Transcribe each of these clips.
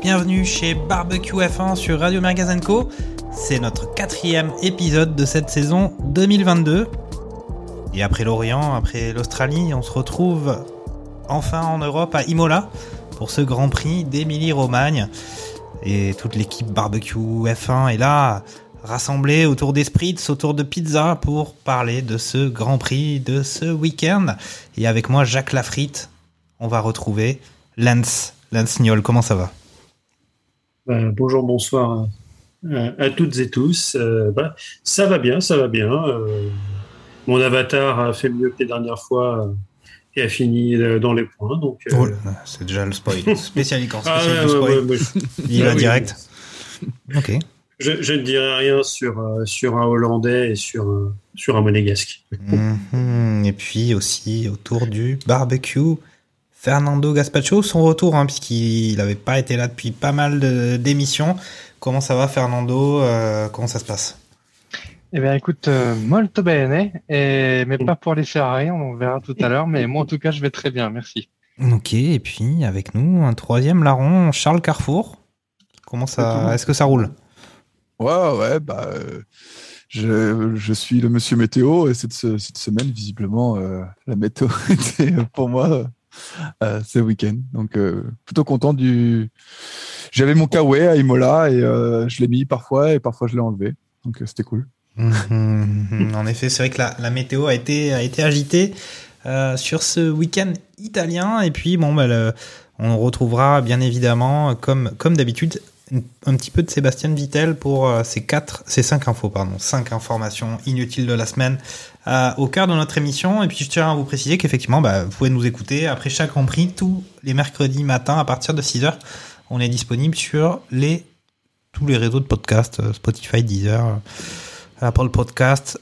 bienvenue chez Barbecue F1 sur Radio Magazine Co. C'est notre quatrième épisode de cette saison 2022. Et après l'Orient, après l'Australie, on se retrouve enfin en Europe à Imola pour ce Grand Prix d'Émilie-Romagne. Et toute l'équipe Barbecue F1 est là, rassemblée autour des Spritz, autour de pizza pour parler de ce Grand Prix de ce week-end. Et avec moi, Jacques Lafritte, on va retrouver Lance. Lance Niol, comment ça va? Ben, bonjour, bonsoir à, à toutes et tous. Euh, ben, ça va bien, ça va bien. Euh, mon avatar a fait mieux que les dernières fois euh, et a fini dans les points. Donc, Oh, C'est déjà le spoil. Spécialiste en ah, ouais, ouais, spoil. ouais, Il va Ah direct. Ok. je- je ne dirai rien sur, euh, sur un Hollandais et sur, un- sur un Monégasque. Mhm. Et puis aussi autour du barbecue, Fernando Gaspacho, son retour, hein, puisqu'il n'avait pas été là depuis pas mal de- d'émissions. Comment ça va, Fernando? Euh, Comment ça se passe? Eh bien, écoute, euh, molto bene, et, mais pas pour les Ferrari, on verra tout à l'heure, mais moi, en tout cas, je vais très bien, merci. Ok, et puis avec nous, un troisième larron, Charles Carrefour. Comment ça Est-ce que ça roule? Ouais, ouais, bah, euh, je, je suis le monsieur météo et cette, se- cette semaine, visiblement, euh, la météo était pour moi euh, ce week-end. Donc, euh, plutôt content du. J'avais mon kawaii à Imola et euh, je l'ai mis parfois et parfois je l'ai enlevé. Donc, euh, c'était cool. Mhm. En effet, c'est vrai que la, météo a été, a été agitée sur ce week-end italien. Et puis, bon, bah, on retrouvera bien évidemment, comme, comme d'habitude, un- petit peu de Sébastien Vittel pour euh, ces quatre, ces cinq infos, pardon, cinq informations inutiles de la semaine euh, au cœur de notre émission. Et puis, je tiens à vous préciser qu'effectivement, bah, vous pouvez nous écouter après chaque Grand Prix tous les mercredis matins à partir de 6 heures. On est disponible sur les tous les réseaux de podcasts, euh, Spotify, Deezer, Apple Podcast.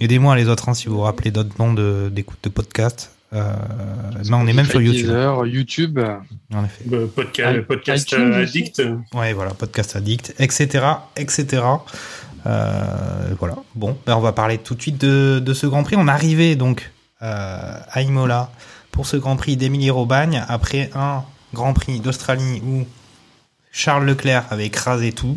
Aidez-moi les autres hein, si vous vous rappelez d'autres noms de- d'écoute de, podcasts. Euh, non, on est même sur YouTube. Deezer, YouTube, En effet. Podca- I- podcast iTunes aussi. addict. Ouais, voilà, podcast addict, etc., etc. Euh, voilà. Bon, ben on va parler tout de suite de, de ce Grand Prix. On arrivait donc euh, à Imola pour ce Grand Prix d'Émilie-Robagne après un Grand Prix d'Australie où Charles Leclerc avait écrasé tout.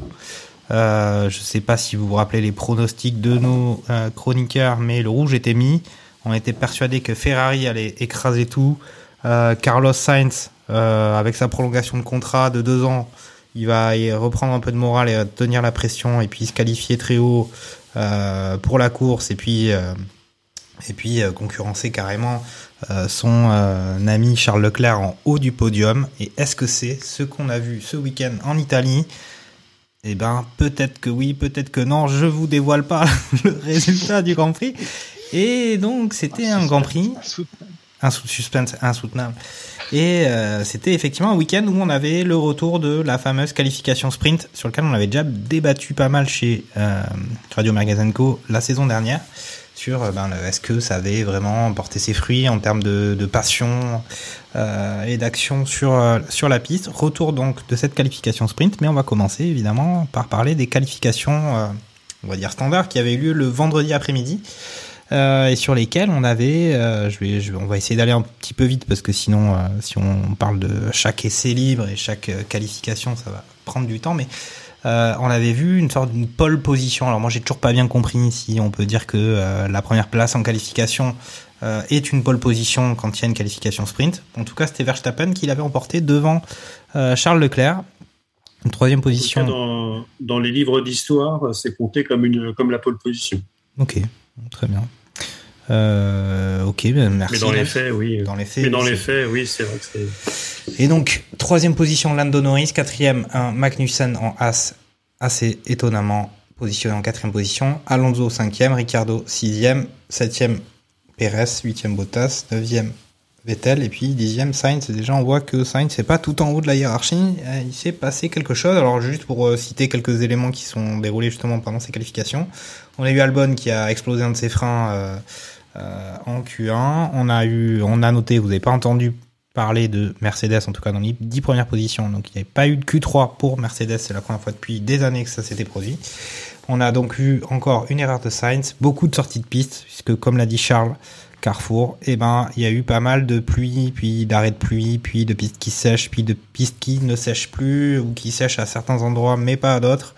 Euh, je sais pas si vous vous rappelez les pronostics de nos euh, chroniqueurs, mais le rouge était mis. On était persuadé que Ferrari allait écraser tout. Euh, Carlos Sainz, euh, avec sa prolongation de contrat de deux ans, il va y reprendre un peu de morale et tenir la pression et puis se qualifier très haut euh, pour la course et puis euh, et puis concurrencer carrément son ami Charles Leclerc en haut du podium. Et est-ce que c'est ce qu'on a vu ce week-end en Italie? Eh ben peut-être que oui, peut-être que non. Je vous dévoile pas le résultat du Grand Prix. Et donc c'était un Grand Prix un sou- suspense insoutenable. Et euh, c'était effectivement un week-end où on avait le retour de la fameuse qualification sprint sur lequel on avait déjà débattu pas mal chez euh, Radio Magazine Co la saison dernière sur euh, ben, est-ce que ça avait vraiment porté ses fruits en termes de, de passion euh, et d'action sur, sur la piste. Retour donc de cette qualification sprint, mais on va commencer évidemment par parler des qualifications, on va dire standards, qui avaient eu lieu le vendredi après-midi euh, et sur lesquels on avait, euh, je vais, je vais- on va essayer d'aller un petit peu vite parce que sinon, euh, si on parle de chaque essai libre et chaque qualification, ça va prendre du temps. Mais euh, on avait vu une sorte d'une pole position. Alors moi, j'ai toujours pas bien compris si on peut dire que euh, la première place en qualification euh, est une pole position quand il y a une qualification sprint. En tout cas, c'était Verstappen qui l'avait emporté devant Charles Leclerc. Une troisième position. dans, dans les livres d'histoire, c'est compté comme, une, comme la pole position. Ok, très bien. Euh, ok, ben merci. Mais dans les faits, oui. Dans les faits, Mais dans c'est- les faits, oui, c'est vrai que c'est. Et donc, troisième position, Lando Norris. Quatrième, un Magnussen en As, assez étonnamment positionné en quatrième position. Alonso cinquième, Ricardo sixième, septième Perez, huitième Bottas, neuvième Vettel et puis dixième Sainz. Déjà, on voit que Sainz n'est pas tout en haut de la hiérarchie. Euh, Il s'est passé quelque chose. Alors, juste pour euh, citer quelques éléments qui sont déroulés justement pendant ces qualifications, on a eu Albon qui a explosé un de ses freins euh, euh, en Q1. On a eu, on a noté, vous n'avez pas entendu parler de Mercedes, en tout cas dans les dix premières positions. Donc, il n'y avait pas eu de Q3 pour Mercedes. C'est la première fois depuis des années que ça s'était produit. On a donc eu encore une erreur de Sainz, beaucoup de sorties de piste, puisque comme l'a dit Charles, Carrefour, eh ben, il y a eu pas mal de pluie, puis d'arrêts de pluie, puis de pistes qui sèchent, puis de pistes qui ne sèchent plus, ou qui sèchent à certains endroits, mais pas à d'autres.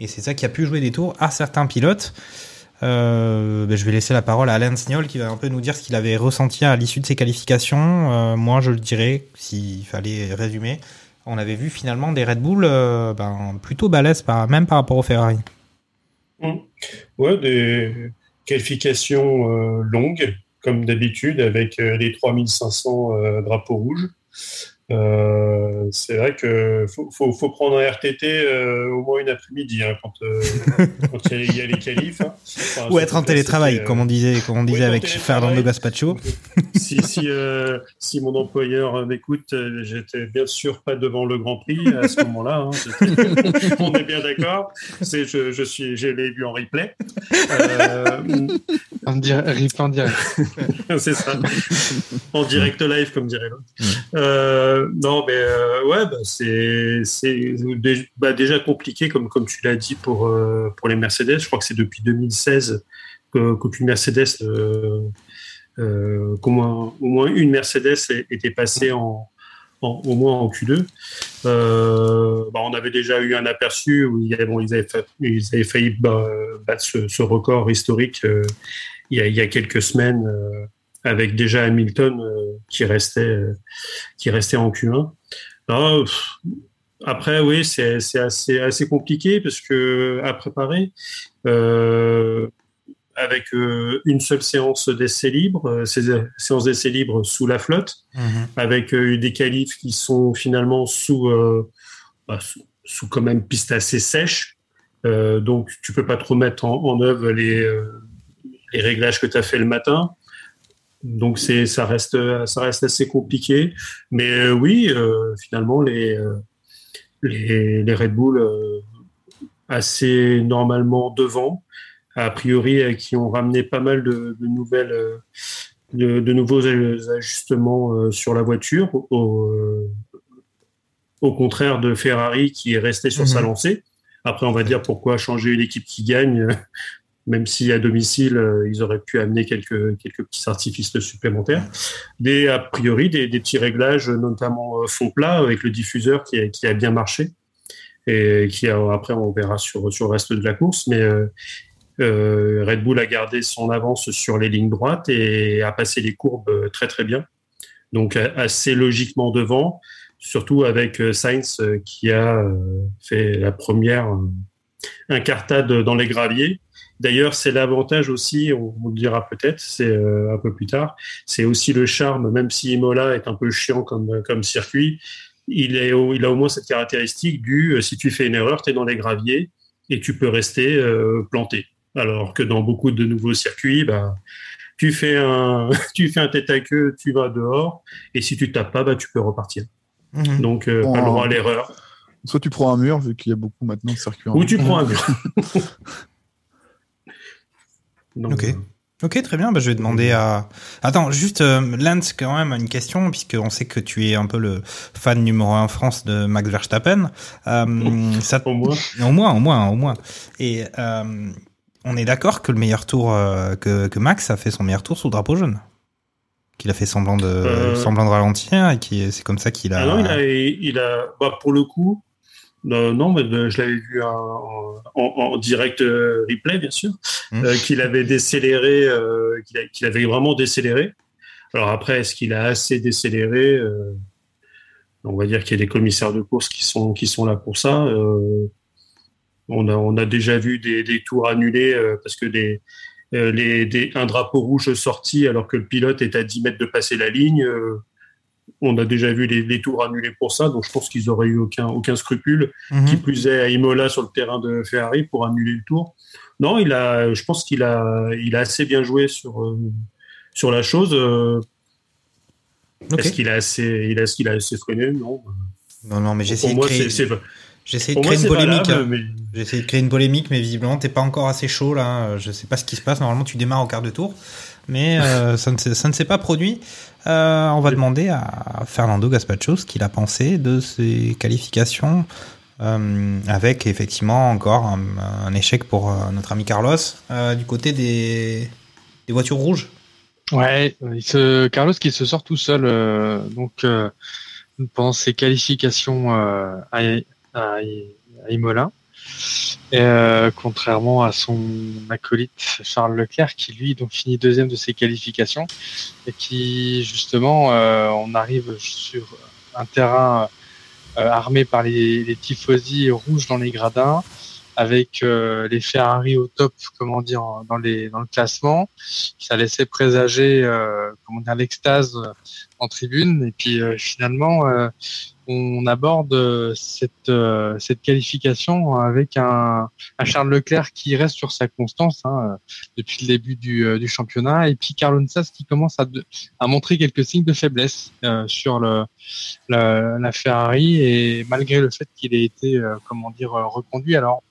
Et c'est ça qui a pu jouer des tours à certains pilotes. Euh, ben, je vais laisser la parole à Alain Signol qui va un peu nous dire ce qu'il avait ressenti à l'issue de ses qualifications. Euh, moi, je le dirais, s'il fallait résumer, on avait vu finalement des Red Bull euh, ben, plutôt balèzes, même par rapport au Ferrari. Mmh. Ouais, des qualifications longues, comme d'habitude, avec les 3500 euh, drapeaux rouges. Euh, c'est vrai que faut, faut, faut, prendre un RTT euh, au moins une après-midi hein, quand, euh, quand il y a les qualifs. Hein. Enfin, Ou être en télétravail, comme on disait, comme on disait avec Fernando Gaspacho. si, si, si mon employeur m'écoute, j'étais bien sûr pas devant le Grand Prix à ce moment-là. Hein, on est bien d'accord. C'est, je, je suis, je l'ai vu en replay. en direct, replay en direct. C'est ça. En direct live, comme dirait l'autre. Non, mais euh, ouais, bah, c'est bah, déjà compliqué comme tu l'as dit pour euh, pour les Mercedes. Je crois que c'est depuis 2016 que qu'aucune Mercedes, euh, qu'au moins au moins une Mercedes était passée en, au moins en Q2. Bah, on avait déjà eu un aperçu où ils avaient failli battre ce, record historique il y a quelques semaines avec déjà Hamilton euh, qui restait euh, qui restait en Q1. Non, après, oui, c'est assez assez compliqué parce que à préparer. Euh, avec euh, une seule séance d'essai libre, euh, séance d'essai libre sous la flotte, -hmm. avec euh, des qualifs qui sont finalement sous, bah, sous, sous, quand même piste assez sèche. donc, tu peux pas trop mettre en, en œuvre les, les réglages que tu as fait le matin. Donc c'est ça reste ça reste assez compliqué, mais euh, oui euh, finalement les, euh, les, les Red Bull euh, assez normalement devant, a priori qui ont ramené pas mal de, de nouvelles de, de, nouveaux ajustements sur la voiture au, au contraire de Ferrari qui est resté sur mmh. sa lancée. Après on va dire pourquoi changer une équipe qui gagne même si à domicile, euh, ils auraient pu amener quelques, quelques petits artifices supplémentaires. Des, a priori, des, petits réglages, notamment euh, fond plat, avec le diffuseur qui a, bien marché. Et qui a, après, on verra sur, sur le reste de la course. Mais euh, Red Bull a gardé son avance sur les lignes droites et a passé les courbes très, très bien. Donc, assez logiquement devant, surtout avec Sainz qui a fait la première incartade dans les graviers D'ailleurs, c'est l'avantage aussi, on, on, le dira peut-être, c'est euh, un peu plus tard, c'est aussi le charme, même si Imola est un peu chiant comme, comme circuit, il, est au, il a au moins cette caractéristique du euh, si tu fais une erreur, tu es dans les graviers et tu peux rester euh, planté. Alors que dans beaucoup de nouveaux circuits, bah, tu fais un, tu fais un tête à queue, tu vas dehors, et si tu tapes pas, bah, tu peux repartir. Mmh. Donc, euh, bon, pas le droit à l'erreur. Soit tu prends un mur, vu qu'il y a beaucoup maintenant de circuits. Ou tu prends un mur. Donc, ok. Ok, très bien. Bah, je vais demander à. Attends, juste euh, Lance, quand même, une question, puisqu'on sait que tu es un peu le fan numéro un en France de Max Verstappen. Euh, ça... Au moins. Au moins, au moins, au moins. Et euh, on est d'accord que le meilleur tour, euh, que, que, Max a fait son meilleur tour sous le drapeau jaune? Qu'il a fait semblant de, semblant de ralentir et qui c'est comme ça qu'il a. Ah non, il a, il a bah, pour le coup, euh, non, mais euh, je l'avais vu en, en, en, direct euh, replay, bien sûr, mmh. euh, qu'il avait décéléré, euh, qu'il, qu avait vraiment décéléré. Alors après, est-ce qu'il a assez décéléré On va dire qu'il y a des commissaires de course qui sont qui sont là pour ça. on a on a déjà vu des, des tours annulés parce que des, les, des, un drapeau rouge sorti alors que le pilote est à 10 mètres de passer la ligne on a déjà vu les, les, tours annulés pour ça, donc je pense qu'ils auraient eu aucun, aucun scrupule. Mhm. Qui plus est à Imola sur le terrain de Ferrari pour annuler le tour. Non, il a, je pense qu'il a, il a assez bien joué sur, euh, sur la chose. Euh. Est-ce qu'il a assez, il a, qu'il a assez freiné? Non. Non, non, mais essayé de créer, c'est, c'est, j'ai essayé de moi, créer une polémique. valable, hein. mais J'ai essayé de créer une polémique, mais visiblement, t'es pas encore assez chaud là. Je sais pas ce qui se passe. Normalement, tu démarres au quart de tour, mais euh, ça, ne ça ne s'est pas produit. Euh, on va demander à Fernando Gaspacho ce qu'il a pensé de ces qualifications, euh, avec effectivement encore un, un échec pour euh, notre ami Carlos euh, du côté des, des voitures rouges. Ouais, il se, Carlos qui se sort tout seul euh, donc euh, pendant ses qualifications euh, à, à, à Imola. Euh, contrairement à son acolyte Charles Leclerc qui lui donc finit deuxième de ses qualifications et qui justement euh, on arrive sur un terrain euh, armé par les, les tifosi rouges dans les gradins avec euh, les Ferrari au top comment dire dans les dans le classement. Ça laissait présager euh, comment dire l'extase en tribune. Et puis euh, finalement on aborde euh, cette euh, cette qualification avec un, Charles Leclerc qui reste sur sa constance hein, euh, depuis le début du, championnat. Et puis Carlos Sainz qui commence à, montrer quelques signes de faiblesse sur la, Ferrari. Et malgré le fait qu'il ait été euh, comment dire reconduit alors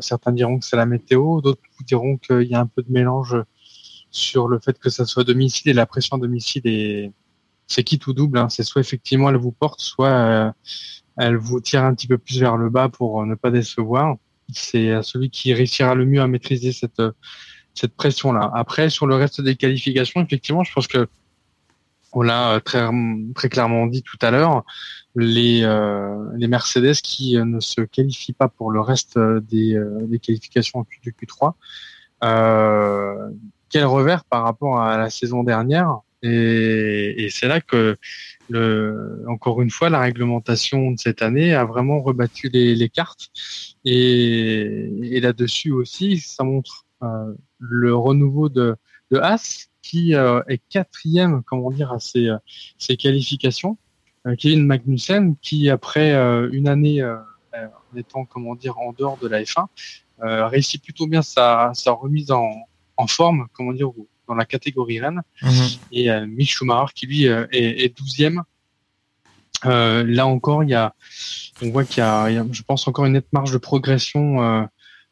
certains diront que c'est la météo d'autres diront qu'il y a un peu de mélange sur le fait que ça soit domicile et la pression domicile est c'est qui tout double. Hein. C'est soit effectivement elle vous porte, soit euh, elle vous tire un petit peu plus vers le bas pour euh, ne pas décevoir. C'est à celui qui réussira le mieux à maîtriser cette euh, cette pression là. Après sur le reste des qualifications, effectivement, je pense que on l'a euh, très très clairement dit tout à l'heure, les euh, les Mercedes qui euh, ne se qualifient pas pour le reste euh, des, euh, des qualifications en Q- du Q3. Euh, quel revers par rapport à la saison dernière et, et c'est là que le, encore une fois la réglementation de cette année a vraiment rebattu les, les cartes. Et, et là-dessus aussi ça montre euh, le renouveau de, de Haas qui euh, est quatrième comment dire à ses, euh, ses qualifications. Euh, Kevin Magnussen qui après euh, une année en étant comment dire en dehors de la F1 euh, réussit plutôt bien sa, sa remise en, en forme comment dire dans la catégorie Rennes et euh, Mick Schumacher qui lui euh, est, est 12e. Euh, là encore, il y a, on voit qu'il y, a, il y a, je pense, encore une nette marge de progression euh,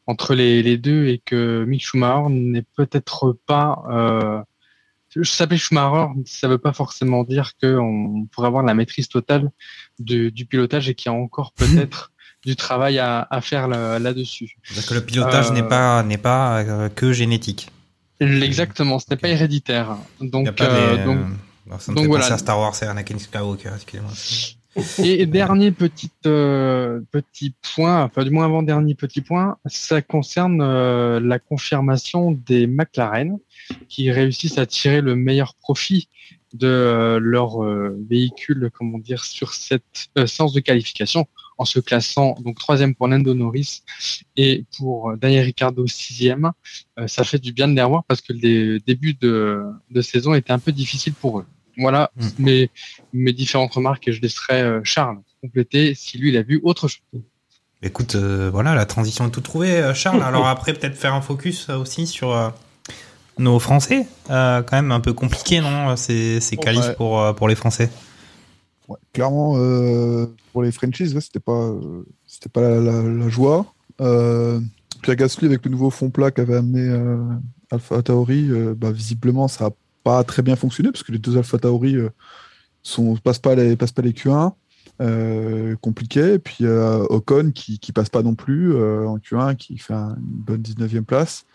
entre les, les deux et que Mick Schumacher n'est peut-être pas. Euh, s'appeler Schumacher, ça veut pas forcément dire qu'on pourrait avoir la maîtrise totale de, du pilotage et qu'il y a encore peut-être du travail à, à faire là- là-dessus. Que le pilotage n'est pas n'est pas que génétique. Exactement, ce n'est pas héréditaire. Donc, pas euh, des, donc euh, alors ça me donc fait voilà. à Star Wars et Anakin Skywalker, excusez-moi. Et dernier petit euh, petit point, enfin du moins avant dernier petit point, ça concerne euh, la confirmation des McLaren qui réussissent à tirer le meilleur profit de euh, leur véhicule, comment dire, sur cette euh, séance de qualification, en se classant donc troisième pour Lando Norris et pour euh, Daniel Ricciardo sixième. Euh, ça fait du bien de les revoir parce que le début de, de saison était un peu difficile pour eux. Voilà Mm. mes, mes différentes remarques et je laisserai euh, Charles compléter si lui il a vu autre chose. Écoute, euh, voilà, la transition est toute trouvée, Charles. Alors après, peut-être faire un focus aussi sur nos Français. Euh, quand même un peu compliqué, non Ces, ces qualifs Ouais. pour, euh, pour les Français. Ouais, clairement, euh, pour les franchises, là, c'était pas, euh, c'était pas la, joie. Euh, Pierre Gasly, avec le nouveau fond plat qu'avait amené euh, Alpha Tauri, bah, visiblement, ça a pas très bien fonctionné parce que les deux Alpha Tauri sont, passent pas les, passent pas les Q1. Euh, compliqué. Et puis Ocon qui, qui passe pas non plus en Q1, qui fait un- une bonne 19e place.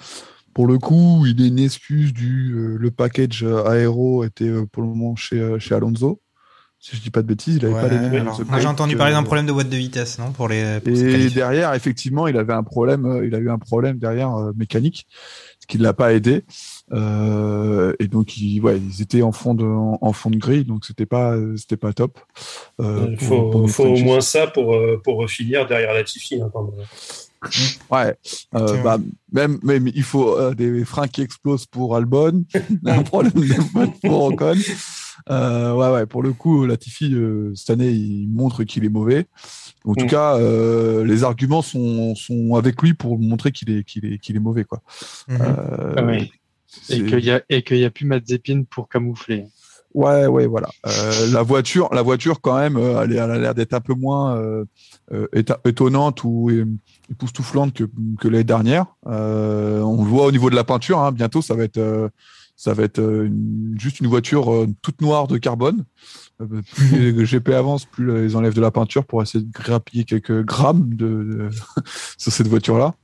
Pour le coup, il est une excuse du le package aéro était pour le moment chez, chez Alonso. Si je dis pas de bêtises, il avait Ouais, pas les mêmes j'ai entendu parler d'un problème de boîte de vitesse, non Pour les, pour et derrière, effectivement, il avait un problème, euh, il a eu un problème derrière euh, mécanique, ce qui ne l'a pas aidé. Euh, et donc, ils, ouais, ils étaient en fond de, en, en fond de grille, donc c'était pas, c'était pas top. Euh, Il faut, pour nos faut au moins ça pour, euh, pour finir derrière Latifi. Hein, quand même. Ouais, euh, bah, même, même il faut euh, des freins qui explosent pour Albon, un problème de boîte pour Ocon. Euh, ouais, ouais, pour le coup, Latifi, euh, cette année, il montre qu'il est mauvais. En tout Mm. cas, euh, les arguments sont, sont avec lui pour montrer qu'il est, qu'il est, qu'il est mauvais. Quoi. Mhm. Euh, Ah oui. Et qu'il y a et qu'il y a plus Mazepin pour camoufler. Ouais, ouais, voilà. Euh, la voiture, la voiture quand même, euh, elle, a l'air d'être un peu moins euh, euh, étonnante ou euh, époustouflante que, que l'année dernière. Euh, on le voit au niveau de la peinture. Hein, bientôt, ça va être, euh, ça va être euh, une- juste une voiture euh, toute noire de carbone. Euh, plus les GP avancent, plus ils enlèvent de la peinture pour essayer de grappiller quelques grammes de, de- sur cette voiture-là.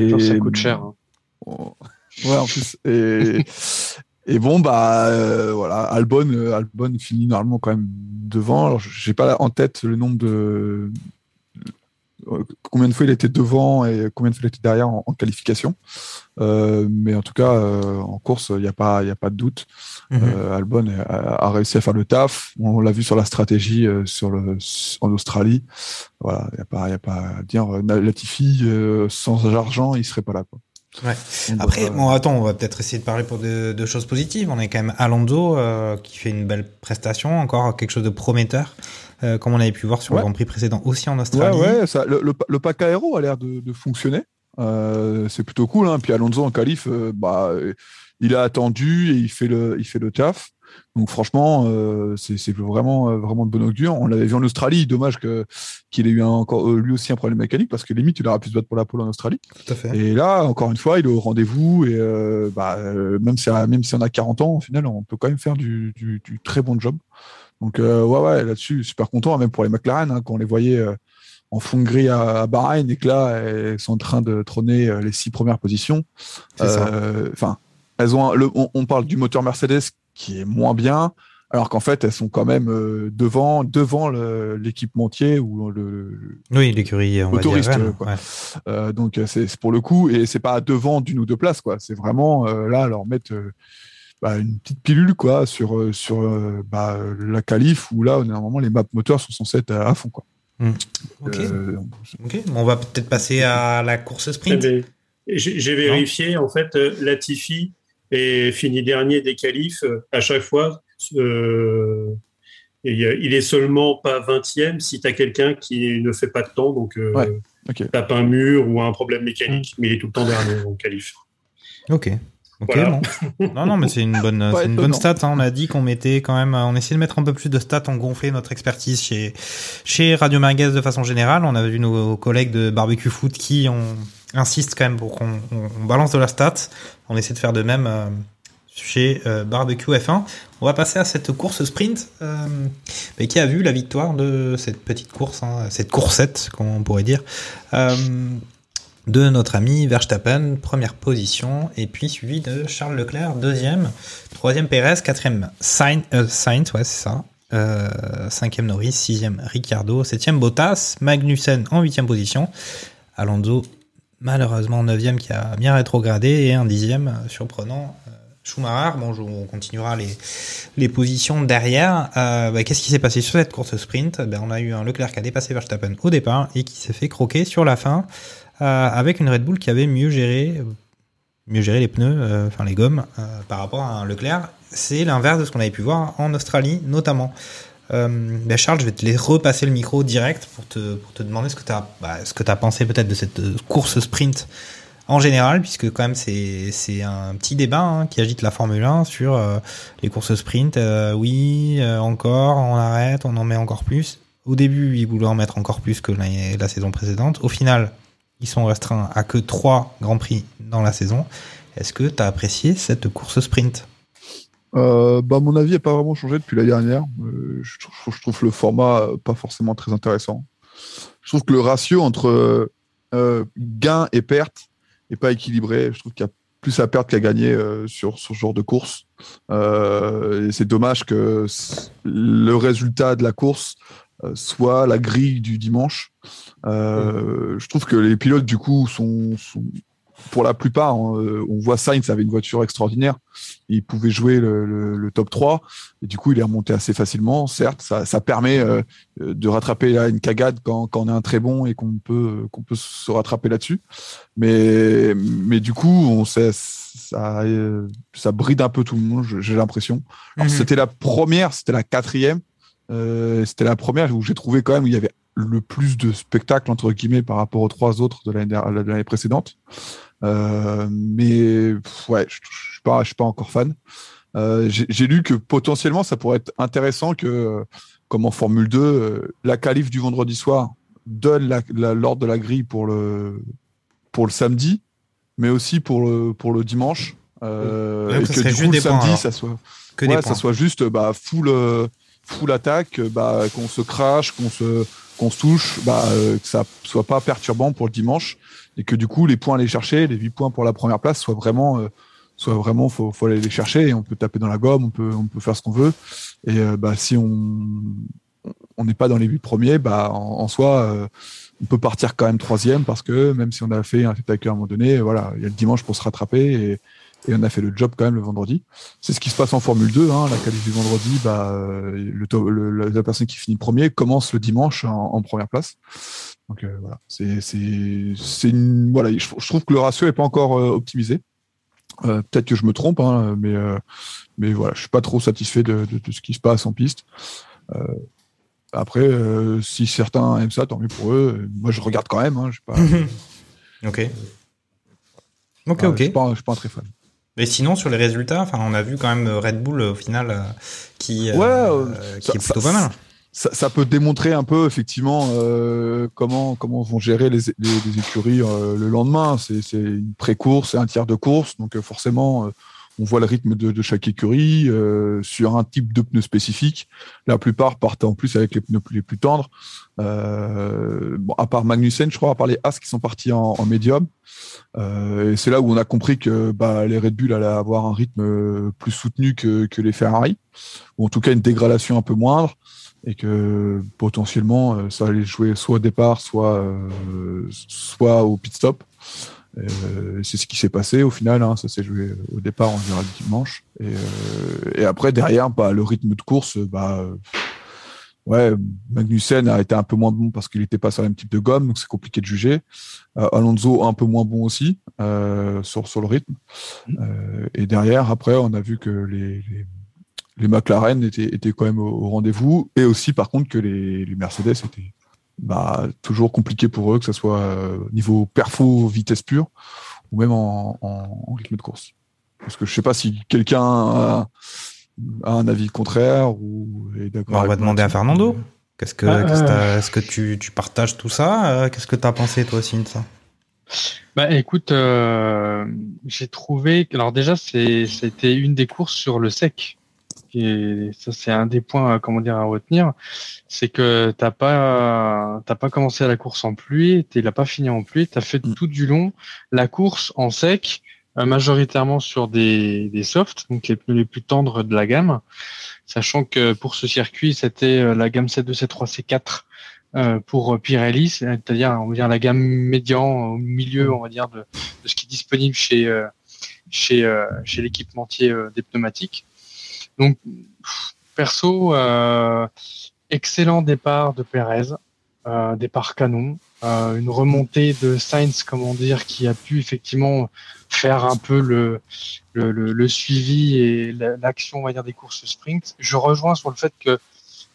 Et ouais. Ça coûte cher. hein. Oh. Ouais, en plus. Et, et bon, bah euh, voilà, Albon, Albon finit normalement quand même devant. Alors, j'ai pas en tête le nombre de combien de fois il était devant et combien de fois il était derrière en, en qualification. Euh, mais en tout cas, euh, en course, il n'y a pas, y a pas de doute. Mhm. Euh, Albon a, a réussi à faire le taf. On l'a vu sur la stratégie sur le, en Australie. Voilà, il n'y a pas, y a pas à dire. Latifi sans argent, il serait pas là. Quoi. Ouais. Après, bon, attends, on va peut-être essayer de parler pour de, de choses positives. On est quand même Alonso euh, qui fait une belle prestation, encore quelque chose de prometteur, euh, comme on avait pu voir sur Ouais. le Grand Prix précédent aussi en Australie. ouais, ça, le, le, le pack aéro a l'air de, de fonctionner. Euh, c'est plutôt cool. Hein. Puis Alonso en qualif, euh, bah, il a attendu et il fait le, il fait le taf. Donc franchement, euh, c'est vraiment, euh, vraiment de bon augure. On l'avait vu en Australie. Dommage que qu'il ait eu un, encore euh, lui aussi un problème mécanique parce que limite il aurait pu se battre pour la pole en Australie. Tout à fait. Et là, encore une fois, il est au rendez-vous et bah, même si même si on a 40 ans, au final, on peut quand même faire du, du, du très bon job. Donc euh, ouais, ouais, là-dessus, super content, même pour les McLaren, hein, quand on les voyait euh, en fond de grille à, à Bahreïn et que là, elles sont en train de trôner euh, les six premières positions. Enfin, elles ont un- le, on, on parle du moteur Mercedes qui est moins bien, alors qu'en fait, elles sont quand même devant, devant l'équipementier ou le, Oui, l'écurie, on va dire. Autoriste, Rennes, quoi. ouais. euh, donc c'est pour le coup et c'est pas devant d'une ou deux places quoi. C'est vraiment là leur mettre bah, une petite pilule quoi sur euh, sur euh, bah, la qualif où là normalement les maps moteurs sont censés être à, à fond quoi. Ok. Euh, Ok. Bon, on va peut-être passer à la course Eh sprint. ben, J'ai vérifié, en fait, euh, Latifi est fini dernier des qualifs euh, à chaque fois. euh, et, euh, il est seulement pas 20e si tu as quelqu'un qui ne fait pas de temps, donc euh, Ouais, ok. tape un mur ou un problème mécanique, mais il est tout le temps dernier en qualif. Ok. Ok, Voilà. bon. Non, non, mais c'est une bonne, c'est une bonne stat. hein. On a dit qu'on mettait quand même, on essayait de mettre un peu plus de stats. On gonflait notre expertise chez chez Radio Merguez de façon générale. On a vu nos collègues de Barbecue Foot qui on insiste quand même pour qu'on on- on balance de la stat. On essaie de faire de même euh, chez euh, Barbecue F1. On va passer à cette course sprint euh, mais qui a vu la victoire de cette petite course, hein, cette coursette, comme on pourrait dire. Euh, de notre ami Verstappen, première position, et puis suivi de Charles Leclerc, deuxième, troisième Pérez, quatrième euh, Sainz ouais, c'est ça, euh, cinquième Norris, sixième Ricciardo, septième Bottas, Magnussen en huitième position, Alonso malheureusement neuvième qui a bien rétrogradé, et un dixième euh, surprenant euh, Schumacher. Bon, on continuera les, les positions derrière. Euh, bah, Qu'est-ce qui s'est passé sur cette course sprint? Ben, On a eu un Leclerc qui a dépassé Verstappen au départ et qui s'est fait croquer sur la fin euh, avec une Red Bull qui avait mieux géré, mieux géré les pneus, euh, enfin les gommes, euh, par rapport à un Leclerc. C'est l'inverse de ce qu'on avait pu voir en Australie, notamment. Euh, ben Charles, je vais te les repasser le micro direct pour te, pour te demander ce que tu as, bah, as pensé peut-être de cette euh, course sprint en général, puisque quand même c'est un petit débat hein, qui agite la Formule 1 sur euh, les courses sprint. Euh, oui, euh, encore, on arrête, on en met encore plus. Au début, ils voulaient en mettre encore plus que la saison précédente. Au final, ils sont restreints à que trois grands prix dans la saison. Est-ce que tu as apprécié cette course sprint? Euh, bah, mon avis n'a pas vraiment changé depuis la dernière. Euh, je, trouve, le format euh, pas forcément très intéressant. Je trouve que le ratio entre euh, gain et perte n'est pas équilibré. Je trouve qu'il y a plus à perdre qu'à gagner sur, ce genre de course. C'est dommage que le résultat de la course soit la grille du dimanche. Euh, Je trouve que les pilotes, du coup, sont, sont pour la plupart, on, euh, on voit Sainz avait une voiture extraordinaire. Il pouvait jouer le, le- le top 3 et du coup, il est remonté assez facilement. Certes, ça, ça permet euh, de rattraper là, une cagade quand, quand on est un très bon et qu'on peut qu'on peut se rattraper là-dessus. Mais mais du coup, on sait ça euh, ça bride un peu tout le monde. J'ai l'impression. Alors Mhm. c'était la première, c'était la quatrième. Euh, c'était la première où j'ai trouvé quand même où il y avait le plus de spectacle entre guillemets par rapport aux trois autres de l'année précédente. Euh, mais pff, ouais, je, suis pas, je suis pas encore fan. Euh, J'ai lu que potentiellement ça pourrait être intéressant que, comme en Formule 2, euh, la qualif du vendredi soir donne l'ordre de la grille pour le pour le samedi, mais aussi pour le pour le dimanche. Euh, et que du coup le points, samedi ça soit Que ouais, ça soit juste bah full full attaque, euh, bah qu'on se crache, qu'on se qu'on se touche, bah euh, que ça soit pas perturbant pour le dimanche. Et que du coup les points à aller chercher, les 8 points pour la première place soient vraiment euh, soient vraiment faut faut aller les chercher et on peut taper dans la gomme, on peut on peut faire ce qu'on veut. Et euh, bah si on on n'est pas dans les 8 premiers, bah en, en soi euh, on peut partir quand même troisième parce que même si on a fait un spectacle à un moment donné, voilà, il y a le dimanche pour se rattraper et et on a fait le job quand même le vendredi. C'est ce qui se passe en Formule 2. Hein, la qualif du vendredi, bah, euh, le, to- le- la personne qui finit premier commence le dimanche en, en première place. Donc euh, voilà, c'est c'est voilà. Je, je trouve que le ratio est pas encore euh, optimisé. Euh, Peut-être que je me trompe, hein, mais mais voilà, je suis pas trop satisfait de, de, de ce qui se passe en piste. Après, si certains aiment ça, tant mieux pour eux. Moi, je regarde quand même. Hein, pas, Ok. Ok, ok. je suis je suis pas un très fan. Mais sinon, sur les résultats, enfin, on a vu quand même Red Bull au final euh, qui, euh, Ouais, euh, euh, qui ça- est plutôt ça- pas mal. ça, ça peut démontrer un peu effectivement euh, comment comment vont gérer les, les, les écuries euh, le lendemain. C'est c'est une pré-course et un tiers de course, donc euh, forcément euh, on voit le rythme de, chaque écurie euh, sur un type de pneus spécifique. La plupart partent en plus avec les pneus les plus tendres. Euh, bon, à part Magnussen, je crois, à part les As qui sont partis en, médium. Euh, et c'est là où on a compris que bah, les Red Bull allaient avoir un rythme plus soutenu que, que les Ferrari, ou en tout cas une dégradation un peu moindre et que potentiellement ça allait jouer soit au départ, soit soit au pit stop. Euh, c'est ce qui s'est passé au final. Hein, ça s'est joué au départ, on verra le dimanche. Et, euh, et après derrière, bah, le rythme de course, bah euh, ouais, Magnussen a été un peu moins bon parce qu'il n'était pas sur le même type de gomme, donc c'est compliqué de juger. Euh, Alonso un peu moins bon aussi euh, sur sur le rythme. Euh, et derrière, après, on a vu que les, les les McLaren étaient, étaient quand même au, au rendez-vous et aussi par contre que les, les Mercedes étaient bah, toujours compliqué pour eux, que ce soit euh, niveau perfo, vitesse pure ou même en, en, en rythme de course. Parce que je sais pas si quelqu'un a, a un avis contraire ou est d'accord. Bah, on va demander à. Fernando. Qu'est-ce que, Ah, euh. est-ce que tu, tu partages tout ça Euh, Qu'est-ce que tu as pensé toi aussi de ça? Bah écoute, euh, j'ai trouvé que alors déjà c'est c'était une des courses sur le sec. Et ça c'est un des points euh, comment dire à retenir, c'est que t'as pas t'as pas commencé la course en pluie, tu l'as pas fini en pluie, t'as fait Mm. tout du long la course en sec, euh, majoritairement sur des des softs, donc les pneus les plus tendres de la gamme, sachant que pour ce circuit c'était euh, la gamme C2, C3, C4 euh, pour Pirelli, c'est-à-dire on va dire la gamme médian au milieu, on va dire de, de ce qui est disponible chez euh, chez euh, chez l'équipementier des pneumatiques. Donc perso, euh, excellent départ de Perez, euh, départ canon, euh, une remontée de Sainz, comment dire, qui a pu effectivement faire un peu le le, le, le suivi et la- l'action, on va dire, des courses sprint. Je rejoins sur le fait que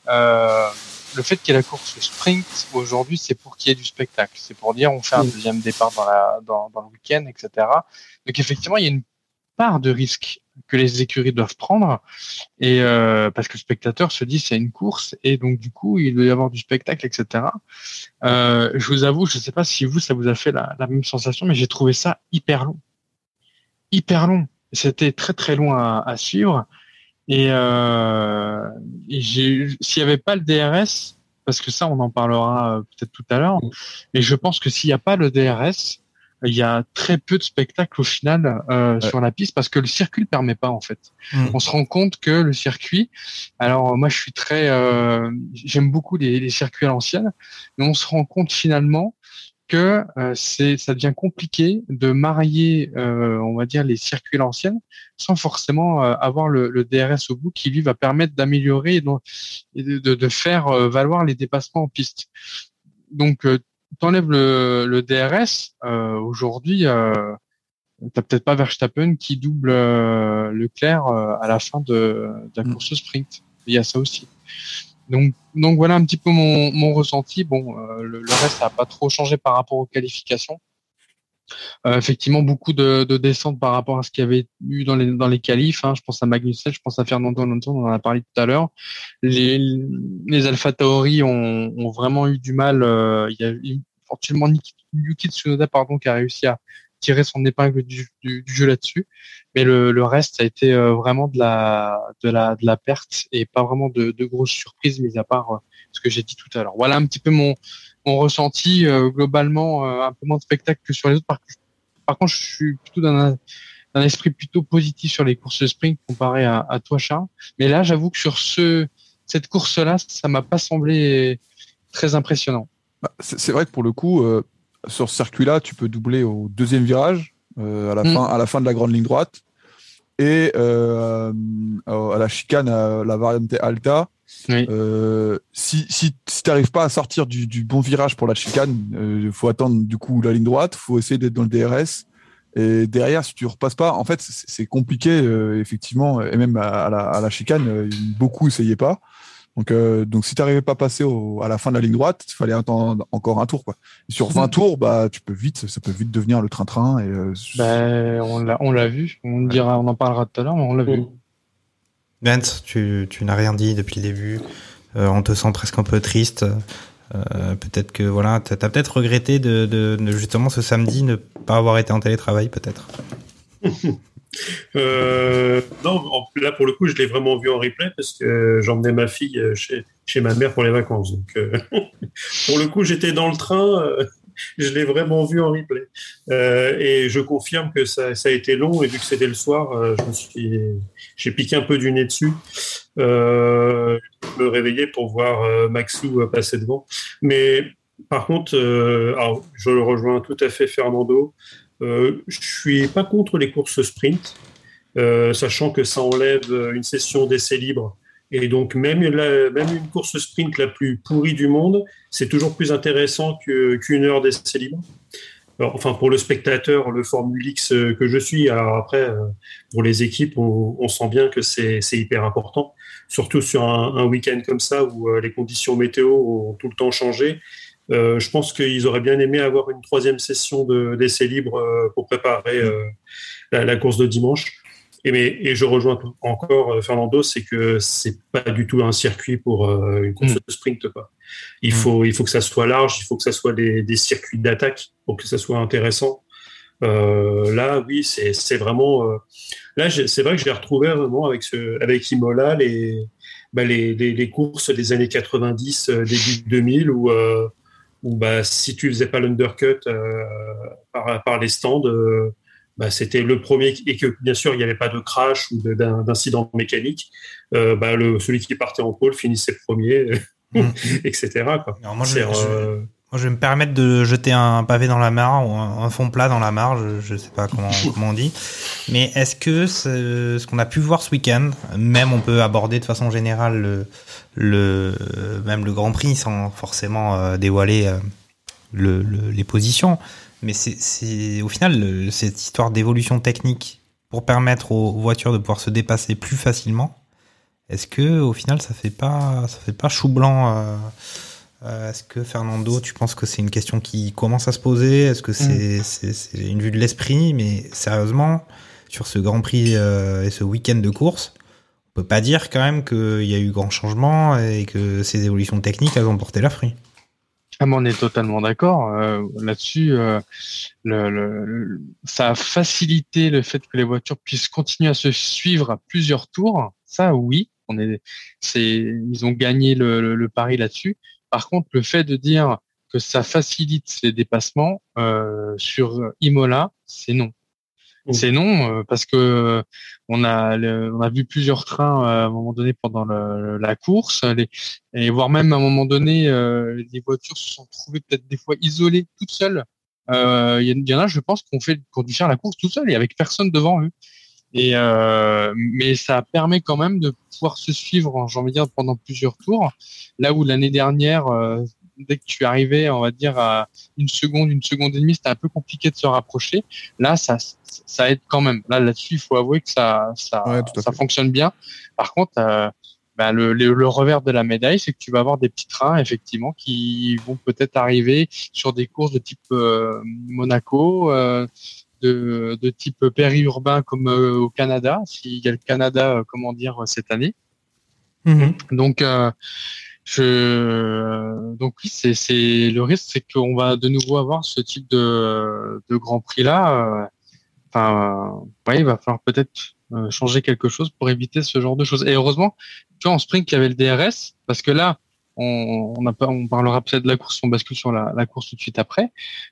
euh, le fait qu'il y ait la course sprint aujourd'hui, c'est pour qu'il y ait du spectacle. C'est pour dire on fait un deuxième départ dans, la, dans, dans le week-end, etc. Donc effectivement, il y a une part de risque que les écuries doivent prendre, et euh, parce que le spectateur se dit c'est une course, et donc du coup il doit y avoir du spectacle, etc. Euh, je vous avoue, je sais pas si vous ça vous a fait la, même sensation, mais j'ai trouvé ça hyper long, hyper long. C'était très très loin à, à suivre. Et, euh, et s'il n'y avait pas le DRS, parce que ça, on en parlera euh, peut-être tout à l'heure, mais je pense que s'il n'y a pas le DRS, il y a très peu de spectacles au final euh, sur la piste parce que le circuit le permet pas en fait. Mm. On se rend compte que le circuit, alors moi je suis très, euh, j'aime beaucoup les, les circuits à l'ancienne, mais on se rend compte finalement que euh, c'est ça devient compliqué de marier, euh, on va dire, les circuits à l'ancienne sans forcément euh, avoir le, le, DRS au bout qui lui va permettre d'améliorer et, de, de, de, faire euh, valoir les dépassements en piste. Donc, euh, t'enlèves le, le DRS aujourd'hui. Euh, T'as peut-être pas Verstappen qui double Leclerc à la fin de, de la mm. course sprint. Il y a ça aussi. Donc, donc voilà un petit peu mon, mon ressenti. Bon, euh, le, le, reste n'a pas trop changé par rapport aux qualifications. Euh, effectivement, beaucoup de, de descentes par rapport à ce qu'il y avait eu dans les dans les qualifs. Hein. Je pense à Magnussen, je pense à Fernando Alonso, on en a parlé tout à l'heure. Les les Alpha Tauri ont, ont vraiment eu du mal. Euh, il y a eu fortunement Yuki Tsunoda pardon qui a réussi à tirer son épingle du, du, du jeu là-dessus. Mais le, le, reste, ça a été euh, vraiment de la, de la, de la perte et pas vraiment de, de grosses surprises, mis à part euh, ce que j'ai dit tout à l'heure. Voilà un petit peu mon, mon ressenti. Euh, globalement, un peu moins de spectacle que sur les autres. Par, par contre, je suis plutôt dans un, esprit plutôt positif sur les courses sprint comparé à, à toi, Charles. Mais là, j'avoue que sur ce, cette course-là, ça m'a pas semblé très impressionnant. Bah, c'est vrai que pour le coup, sur ce circuit-là, tu peux doubler au deuxième virage, euh, à, la mm. fin, à la fin de la grande ligne droite. Et euh, à la chicane, à la variante Alta, oui. euh, si, si, si tu n'arrives pas à sortir du, du, bon virage pour la chicane, il euh, faut attendre du coup la ligne droite, il faut essayer d'être dans le DRS. Et derrière, si tu repasses pas, en fait, c'est compliqué, euh, effectivement, et même à, la, à la chicane, beaucoup essayaient pas. Donc, euh, donc si tu n'arrivais pas à passer au, à la fin de la ligne droite, il fallait attendre encore un tour. Quoi. Et sur 20 tours, bah, tu peux vite, ça peut vite devenir le train-train. Et, euh, bah, on l'a, on l'a vu. On dira, on en parlera tout à l'heure, mais on l'a vu. Bent, tu, tu n'as rien dit depuis le début. Euh, on te sent presque un peu triste. Euh, peut-être que voilà, t'as, as peut-être regretté de, de, de, justement ce samedi ne pas avoir été en télétravail, peut-être. Euh, non, là pour le coup, je l'ai vraiment vu en replay parce que j'emmenais ma fille chez, chez ma mère pour les vacances. Donc, euh, pour le coup, j'étais dans le train, euh, je l'ai vraiment vu en replay. Euh, et je confirme que ça, ça, a été long et vu que c'était le soir, euh, j'ai piqué un peu du nez dessus. Euh, me réveiller pour voir Maxou passer devant. Mais par contre, je le rejoins tout à fait, Fernando. Euh, je suis pas contre les courses sprint, euh, sachant que ça enlève une session d'essai libre. Et donc, même, la, même une course sprint la plus pourrie du monde, c'est toujours plus intéressant qu'une heure d'essai libre. Enfin, pour le spectateur, le Formule X que je suis, alors après, euh, pour les équipes, on, sent bien que c'est hyper important, surtout sur un, week-end comme ça où euh, les conditions météo ont tout le temps changé euh, je pense qu'ils auraient bien aimé avoir une troisième session d'essai libre euh, pour préparer euh, la, la, course de dimanche. Et, mais, et je rejoins encore euh, Fernando, c'est que c'est pas du tout un circuit pour euh, une course mm. de sprint. Quoi. Il, mm. faut, il faut que ça soit large, il faut que ça soit des, des circuits d'attaque pour que ça soit intéressant. Euh, là, oui, c'est vraiment. Euh, là, c'est vrai que je l'ai retrouvé vraiment avec, ce, avec Imola, les, bah, les, les, les, courses des années 90, début 2000, où où bah, si tu faisais pas l'undercut euh, par, par, les stands, euh, bah, c'était le premier et que bien sûr il n'y avait pas de crash ou d'incident mécanique. Euh, bah, le, celui qui partait en pôle finissait premier, mmh. etc. Quoi. Alors moi, je, je, moi, je, vais me permettre de jeter un pavé dans la mare ou un, un fond plat dans la mare, je ne sais pas comment, comment on dit. Mais est-ce que ce qu'on a pu voir ce week-end, même on peut aborder de façon générale le, le même le Grand Prix sans forcément euh, dévoiler euh, le, le, les positions. Mais c'est au final cette histoire d'évolution technique pour permettre aux voitures de pouvoir se dépasser plus facilement. Est-ce que au final ça fait pas ça fait pas chou blanc euh, Est-ce que Fernando, tu penses que c'est une question qui commence à se poser? Est-ce que c'est mm. une vue de l'esprit? Mais sérieusement, sur ce Grand Prix et ce week-end de course, peut pas dire quand même qu'il y a eu grand changement et que ces évolutions techniques, elles ont porté la fruit. Ah, on est totalement d'accord euh, là-dessus. Euh, le, le, ça a facilité le fait que les voitures puissent continuer à se suivre à plusieurs tours. Ça, oui, on est, c'est, ils ont gagné le, le pari là-dessus. Par contre, le fait de dire que ça facilite les dépassements euh, sur Imola, c'est non. C'est non euh, parce que on a le- on a vu plusieurs trains euh, à un moment donné pendant le- la course, les, et voire même à un moment donné, les voitures se sont trouvées peut-être des fois isolées toutes seules. Il y, en- a, je pense, qu'on fait faire la course tout seul et avec personne devant eux. Et euh, mais ça permet quand même de pouvoir se suivre, j'ai envie de dire, pendant plusieurs tours. Là où l'année dernière, euh, dès que tu arrivais, on va dire à une seconde, une seconde et demie, c'était un peu compliqué de se rapprocher. Là, ça, ça aide quand même. Là, là-dessus, il faut avouer que ça, ça, Ouais, ça fonctionne bien. Par contre, euh, ben, le, le, le revers de la médaille, c'est que tu vas avoir des petits trains, effectivement, qui vont peut-être arriver sur des courses de type euh, Monaco, euh, de, de type périurbain comme euh, au Canada, s'il y a le Canada, euh, comment dire, cette année. Mhm. Donc, euh, je, donc oui, c'est, c'est le risque, c'est qu'on va de nouveau avoir ce type de, de Grand Prix là. euh, Enfin, euh, ouais, il va falloir peut-être euh, changer quelque chose pour éviter ce genre de choses. Et heureusement, tu vois, en sprint, il y avait le DRS, parce que là, on, on, a pas, on parlera peut-être de la course, on bascule sur la, la course tout de suite après,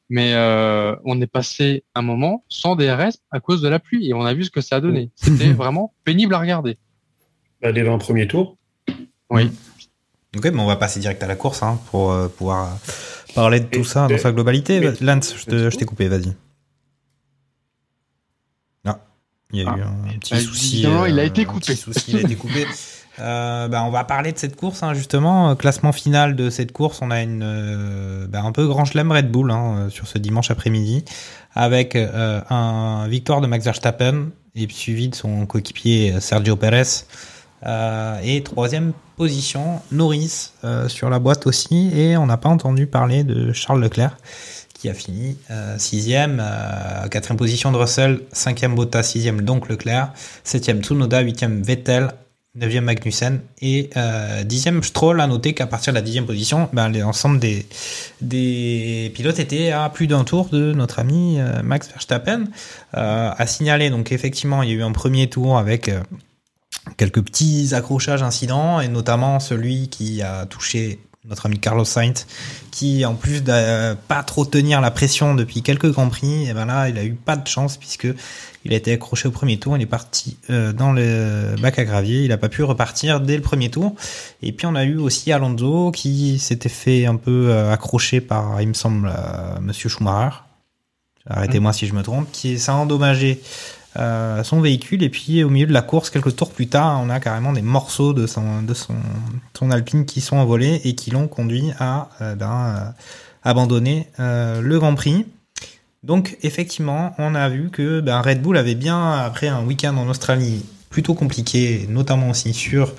mais euh, on est passé un moment sans DRS à cause de la pluie et on a vu ce que ça a donné. C'était vraiment pénible à regarder. Bah, dès 20 premiers tours. Oui. Ok, mais on va passer direct à la course hein, pour euh, pouvoir euh, parler de tout Et- ça dans et- sa globalité. mais- Lance, je t'ai coupé, vas-y. Ah, il y a eu Ah. un petit Bah, souci. il a été un coupé. petit souci, il a été coupé. Euh, bah, on va parler de cette course, hein, justement. Euh, Classement final de cette course, on a une euh, bah, un peu grand chelem Red Bull hein, sur ce dimanche après-midi, avec un victoire de Max Verstappen et suivi de son coéquipier Sergio Perez. Et troisième position, Norris sur la boîte aussi. Et on n'a pas entendu parler de Charles Leclerc qui a fini sixième, quatrième position de Russell, cinquième Bottas, sixième donc Leclerc, septième Tsunoda, huitième Vettel, neuvième Magnussen et euh, dixième Stroll. À noter qu'à partir de la dixième position, ben, l'ensemble des, des pilotes étaient à plus d'un tour de notre ami euh, Max Verstappen. Euh, à signaler donc effectivement il y a eu un premier tour avec euh, quelques petits accrochages incidents et notamment celui qui a touché notre ami Carlos Sainz qui en plus de euh, pas trop tenir la pression depuis quelques grands prix ben là il a eu pas de chance puisque il a été accroché au premier tour il est parti euh, dans le bac à gravier. Il a pas pu repartir dès le premier tour. Et puis on a eu aussi Alonso qui s'était fait un peu euh, accrocher par il me semble euh, monsieur Schumacher. Arrêtez-moi si je me trompe qui s'est endommagé euh, son véhicule. Et puis au milieu de la course quelques tours plus tard on a carrément des morceaux de son de son son Alpine qui sont envolés et qui l'ont conduit à euh, ben, euh, abandonner le Grand Prix donc effectivement on a vu que ben, Red Bull avait bien après un week-end en Australie plutôt compliqué notamment aussi sur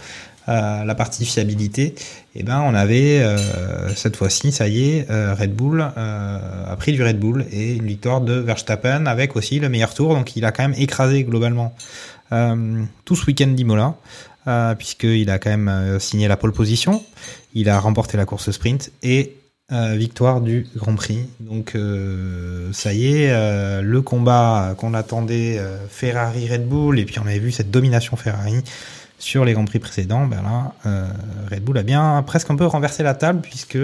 euh, la partie fiabilité, et ben on avait euh, cette fois-ci, ça y est, euh, Red Bull a pris du Red Bull et une victoire de Verstappen avec aussi le meilleur tour, donc il a quand même écrasé globalement tout ce week-end d'Imola, puisqu'il a quand même signé la pole position, il a remporté la course sprint et euh, victoire du Grand Prix. Donc euh, ça y est, euh, le combat qu'on attendait euh, Ferrari Red Bull et puis on avait vu cette domination Ferrari sur les Grands Prix précédents, ben là, Red Bull a bien presque un peu renversé la table puisque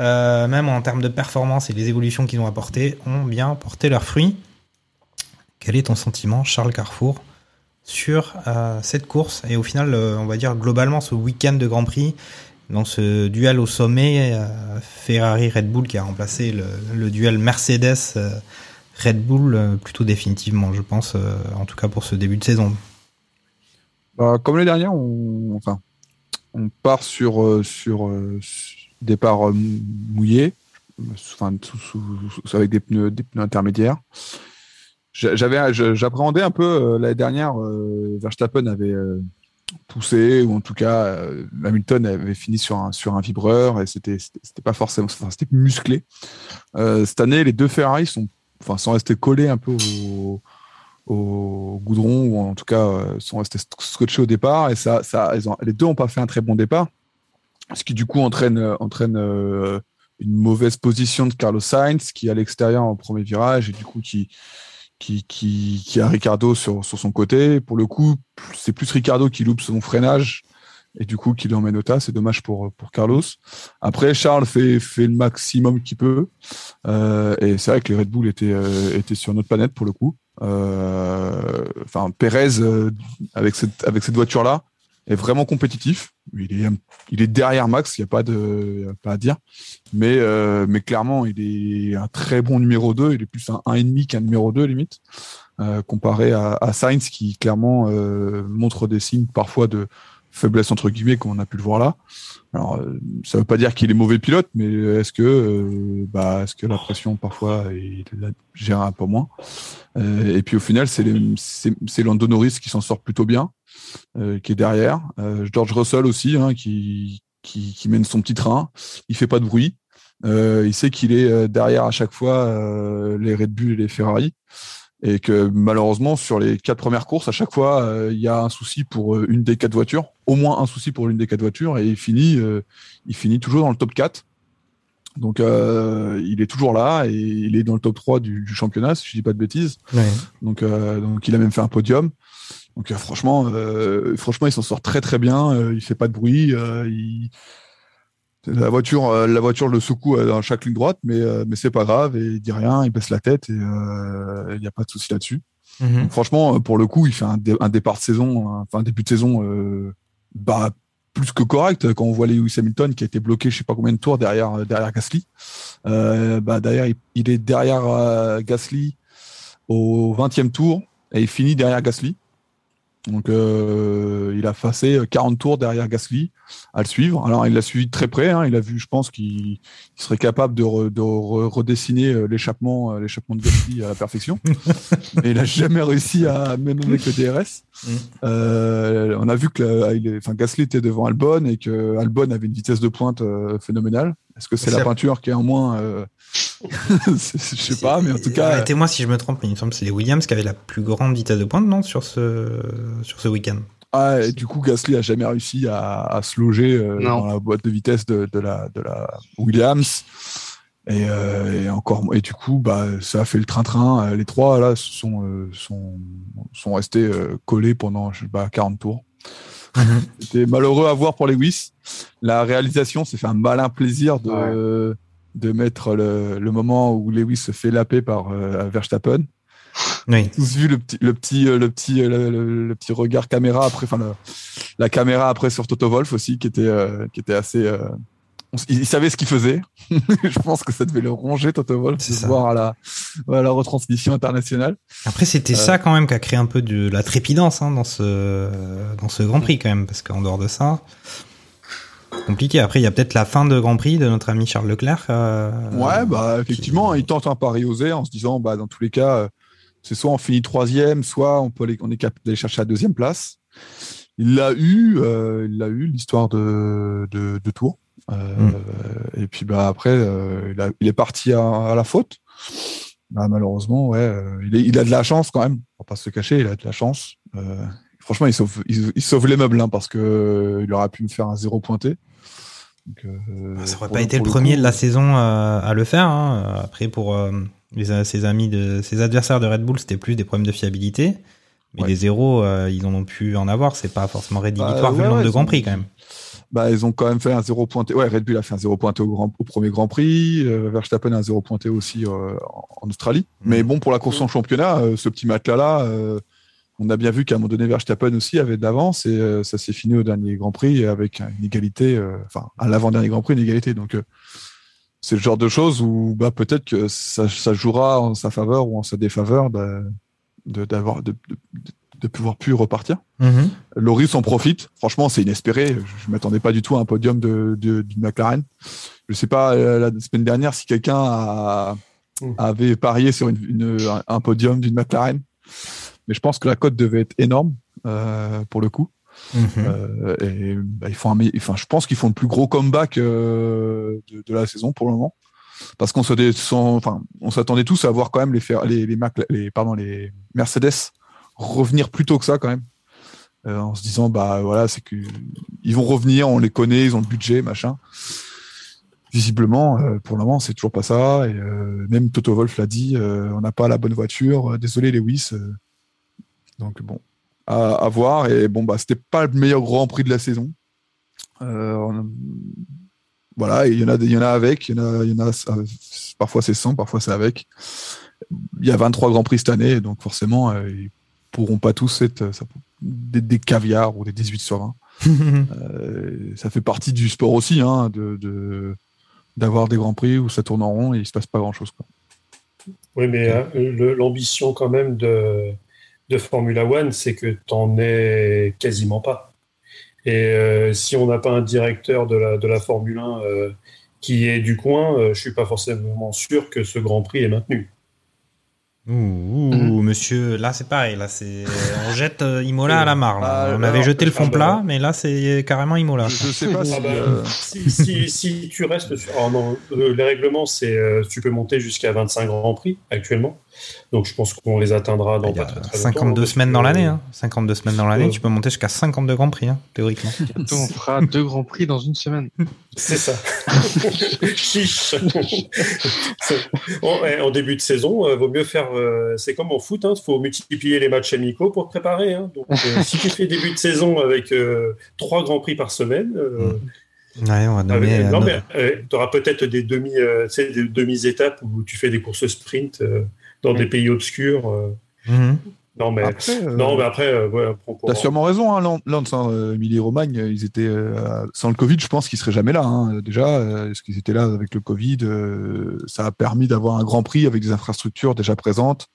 même en termes de performance et les évolutions qu'ils ont apportées ont bien porté leurs fruits. Quel est ton sentiment, Charles Carrefour, sur cette course? Et au final, on va dire globalement ce week-end de Grand Prix dans ce duel au sommet euh, Ferrari-Red Bull qui a remplacé le, duel Mercedes euh, Bull euh, plutôt définitivement, je pense, en tout cas pour ce début de saison. Bah, comme les dernières, on, part sur, sur, départ mou- mouillé, enfin, avec des pneus, des pneus intermédiaires. J'a- J'avais, j'appréhendais un peu l'année dernière. Verstappen avait poussé, ou en tout cas, euh, Hamilton avait fini sur un, sur un vibreur et c'était, c'était pas forcément, c'était musclé. Euh, cette année, les deux Ferrari sont, enfin, sont restés collés un peu au, goudron ou en tout cas euh, sont restés scotchés au départ et ça, ça ont, les deux n'ont pas fait un très bon départ ce qui du coup entraîne, entraîne une mauvaise position de Carlos Sainz qui est à l'extérieur au premier virage et du coup qui qui, qui, qui a Ricardo sur, sur son côté pour le coup c'est plus Ricardo qui loupe son freinage et du coup qu'il emmène au tas. C'est dommage pour, pour Carlos. Après, Charles fait, fait le maximum qu'il peut. Euh, et c'est vrai que les Red Bull étaient, euh, étaient sur notre planète pour le coup. Euh, Enfin, euh, avec cette, avec cette voiture-là, est vraiment compétitif. Il est, il est derrière Max, il n'y a pas de, pas à dire. Mais, euh, mais clairement, il est un très bon numéro 2. Il est plus un 1,5 qu'un numéro 2, limite. Euh, comparé à, à Sainz, qui clairement euh, montre des signes parfois de faiblesse, entre guillemets, comme on a pu le voir là. Alors, euh, ça veut pas dire qu'il est mauvais pilote, mais est-ce que, euh, bah, est-ce que la pression parfois il la gère un peu moins? Euh, Et puis au final, c'est c'est Lando Norris qui s'en sort plutôt bien, euh, qui est derrière. Euh, George Russell aussi, hein, qui, qui qui mène son petit train. Il fait pas de bruit. Euh, il sait qu'il est derrière à chaque fois les Red Bull et les Ferrari. Et que malheureusement, sur les quatre premières courses, à chaque fois, euh, il y a un souci pour euh, une des quatre voitures, au moins un souci pour l'une des quatre voitures, et il finit, euh, il finit toujours dans le top 4. Donc, euh, il est toujours là et il est dans le top 3 du, du championnat, si je dis pas de bêtises. Ouais. Donc, donc, il a même fait un podium. Donc, franchement, franchement, il s'en sort très très bien. Il fait pas de bruit. il... La voiture, euh, la voiture le secoue euh, dans chaque ligne droite, mais euh, mais c'est pas grave. Et il dit rien, il baisse la tête et euh, il n'y a pas de souci là-dessus. Mhm. Franchement, pour le coup, il fait un, dé- un départ de saison, un- enfin un début de saison, euh, bah, plus que correct. Quand on voit Lewis Hamilton qui a été bloqué, je sais pas combien de tours derrière derrière Gasly. Euh, bah derrière, il, il est derrière euh, Gasly au 20e tour et il finit derrière Gasly. Donc euh, il a passé 40 tours derrière Gasly à le suivre. Alors il l'a suivi de très près. hein. Il a vu, je pense, qu'il il serait capable de, re- de re- redessiner euh, l'échappement, euh, l'échappement de Gasly à la perfection. Mais il a jamais réussi à même avec le DRS. Mm. Euh, on a vu que est- enfin, Gasly était devant Albon et que Albon avait une vitesse de pointe euh, phénoménale. Est-ce que c'est la peinture qui est en moins euh, Je sais pas, mais en tout cas. Arrêtez-moi si je me trompe, mais il me semble que c'est les Williams qui avaient la plus grande vitesse de pointe, non, sur ce, sur ce week-end. Ah, et du coup, Gasly a jamais réussi à, à se loger euh, dans la boîte de vitesse de, de la, de la Williams. Et, euh, et encore, et du coup, bah, ça a fait le train-train. Euh, Les trois là sont euh, sont sont restés euh, collés pendant je sais pas 40 tours. C'était malheureux à voir pour Lewis. La réalisation s'est fait un malin plaisir de de mettre le, le moment où Lewis se fait laper par euh, Verstappen Oui. tous vu le petit, le petit, euh, le petit, euh, le, petit regard caméra après, enfin la caméra après sur Toto Wolf aussi, qui était, euh, qui était assez. euh, on il, savait ce qu'il faisait. Je pense que ça devait le ronger Toto Wolf de voir à la, à la retransmission internationale. Après, c'était ça quand même qui a créé un peu de la trépidance hein, dans ce dans ce Grand Prix quand même, parce qu'en dehors de ça, compliqué. Après, il y a peut-être la fin de Grand Prix de notre ami Charles Leclerc. euh, Ouais, bah effectivement, qui- il tente un pari osé en se disant, bah dans tous les cas, euh, c'est soit on finit troisième, soit on peut aller, on est capable d'aller chercher la deuxième place. Il l'a eu, euh, il l'a eu l'histoire de, de, de Tours. Euh, Mm. Et puis bah après, il, a- il est parti à, à la faute. Bah, malheureusement, ouais, il, est- il a de la chance quand même. On va pas se le cacher, il a de la chance. Euh, franchement, il sauve, il, il sauve les meubles hein, parce que euh, il aurait pu me faire un zéro pointé. Donc, euh, Ah, ça aurait pour pas le- été le premier de la saison euh, à le faire. hein. Après, pour euh, les, ses amis, de, ses adversaires de Red Bull, c'était plus des problèmes de fiabilité. Mais Ouais. les zéros, euh, ils en ont pu en avoir. C'est pas forcément rédhibitoire Bah, vu ouais, le nombre ouais, de Grands ils Prix quand même. Bah, ils ont quand même fait un zéro pointé. Ouais, Red Bull a fait un zéro pointé au, grand, au premier Grand Prix. Euh, Verstappen a un zéro pointé aussi euh, en, en Australie. Mhm. Mais bon, pour la course en championnat, euh, ce petit match-là, là, euh, on a bien vu qu'à un moment donné, Verstappen aussi avait de l'avance et euh, ça s'est fini au dernier Grand Prix avec une égalité, euh, enfin, à l'avant-dernier Grand Prix, une égalité. Donc, euh, c'est le genre de choses où bah, peut-être que ça, ça jouera en sa faveur ou en sa défaveur de, de, d'avoir, de, de, de pouvoir plus repartir. Mhm. Loris en profite. Franchement, c'est inespéré. Je ne m'attendais pas du tout à un podium de, McLaren. Je sais pas, la semaine dernière, si quelqu'un a- avait parié sur une, une- un- un podium d'une McLaren. Mais je pense que la cote devait être énorme euh, pour le coup. Mhm. Euh, et bah, ils font un, enfin, je pense qu'ils font le plus gros comeback euh, de, de la saison pour le moment. Parce qu'on se enfin, on s'attendait tous à voir quand même les, les, les, Mac- les, pardon, les Mercedes revenir plus tôt que ça quand même. Euh, en se disant, bah voilà, c'est que ils vont revenir, on les connaît, ils ont le budget, machin. Visiblement, pour le moment, c'est toujours pas ça. Et même Toto Wolf l'a dit, on n'a pas la bonne voiture. Désolé, Lewis. Donc bon, à, à voir. Et bon, bah, c'était pas le meilleur Grand Prix de la saison. Euh, voilà, il y en a, des- il y en a avec, il y en a, il y en a, parfois c'est sans, parfois c'est avec. Il y a 23 grands prix cette année, donc forcément, euh, ils pourront pas tous être euh, ça- des, des caviars ou des 18 sur 20. Euh, ça fait partie du sport aussi, hein, de, de- d'avoir des grands prix où ça tourne en rond et il se passe pas grand chose. Quoi. Oui, mais hein, l'ambition quand même de, de Formula One, c'est que tu n'en es quasiment pas. Et euh, si on n'a pas un directeur de la, de la Formule 1 euh, qui est du coin, euh, je suis pas forcément sûr que ce Grand Prix est maintenu. Ouh, ouh, monsieur, là c'est pareil, là c'est on jette euh, Imola à la mare. là. Ah, on alors, avait jeté le fond plat, mais là c'est carrément Imola. Je, je sais pas si. Ah bah, si, si, si tu restes sur. oh non, euh, les règlements, c'est euh, tu peux monter jusqu'à 25 Grands Prix actuellement. Donc je pense qu'on les atteindra dans Il y pas a très, très longtemps, 52 parce semaines dans l'année. Hein. 52 semaines dans l'année, tu peux monter jusqu'à 52 grands prix, hein, théoriquement. On fera deux grands prix dans une semaine. C'est ça. Chiche. en, ouais, en début de saison, euh, vaut mieux faire. euh, c'est comme en foot, il faut multiplier les matchs amicaux pour te préparer. hein. Donc, euh, si tu fais début de saison avec euh, trois grands prix par semaine, euh, Ouais, on va nommer. avec- euh, non, no- mais tu auras peut-être des demi, euh, des demi étapes où tu fais des courses sprint euh, dans des pays obscurs. euh. Mhm. Non, mais Après, euh, non, mais après, euh, ouais, T'as sûrement raison, hein, Lan- Lance, hein, Emilie et Romagne, euh, ils étaient euh, sans le Covid, je pense qu'ils seraient jamais là. Hein, déjà, euh, parce qu'ils étaient là avec le Covid, euh, ça a permis d'avoir un Grand Prix avec des infrastructures déjà présentes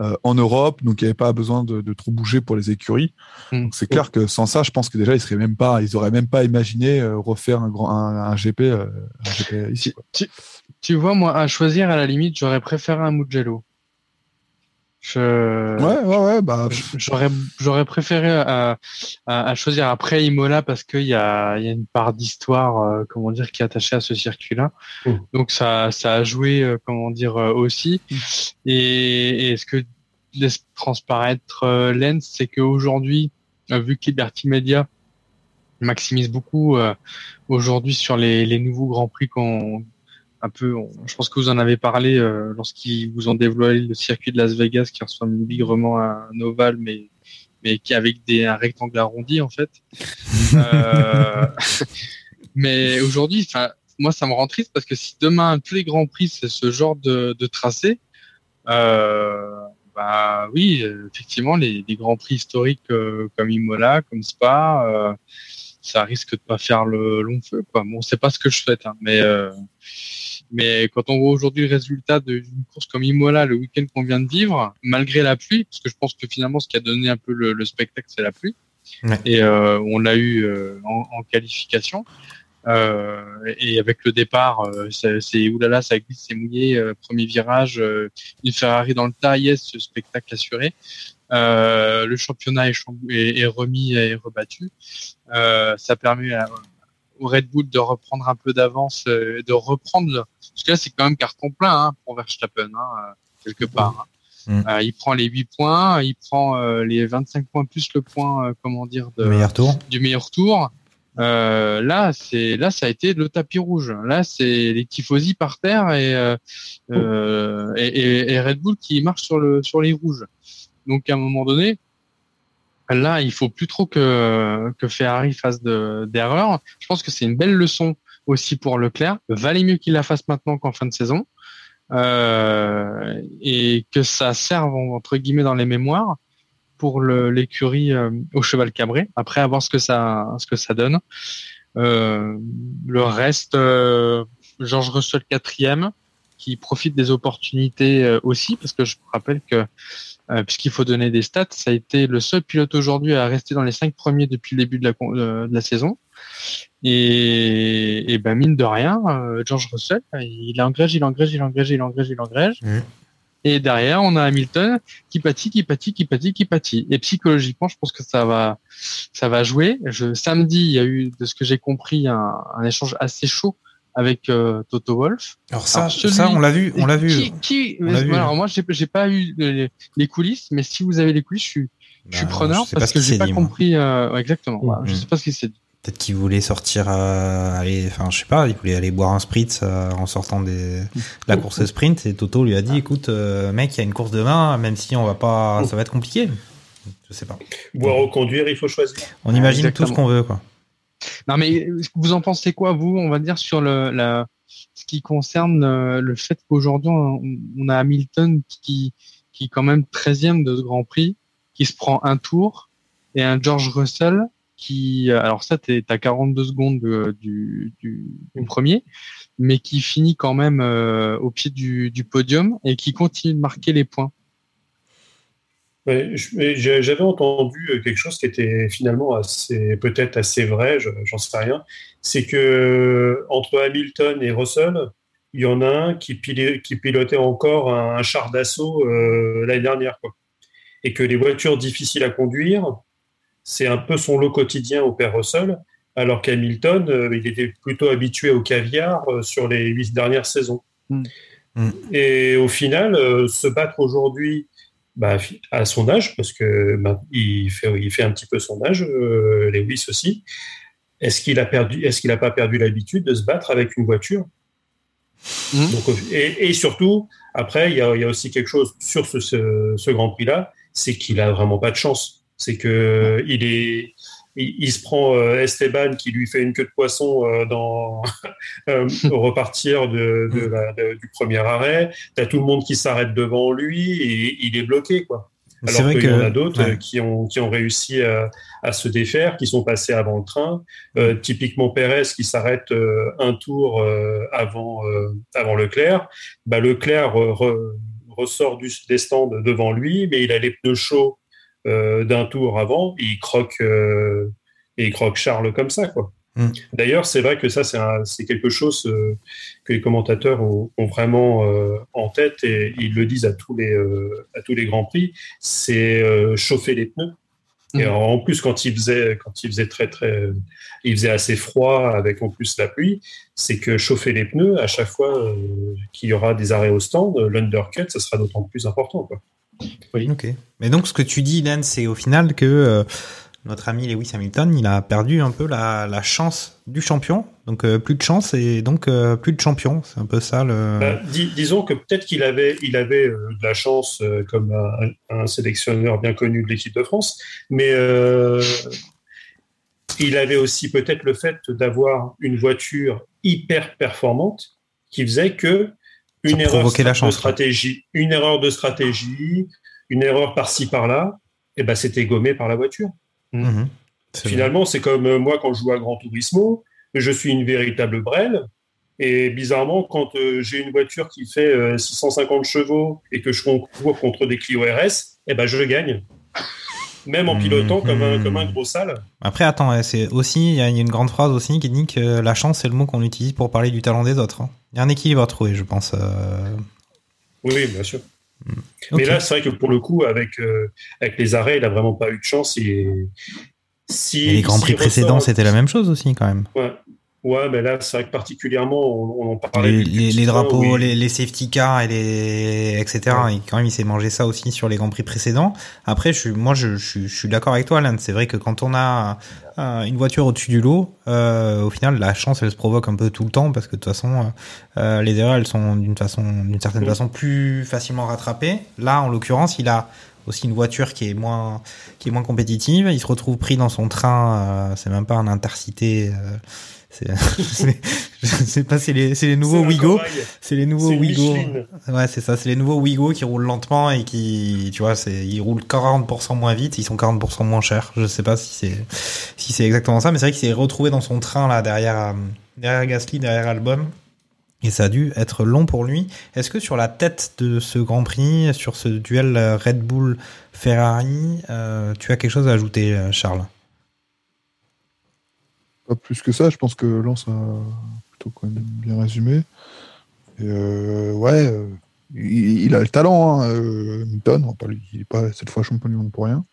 euh, en Europe, donc il n'y avait pas besoin de, de trop bouger pour les écuries. Mm. Donc c'est clair que sans ça, je pense que déjà ils seraient même pas, ils auraient même pas imaginé euh, refaire un, grand, un, un GP, euh, un GP ici. Quoi. Tu vois, moi, à choisir, à la limite, j'aurais préféré un Mugello. Je... Ouais, ouais, ouais, bah J'aurais, j'aurais préféré à, à, à choisir après Imola parce qu'il y a, y a une part d'histoire, euh, comment dire, qui est attachée à ce circuit-là. Mm. Donc ça, ça a joué, euh, comment dire, euh, aussi. Et, et ce que laisse transparaître euh, Lens, c'est qu'aujourd'hui, euh, vu que Liberty Media maximise beaucoup euh, aujourd'hui sur les, les nouveaux grands prix qu'on un peu, on- je pense que vous en avez parlé euh, lorsqu'ils vous ont dévoilé le circuit de Las Vegas qui ressemble bigrement à un ovale, mais mais qui avec des un rectangle arrondi en fait. Euh, mais aujourd'hui, enfin, moi ça me rend triste parce que si demain tous les grands prix c'est ce genre de, de tracé, euh, bah oui, effectivement les, les grands prix historiques euh, comme Imola, comme Spa, euh, ça risque de pas faire le long feu quoi. Bon, c'est pas ce que je souhaite, hein, mais euh, mais quand on voit aujourd'hui le résultat d'une course comme Imola, le week-end qu'on vient de vivre, malgré la pluie, parce que je pense que finalement ce qui a donné un peu le, le spectacle, c'est la pluie, Ouais. et euh, on l'a eu euh, en, en qualification. Euh, et avec le départ, euh, c'est oulala, ça glisse, c'est mouillé, euh, premier virage, euh, une Ferrari dans le tas, yes, ce spectacle assuré. Euh, le championnat est, est- est remis et rebattu. Euh, ça permet à- au Red Bull de reprendre un peu d'avance, euh, de reprendre. Parce que là, c'est quand même carton plein hein, pour Verstappen, hein, euh, quelque part. hein. Mm. Euh, il prend les 8 points, il prend euh, les 25 points plus le point, euh, comment dire, de, Le meilleur tour. du meilleur tour. Euh, là, c'est là, ça a été le tapis rouge. Là, c'est les tifosi par terre et, euh, euh, et, et- et Red Bull qui marche sur le sur les rouges. Donc, à un moment donné, là, il faut plus trop que que Ferrari fasse de d'erreurs. Je pense que c'est une belle leçon aussi pour Leclerc. Valait mieux qu'il la fasse maintenant qu'en fin de saison. Euh, et que ça serve entre guillemets dans les mémoires pour l'écurie euh, au cheval cabré. Après, à voir ce que ça, ce que ça donne. Euh, le reste, euh, Georges Russell quatrième, qui profite des opportunités euh, aussi, parce que je rappelle que puisqu'il faut donner des stats, ça a été le seul pilote aujourd'hui à rester dans les cinq premiers depuis le début de la, euh, de la saison. Et, et ben mine de rien, euh, George Russell, il engrège, il engrège, il engrège, il engrège, il engrège. Et derrière, on a Hamilton qui pâtit, qui pâtit, qui pâtit, qui pâtit. Et psychologiquement, je pense que ça va, ça va jouer. Je, samedi, il y a eu, de ce que j'ai compris, un, un échange assez chaud avec euh, Toto Wolff. Alors ça, Alors, celui- ça on l'a vu, on l'a vu. Qui, qui- On l'a vu. alors moi, j'ai j'ai pas eu les, les coulisses, mais si vous avez les coulisses, je suis, je suis Bah, preneur je parce ce que j'ai pas dit, compris. Euh, ouais, exactement. voilà, je Mhm. sais pas ce qu'il s'est dit. Peut-être qu'il voulait sortir, euh, aller, enfin, je sais pas, il voulait aller boire un euh, en sortant des, de la course sprint et Toto lui a dit, écoute, euh, mec, il y a une course demain, même si on va pas, ça va être compliqué. Je sais pas. boire ou conduire, il faut choisir. On imagine Exactement. tout ce qu'on veut, quoi. Non, mais vous en pensez quoi, vous, on va dire, sur le, la, ce qui concerne euh, le fait qu'aujourd'hui, on, on a Hamilton qui, qui est quand même 13e de ce Grand Prix, qui se prend un tour, et un George Russell qui, alors ça, t'es à 42 secondes de- du, du, du premier, mais qui finit quand même euh, au pied du, du podium et qui continue de marquer les points. Ouais, je- mais j'ai- J'avais entendu euh, quelque chose qui était finalement assez, peut-être assez vrai, je- j'en sais rien. C'est que euh, entre Hamilton et Russell, il y en a un qui, pilotait encore un, un char d'assaut euh, l'année dernière, quoi. Et que les voitures difficiles à conduire, c'est un peu son lot quotidien au père Russell, alors qu'Hamilton, euh, il était plutôt habitué au caviar euh, sur les huit dernières saisons. Mm. Mm. Et au final, euh, se battre aujourd'hui bah, à son âge, parce que bah, il, fait, il fait un petit peu son âge, euh, Lewis aussi. Est-ce qu'il a perdu, est-ce qu'il n'a pas perdu l'habitude de se battre avec une voiture? Donc, au- et, et surtout, après, il y a, il y a aussi quelque chose sur ce, ce, ce Grand Prix-là, c'est qu'il a vraiment pas de chance. C'est que il est, il, il se prend euh, Esteban qui lui fait une queue de poisson euh, dans euh, au repartir de, de la- de- du premier arrêt. T'as tout le monde qui s'arrête devant lui et il est bloqué quoi. Alors qu'il y en a d'autres ouais. qui ont qui ont réussi à, à se défaire, qui sont passés avant le train. Euh, typiquement Pérez qui s'arrête euh, un tour euh, avant euh, avant Leclerc. Bah, Leclerc re- ressort du, des stands devant lui, mais il a les pneus chauds d'un tour avant il croque euh, et il croque Charles comme ça quoi. Mm. D'ailleurs, c'est vrai que ça, c'est quelque chose euh, que les commentateurs ont, ont vraiment euh, en tête et ils le disent à tous les, euh, à tous les grands prix, c'est euh, chauffer les pneus. Et alors, en plus, quand il faisait, quand il faisait très très, il faisait assez froid avec en plus la pluie, c'est que chauffer les pneus à chaque fois euh, qu'il y aura des arrêts au stand, euh, l'undercut, ça sera d'autant plus important. Quoi. Ok. Mais donc, ce que tu dis, Ilan, c'est au final que euh, notre ami Lewis Hamilton, il a perdu un peu la, la chance du champion. Donc, euh, plus de chance et donc euh, plus de champion. C'est un peu ça le. Bah, dis- disons que peut-être qu'il avait, il avait de la chance comme un, un sélectionneur bien connu de l'équipe de France, mais il avait aussi peut-être le fait d'avoir une voiture hyper performante qui faisait que une erreur de stratégie, une erreur de stratégie, une erreur par-ci par-là, et ben c'était gommé par la voiture. Mhm. C'est vrai. Finalement, c'est comme euh, moi quand je joue à Gran Turismo, je suis une véritable brêle. Et bizarrement, quand euh, j'ai une voiture qui fait euh, 650 chevaux et que je concours contre des Clio RS, eh ben je gagne. Même en pilotant comme, un, comme un gros sale. Après, attends, c'est aussi, il y a une grande phrase aussi qui dit que la chance, c'est le mot qu'on utilise pour parler du talent des autres. hein. Il y a un équilibre à trouver, je pense. euh. Oui, bien sûr. Ok. Mais là, c'est vrai que pour le coup, avec, euh, avec les arrêts, il a vraiment pas eu de chance. Et, si, Et les grands prix précédents, ressort- c'était la même chose aussi, quand même. Ouais. Ouais, mais là, c'est vrai que particulièrement, on, on en parlait. Les, les- les drapeaux, les, les safety cars et les etc. Et quand même, il s'est mangé ça aussi sur les grands prix précédents. Après, je suis, moi, je, je, suis- je suis d'accord avec toi, Alan. C'est vrai que quand on a euh, une voiture au-dessus du lot, euh, au final, la chance, elle se provoque un peu tout le temps parce que de toute façon, euh, les erreurs, elles sont d'une façon, d'une certaine Mm. façon, plus facilement rattrapées. Là, en l'occurrence, il a aussi une voiture qui est moins, qui est moins compétitive. Il se retrouve pris dans son train. euh, c'est même pas un intercité. euh, c'est, je sais pas, c'est les, c'est les nouveaux Wigo. C'est les nouveaux Wigo. Ouais, c'est ça, c'est les nouveaux Wigo qui roulent lentement et qui, tu vois, c'est, ils roulent 40% moins vite, ils sont 40% moins chers. Je sais pas si c'est, si c'est exactement ça, mais c'est vrai qu'il s'est retrouvé dans son train, là, derrière, euh, derrière Gasly, derrière Album. Et ça a dû être long pour lui. Est-ce que sur la tête de ce Grand Prix, sur ce duel euh, Red Bull Ferrari, euh, tu as quelque chose à ajouter, Charles? Pas plus que ça, je pense que Lance a plutôt quand même bien résumé. Et euh, ouais, euh, il, il a le talent, hein, euh, Hamilton. On il n'est pas cette fois champion du monde pour rien.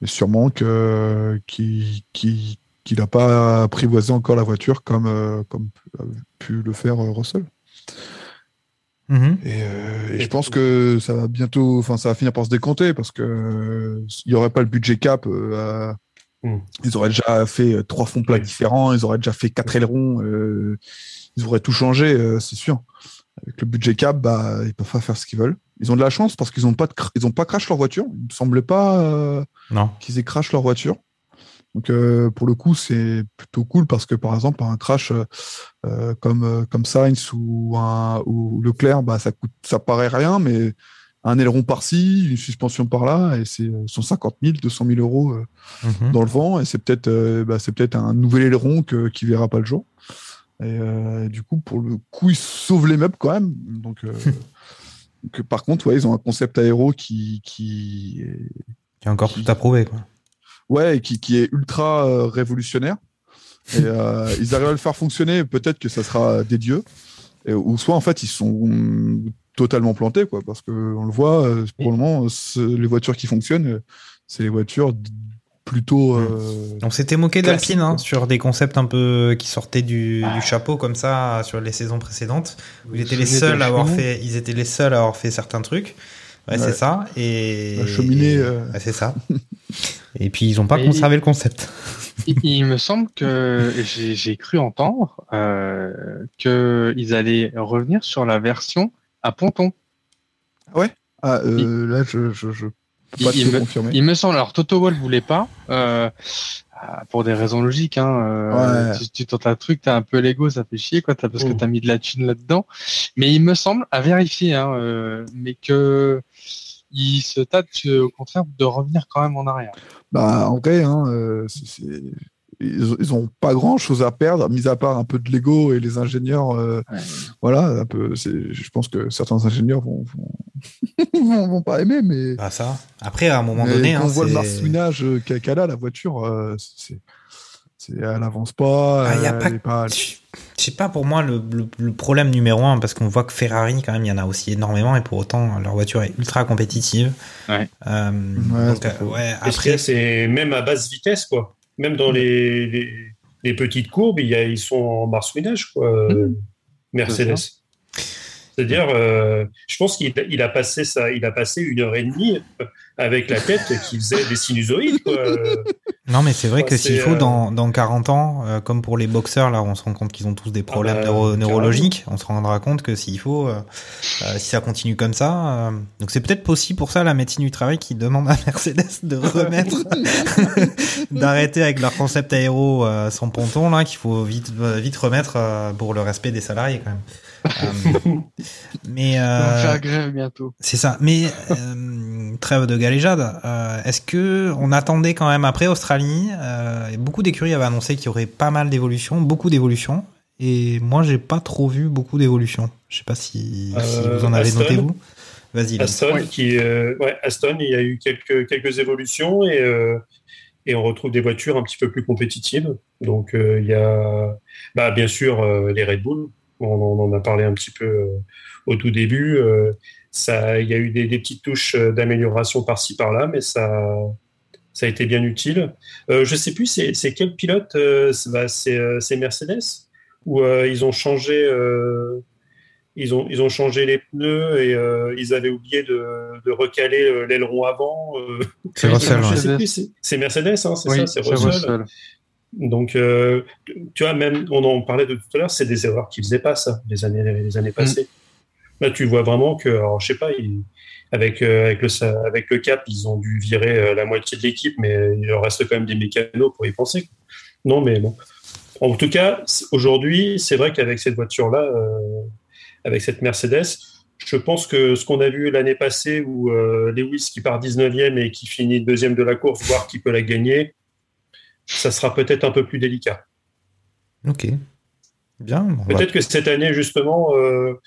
Mais sûrement que qu'il qu'il- qu'il n'a pas apprivoisé encore la voiture comme, euh, comme a pu le faire Russell. Mhm. Et, euh, et je pense que ça va bientôt, enfin ça va finir par se décompter parce que euh, il n'y aurait pas le budget cap. euh, Mm. Ils auraient déjà fait euh, trois fonds plats Oui. différents, ils auraient déjà fait quatre ailerons, euh, ils auraient tout changé, euh, c'est sûr. Avec le budget cap, bah ils peuvent pas faire ce qu'ils veulent. Ils ont de la chance parce qu'ils ont pas ils ont pas crash leur voiture. Il me semblait pas euh, qu'ils aient crash leur voiture. Donc euh, pour le coup, c'est plutôt cool parce que par exemple, un crash euh, comme euh, comme Sainz ou un ou Leclerc, bah ça coûte, ça paraît rien, mais un aileron par-ci, une suspension par-là, et c'est 150 000, 200 000 euros euh, Mhm. dans le vent, et c'est peut-être euh, bah, c'est peut-être un nouvel aileron que, qui verra pas le jour. Et euh, du coup, pour le coup, ils sauvent les meubles quand même. Donc, euh, donc, par contre, ouais, ils ont un concept aéro qui qui est y a encore tout à prouver. Quoi. ouais, qui, qui est ultra euh, révolutionnaire. Et ils arrivent à le faire fonctionner, peut-être que ça sera des dieux. Et, ou soit, en fait, ils sont totalement plantés, quoi, parce que on le voit, euh, pour le moment, les voitures qui fonctionnent, euh, c'est les voitures plutôt. euh, On s'était moqué d'Alpine hein, sur des concepts un peu qui sortaient du, du chapeau comme ça sur les saisons précédentes. Où ils étaient les seuls à avoir fait, ils étaient les seuls à avoir fait certains trucs. Ouais, Ouais. c'est ça. Et La cheminée, et- euh. ouais, c'est ça. et puis ils ont pas Et- conservé le concept. Il, il me semble que j'ai j'ai cru entendre euh, qu'ils allaient revenir sur la version à ponton. Ah, euh, là, je, je, je peux pas Il- te me- confirmer. Il me semble, alors Toto Wolff voulait pas, euh, ah, pour des raisons logiques. Hein, euh, Ouais. tu, tu tentes un truc, t'as un peu l'ego, ça fait chier, quoi, parce que Mm. t'as mis de la thune là-dedans. Mais il me semble, à vérifier, hein, euh, mais que il se tâte au contraire de revenir quand même en arrière. Bah, en vrai, hein, c'est- ils, ils ont pas grand chose à perdre, mis à part un peu de l'ego et les ingénieurs. euh, Ouais. Voilà, un peu. Je pense que certains ingénieurs vont, vont, vont, vont pas aimer, mais. Bah ça. Après, à un moment mais donné, quand hein, on voit le marsouinage euh, qu'a qu'a là, la voiture, euh, c'est, c'est, elle avance pas. Ah, y a elle pas pas- Je sais pas pour moi le, le- le problème numéro un parce qu'on voit que Ferrari quand même il y en a aussi énormément et pour autant leur voiture est ultra compétitive. Ouais. Euh, Ouais, donc, euh, ouais, après a, c'est même à basse vitesse, quoi. Même dans les, les, les petites courbes, il y a, ils sont en marsouinage, quoi. euh, Mercedes. C'est-à-dire, euh, je pense qu'il a- il a passé ça, il a passé une heure et demie avec la tête qui faisait des sinusoïdes, quoi. non mais c'est vrai que s'il faut euh, dans, dans 40 ans euh, comme pour les boxeurs là on se rend compte qu'ils ont tous des problèmes bah, neuro- carrément. neurologiques on se rendra compte que s'il faut si ça continue comme ça donc c'est peut-être aussi pour ça la médecine du travail qui demande à Mercedes de remettre d'arrêter avec leur concept aéro sans ponton là qu'il faut vite vite remettre pour le respect des salariés quand même Euh, mais On euh, faire grève bientôt. c'est ça. Mais euh, trêve de galéjade. euh, Est-ce que on attendait quand même après Australie euh, Beaucoup d'écuries avaient annoncé qu'il y aurait pas mal d'évolutions, beaucoup d'évolutions. Et moi, j'ai pas trop vu beaucoup d'évolutions. Je sais pas si, si Euh, vous en avez Aston. noté vous. Vas-y. Aston, Oui. qui, euh, ouais, Aston, il y a eu quelques, quelques évolutions et, euh, et on retrouve des voitures un petit peu plus compétitives. Donc, euh, il y a bah, bien sûr euh, les Red Bull. On, on en a parlé un petit peu euh, au tout début. Euh, ça, il y a eu des, des petites touches euh, d'amélioration par-ci par-là, mais ça, ça a été bien utile. Euh, je sais plus, c'est quel pilote euh, c'est bah, c'est, euh, Mercedes où euh, ils ont changé. euh, ils ont, ils ont changé les pneus et euh, ils avaient oublié de, de recaler euh, l'aileron avant. euh. C'est Russell. c'est Mercedes, hein, c'est Oui, ça, c'est c'est Russell. Russell. Donc, euh, tu vois, même, on en parlait de tout à l'heure, c'est des erreurs qu'ils faisaient pas, ça, les années, les années passées. Là, tu vois vraiment que, alors, je sais pas, ils- avec, euh, avec, le, ça- avec le cap, ils ont dû virer euh, la moitié de l'équipe, mais il leur reste quand même des mécanos pour y penser. Non, mais bon. En tout cas, aujourd'hui, c'est vrai qu'avec cette voiture-là, avec cette Mercedes, je pense que ce qu'on a vu l'année passée, où Lewis qui part 19e et qui finit deuxième de la course, voire qui peut la gagner, ça sera peut-être un peu plus délicat. Ok. Bien. bah, Peut-être que cette année, justement, euh,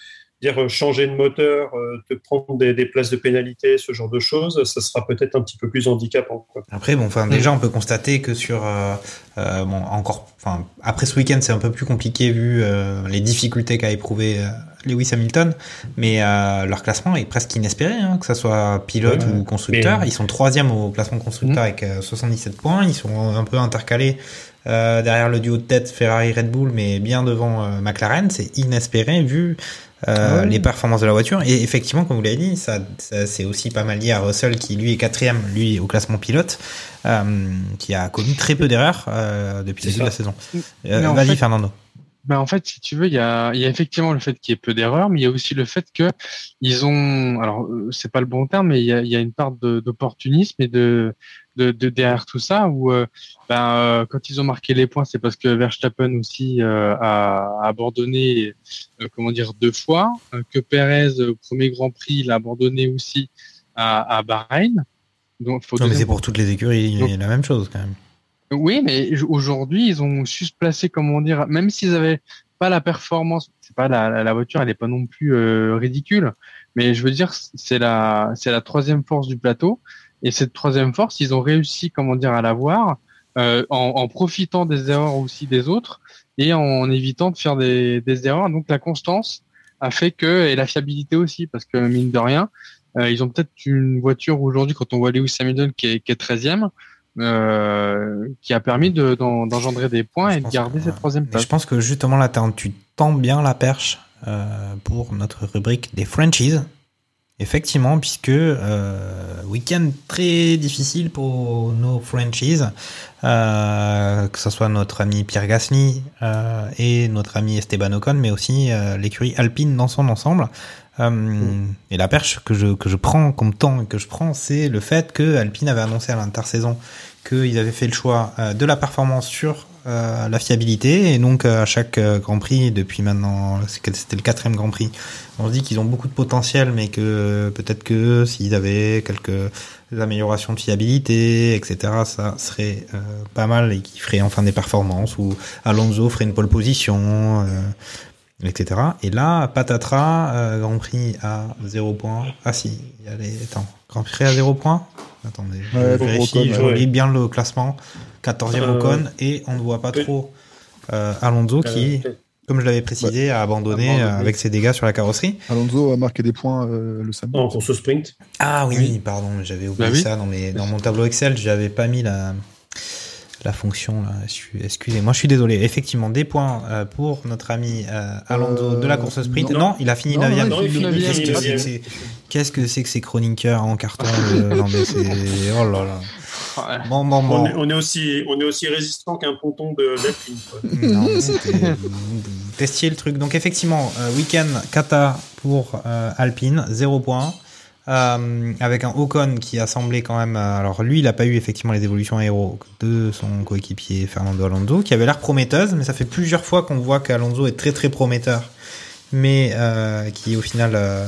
dire euh, changer de moteur, euh, te prendre des, des places de pénalité, ce genre de choses, ça sera peut-être un petit peu plus handicapant. Quoi. Après, bon, enfin, déjà, on peut constater que sur, euh, euh, bon, encore, enfin, après ce week-end, c'est un peu plus compliqué vu euh, les difficultés qu'a éprouvé euh, Lewis Hamilton, mais euh, leur classement est presque inespéré, hein, que ça soit pilote Ouais, ou constructeur. mais- Ils sont troisième au classement constructeur avec euh, 77 points. Ils sont un peu intercalés euh, derrière le duo de tête Ferrari-Red Bull, mais bien devant euh, McLaren. C'est inespéré vu euh, Ouais. les performances de la voiture. Et effectivement, comme vous l'avez dit, ça, ça c'est aussi pas mal lié à Russell qui lui est quatrième, lui au classement pilote, euh, qui a commis très peu d'erreurs euh, depuis le C'est début de la saison. Euh, en Vas-y, fait- Fernando. Ben en fait, si tu veux, il y a, il y a effectivement le fait qu'il y ait peu d'erreurs, mais il y a aussi le fait que ils ont, alors c'est pas le bon terme, mais il y a, il y a une part d'opportunisme et de de, de derrière tout ça où euh, ben, euh, quand ils ont marqué les points, c'est parce que Verstappen aussi euh, a, a abandonné, euh, comment dire, deux fois, euh, que Perez au premier Grand Prix l'a abandonné aussi à, à Bahreïn. Donc, faut Non, mais c'est pour toutes les écuries Donc- la même chose quand même. Oui, mais aujourd'hui, ils ont su se placer, comment dire, même s'ils avaient pas la performance, c'est pas la, la- voiture, elle est pas non plus euh, ridicule, mais je veux dire, c'est la, c'est la troisième force du plateau, et cette troisième force, ils ont réussi, comment dire, à l'avoir euh, en, en profitant des erreurs aussi des autres et en évitant de faire des, des erreurs. Donc la constance a fait que et la fiabilité aussi, parce que mine de rien, euh, ils ont peut-être une voiture aujourd'hui, quand on voit Lewis Hamilton qui est, qui est 13e, euh, qui a permis de- d'en- d'engendrer des points Je et de garder que- cette troisième place. je pense que justement là, tu tends bien la perche euh, pour notre rubrique des franchises. Effectivement, puisque euh, week-end très difficile pour nos franchises, euh, que ce soit notre ami Pierre Gasly euh, et notre ami Esteban Ocon, mais aussi euh, l'écurie Alpine dans son ensemble. Et la perche que je, que je prends comme temps que je prends, c'est le fait que Alpine avait annoncé à l'intersaison qu'ils avaient fait le choix de la performance sur euh, la fiabilité. Et donc euh, à chaque euh, Grand Prix depuis maintenant c'était le quatrième Grand Prix on se dit qu'ils ont beaucoup de potentiel mais que peut-être que s'ils avaient quelques améliorations de fiabilité etc ça serait euh, pas mal et qu'ils feraient enfin des performances ou Alonso ferait une pole position euh, etc et là patatras Grand Prix à 0 points ah si il y a les attends. Grand Prix à 0 points attendez je Ouais, vérifie je relis bien le classement 14e Euh, Ocon et on ne voit pas oui. trop euh, Alonso qui Euh, comme je l'avais précisé, a abandonné, abandonné. euh, avec ses dégâts sur la carrosserie. Alonso a marqué des points euh, le samedi. en course au sprint. Ah oui, Oui. pardon, j'avais oublié Bah oui. ça dans, mes, dans mon tableau Excel, j'avais pas mis la, la fonction Excusez-moi, je suis désolé. Effectivement, des points euh, pour notre ami euh, Alonso Euh, de la course au sprint. Non, non. il a fini Non, 9 non, il finit Qu'est-ce que neuvième. c'est que ces- Qu'est-ce que c'est que ces chroniqueurs en carton Non mais c'est oh là là. Ouais. Bon bon On, est, on est aussi, on est aussi résistant qu'un ponton de d'Alpine. vous testiez le truc. Donc effectivement, euh, week-end kata pour euh, Alpine, 0 points. Euh, avec un Ocon qui a semblé quand même. euh, alors lui, il n'a pas eu effectivement les évolutions aéro de son coéquipier Fernando Alonso, qui avait l'air prometteuse, mais ça fait plusieurs fois qu'on voit qu'Alonso est très très prometteur, mais euh, qui au final euh,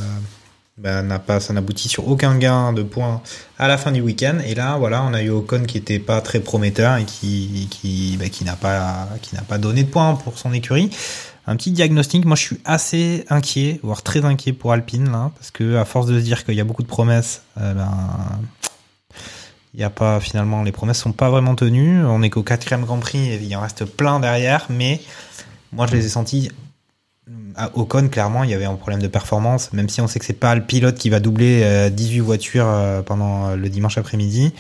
bah, n'a pas, ça n'aboutit sur aucun gain de points à la fin du week-end. Et là, voilà, on a eu Ocon qui était pas très prometteur et qui qui bah, qui n'a pas qui n'a pas donné de points pour son écurie. Un petit diagnostic, moi je suis assez inquiet, voire très inquiet pour Alpine là, parce que à force de se dire qu'il y a beaucoup de promesses, euh, ben y a pas finalement les promesses sont pas vraiment tenues. On est qu'au quatrième Grand Prix, et il en reste plein derrière, mais moi je les ai sentis à Ocon clairement il y avait un problème de performance, même si on sait que c'est pas le pilote qui va doubler euh, 18 voitures euh, pendant le dimanche après-midi.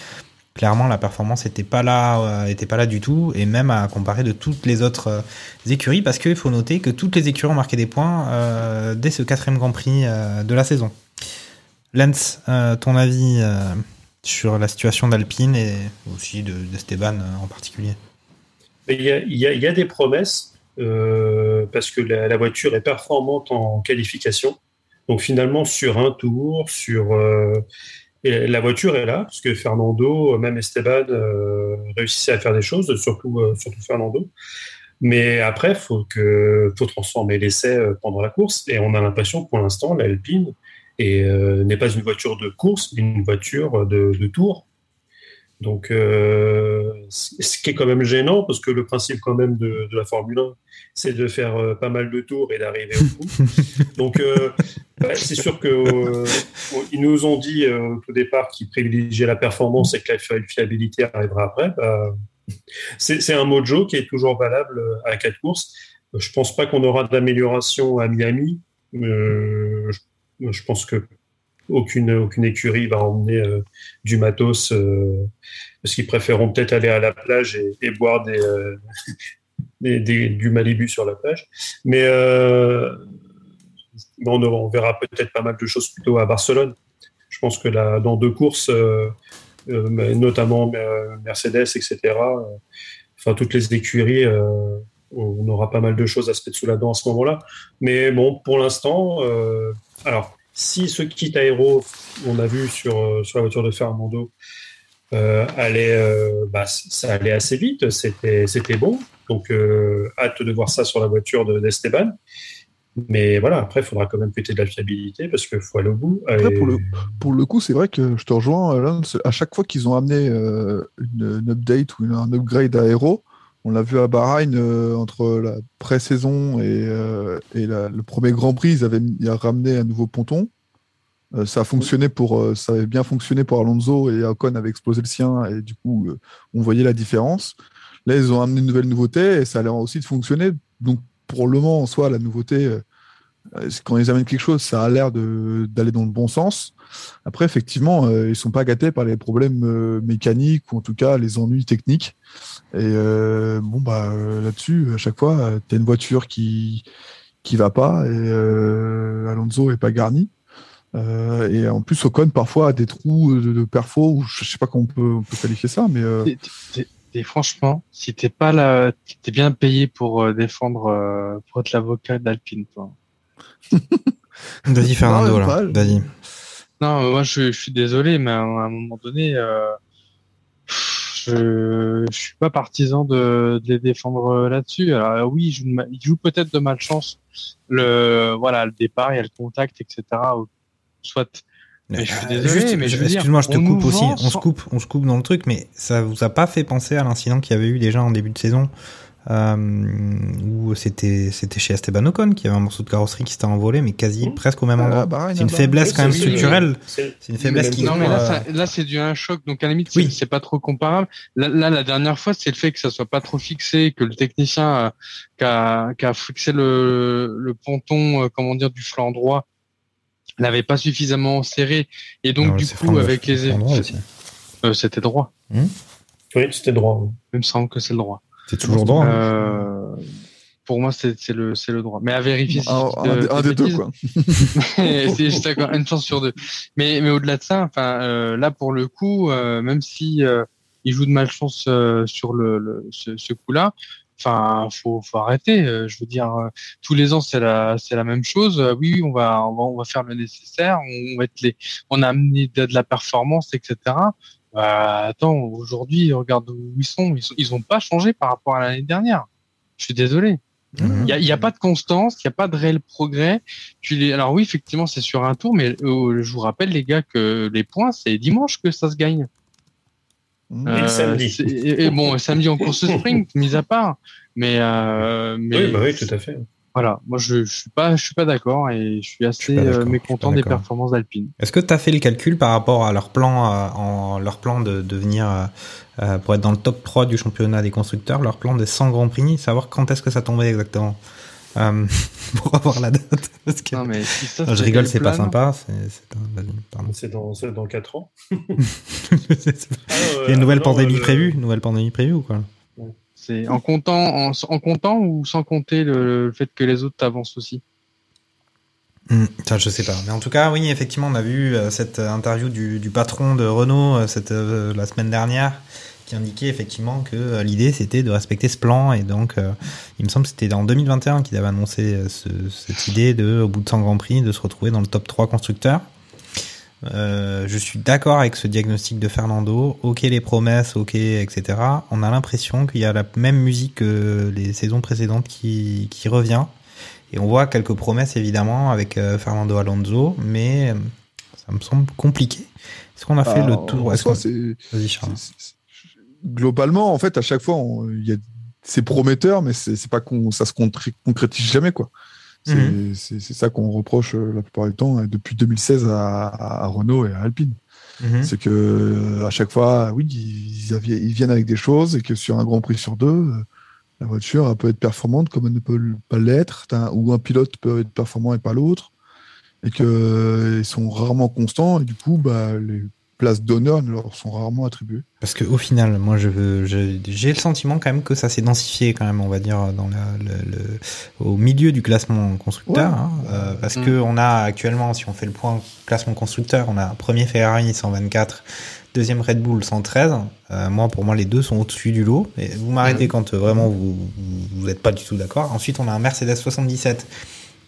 Clairement, la performance était pas là, euh, était pas là du tout, et même à comparer de toutes les autres euh, écuries, parce qu'il faut noter que toutes les écuries ont marqué des points euh, dès ce quatrième Grand Prix euh, de la saison. Euh, ton avis euh, sur la situation d'Alpine et aussi de euh, en particulier? Il y a des promesses euh, parce que la, voiture est performante en qualification. Donc finalement, sur un tour, sur euh, la voiture est là, parce que Fernando, même Esteban, euh, réussissait à faire des choses, surtout, euh, surtout Fernando. Mais après, faut faut transformer l'essai pendant la course, et on a l'impression que pour l'instant, l'Alpine est, n'est pas une voiture de course, mais une voiture de tour. Donc, euh, ce qui est quand même gênant, parce que le principe quand même de, de la Formule 1, c'est de faire euh, pas mal de tours et d'arriver au bout. Donc, euh, bah, c'est sûr que euh, ils nous ont dit euh, au tout départ qu'ils privilégiaient la performance et que la fi- fiabilité arrivera après. Bah, c'est un mojo qui est toujours valable à quatre courses. Je pense pas qu'on aura d'amélioration à Miami. Euh, je, je pense que aucune, aucune écurie va emmener euh, du matos euh, parce qu'ils préféreront peut-être aller à la plage et, boire euh, des- des- du Malibu sur la plage. Mais euh, on, on verra peut-être pas mal de choses plutôt à Barcelone. Je pense que là, dans deux courses, notamment Mercedes, etc., enfin toutes les écuries, on aura pas mal de choses à se mettre sous la dent à ce moment-là. Mais bon, pour l'instant, alors si ce kit aéro, on a vu sur, euh, sur la voiture de Fernando, euh, allait, euh, bah, ça allait assez vite, c'était, bon. Donc, euh, hâte de voir ça sur la voiture de, d'Esteban. Mais voilà, après, il faudra quand même péter de la fiabilité parce qu'il faut aller au bout. Après, Et- pour le, pour le coup, c'est vrai que je te rejoins. Alain, à chaque fois qu'ils ont amené une, une update ou une- un upgrade à Aero, on l'a vu à Bahreïn euh, entre la pré-saison et, euh, et la- le premier Grand Prix, ils avaient avaient ramené un nouveau ponton. Euh, ça a fonctionné pour, ça avait bien fonctionné pour Alonso et Ocon avait explosé le sien et du coup, on voyait la différence. Là, ils ont amené une nouvelle nouveauté et ça a l'air aussi de fonctionner. Donc, pour le moment, en soi, la nouveauté, quand ils amènent quelque chose, ça a l'air d'aller dans le bon sens. Après, effectivement, euh, ils sont pas gâtés par les problèmes euh, mécaniques ou en tout cas les ennuis techniques. Et euh, bon, bah euh, là-dessus, à chaque fois, tu as une voiture qui qui va pas et euh, Alonso est pas garni. Euh, et en plus, Ocon parfois a des trous de, de perfo, ou je sais pas comment on peut, qualifier ça, mais euh, franchement, si t'es pas là, bien payé pour euh, défendre, euh, pour être l'avocat d'Alpine, toi. Vas-y, Fernando, Non, là. Vas-y. Non, mais moi je, je suis désolé, mais à un, moment donné, euh, je, je suis pas partisan de, de les défendre euh, là-dessus. Alors euh, oui, ils jouent, de ma- ils jouent peut-être de malchance. Le voilà, le départ, il y a le contact, etc. Soit. Mais je suis Euh, désolé, juste, mais je veux dire, excuse-moi, je te coupe aussi. On se coupe, on se coupe dans le truc, mais ça vous a pas fait penser à l'incident qu'il y avait eu déjà en début de saison, euh, où c'était c'était chez Esteban Ocon qui avait un morceau de carrosserie qui s'était envolé, mais quasi Mhm. presque au même à endroit. C'est une faiblesse quand même structurelle. c'est- une faiblesse le qui. même Non, mais là, euh, c'est dû à un choc. Donc, à la limite, Oui. c'est- pas trop comparable. Là, là, la dernière fois, c'est le fait que ça soit pas trop fixé, que le technicien euh, qui a, qui a fixé le, le ponton, euh, comment dire, du flanc droit, l'avait pas suffisamment serré. Et donc, non, du coup, avec les flanc droit euh, c'était droit. Oui, c'était droit. Il me semble que c'est le droit. C'est toujours droit. hein. Euh, pour moi, c'est c'est le, c'est le droit. Mais à vérifier si un, un un de des deux, quoi. c'est juste d'accord, une chance sur deux. Mais, mais au-delà de ça, enfin, euh, là pour le coup, euh, même si euh, il joue de malchance euh, sur le, le- ce, ce coup-là, enfin, faut, faut arrêter. euh, je veux dire, euh, tous les ans c'est la, c'est la même chose. Euh, oui, on va, on va, on va faire le nécessaire. On va être les, on a amené de, de la performance, etc. Bah, attends, aujourd'hui, regarde où ils sont. Ils, sont, ils ont pas changé par rapport à l'année dernière. Je suis désolé. Mhm. Il y a, y a pas de constance, il y a pas de réel progrès. Tu les... Alors oui, effectivement, c'est sur un tour, mais euh, je vous rappelle les gars que les points, c'est dimanche que ça se gagne. Mhm. Et le samedi. c'est- Et, et bon, samedi en course sprint, mis à part. Mais, euh, mais Oui, bah oui, tout à fait. Voilà, moi je, je suis pas, je suis pas d'accord et je suis assez euh, je suis mécontent des performances d'Alpine. Est-ce que tu as fait le calcul par rapport à leur plan, euh, en, leur plan de devenir, euh, pour être dans le top 3 du championnat des constructeurs, leur plan des 100 Grands Prix, savoir quand est-ce que ça tombait exactement euh, Pour avoir la date? Parce que- Non mais si ça, Non, je rigole, c'est pas sympa. c'est- dans, c'est dans 4 ans. C'est- Il y a une nouvelle pandémie prévue Une nouvelle pandémie prévue ou quoi? C'est en comptant, en, comptant ou sans compter le, fait que les autres avancent aussi? Hmm, ça, je sais pas. Mais en tout cas, oui, effectivement, on a vu euh, cette euh, interview du, patron de Renault euh, cette, la semaine dernière qui indiquait effectivement que l'idée c'était de respecter ce plan et donc il me semble que c'était en 2021 qu'il avait annoncé ce- cette idée de au bout de 100 Grands Prix de se retrouver dans le top 3 constructeurs. Euh, je suis d'accord avec ce diagnostic de Fernando. Ok les promesses, ok etc. On a l'impression qu'il y a la même musique que les saisons précédentes qui, qui revient. Et on voit quelques promesses évidemment avec euh, Fernando Alonso, mais euh, ça me semble compliqué. Est-ce qu'on a fait Ah, le tour? en soi, globalement, en fait, à chaque fois, on- c'est prometteur, mais c'est pas ça se concrétise jamais quoi. C'est c'est- c'est ça qu'on reproche euh, la plupart du temps euh, depuis 2016 à, à Renault et à Alpine. Mhm. C'est que euh, à chaque fois, oui, ils, ils viennent avec des choses et que sur un Grand Prix sur deux, la voiture elle peut être performante comme elle ne peut pas l'être, ou un pilote peut être performant et pas l'autre, et que euh, ils sont rarement constants et du coup, bah, les places d'honneur ne leur sont rarement attribuées. Parce que au final, moi, je j'ai le sentiment quand même que ça s'est densifié quand même, on va dire, dans la- le, le- au milieu du classement constructeur, Ouais. hein, euh, parce Mm. que on a actuellement, si on fait le point classement constructeur, on a premier Ferrari 124, deuxième Red Bull 113. Euh, moi, pour moi, les deux sont au-dessus du lot. Et vous m'arrêtez quand euh, vraiment vous vous n'êtes pas du tout d'accord. Ensuite, on a un Mercedes 77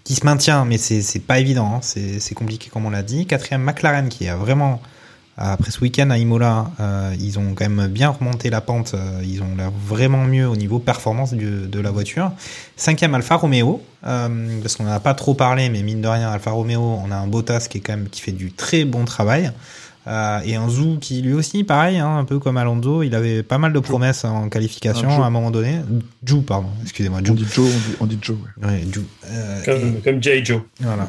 qui se maintient, mais c'est c'est pas évident, hein, c'est c'est compliqué comme on l'a dit. Quatrième McLaren qui a vraiment Après ce week-end à Imola, euh, ils ont quand même bien remonté la pente. euh, ils ont l'air vraiment mieux au niveau performance du- de la voiture. Cinquième Alfa Romeo, euh, parce qu'on n'en a pas trop parlé, mais mine de rien, Alfa Romeo, on a un Bottas qui est quand même qui fait du très bon travail. Euh, et un Zou qui lui aussi, pareil, hein, un peu comme Alonso, il avait pas mal de promesses en qualification Ah, à un moment donné. Jou, pardon, excusez-moi, On dit Joe, on dit, on dit Joe. ouais. Ouais, Jou. Euh, et- Comme, comme J. Joe. voilà.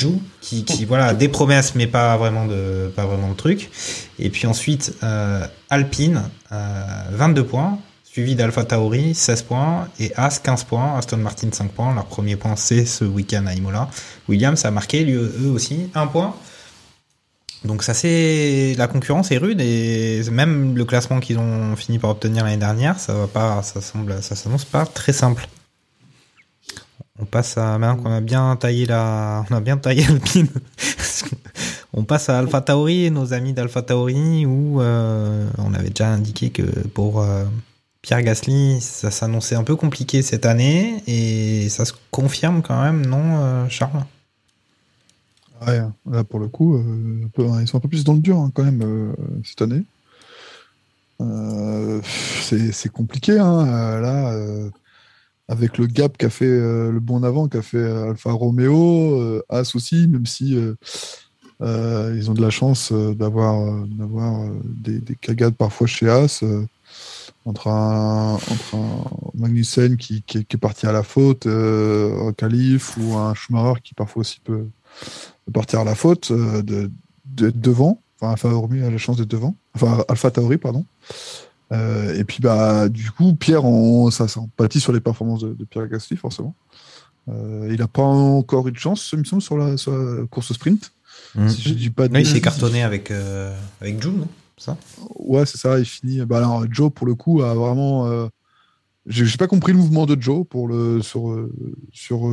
Zhou, qui, qui voilà des promesses mais pas vraiment de pas vraiment de truc. Et puis ensuite euh, Alpine euh, 22 points, suivi d'Alpha Tauri 16 points et As 15 points, Aston Martin 5 points. Leur premier point c'est ce week-end à Imola. Williams a marqué lui, eux aussi un point. Donc ça c'est la concurrence est rude et même le classement qu'ils ont fini par obtenir l'année dernière, ça va pas, ça semble, ça s'annonce pas très simple. On passe à maintenant qu'on a bien taillé la, on a bien taillé Alpine. on passe à Alpha Tauri, nos amis d'Alpha Tauri, où euh, on avait déjà indiqué que pour euh, Pierre Gasly, ça s'annonçait un peu compliqué cette année et ça se confirme quand même, non, euh, Charles? Là pour le coup, euh, peu- ils sont un peu plus dans le dur hein, quand même euh, cette année. Euh, c'est compliqué hein, là, avec le gap qu'a fait le bon avant qu'a fait Alfa Romeo, As aussi, même si ils ont de la chance d'avoir des, des cagades parfois chez As. entre un, Magnussen qui, est- parti à la faute, un Calif ou un Schumacher qui parfois aussi peut, de partir à la faute, euh, de, d'être devant. Enfin, Alpha Tauri a la chance d'être devant. Enfin, Alpha Tauri, pardon. Euh, et puis, bah, du coup, Pierre, on, ça, ça empathie sur les performances de, de Pierre Gasly, forcément. Euh, il n'a pas encore eu de chance, il me semble, sur la, sur la course sprint. Si je dis pas de Là, il s'est cartonné avec, euh, avec Jou, non? Ça? Ouais, c'est ça, il finit. Bah alors, Joe, pour le coup, a vraiment. J'ai pas compris le mouvement de Joe pour le, sur, sur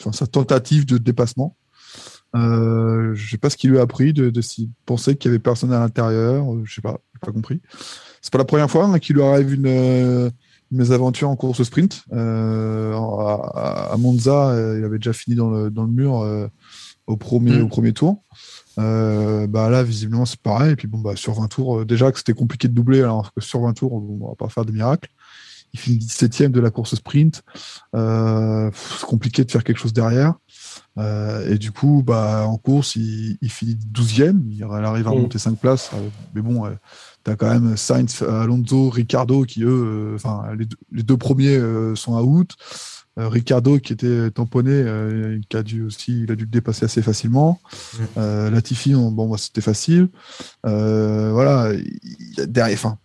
enfin, sa tentative de dépassement. Euh, je sais pas ce qu'il lui a appris de, de s'il pensait qu'il y avait personne à l'intérieur. euh, Je sais pas, j'ai pas compris. C'est pas la première fois hein, qu'il lui arrive une, euh, une mésaventure en course sprint. Euh, à, à Monza, euh, il avait déjà fini dans le, dans le mur euh, au, premier, Mm. au premier tour. Euh, bah là, visiblement, c'est pareil. Et puis bon, bah, sur 20 tours, euh, déjà que c'était compliqué de doubler, alors que sur 20 tours, on, on va pas faire de miracle. Il finit 17ème de la course sprint. Euh, c'est compliqué de faire quelque chose derrière. Euh, et du coup, bah, en course, il, il finit 12e. Il, arrive à Mm. monter 5 places. Euh, mais bon, tu as quand même Sainz, Alonso, Ricardo qui, eux, euh, enfin, les, deux- les deux premiers euh, sont à out. Euh, Ricardo qui était tamponné, euh, qui a dû aussi, il a dû le dépasser assez facilement. Mm. Euh, Latifi, on- bon, bah, c'était facile. Euh, voilà, derrière, enfin,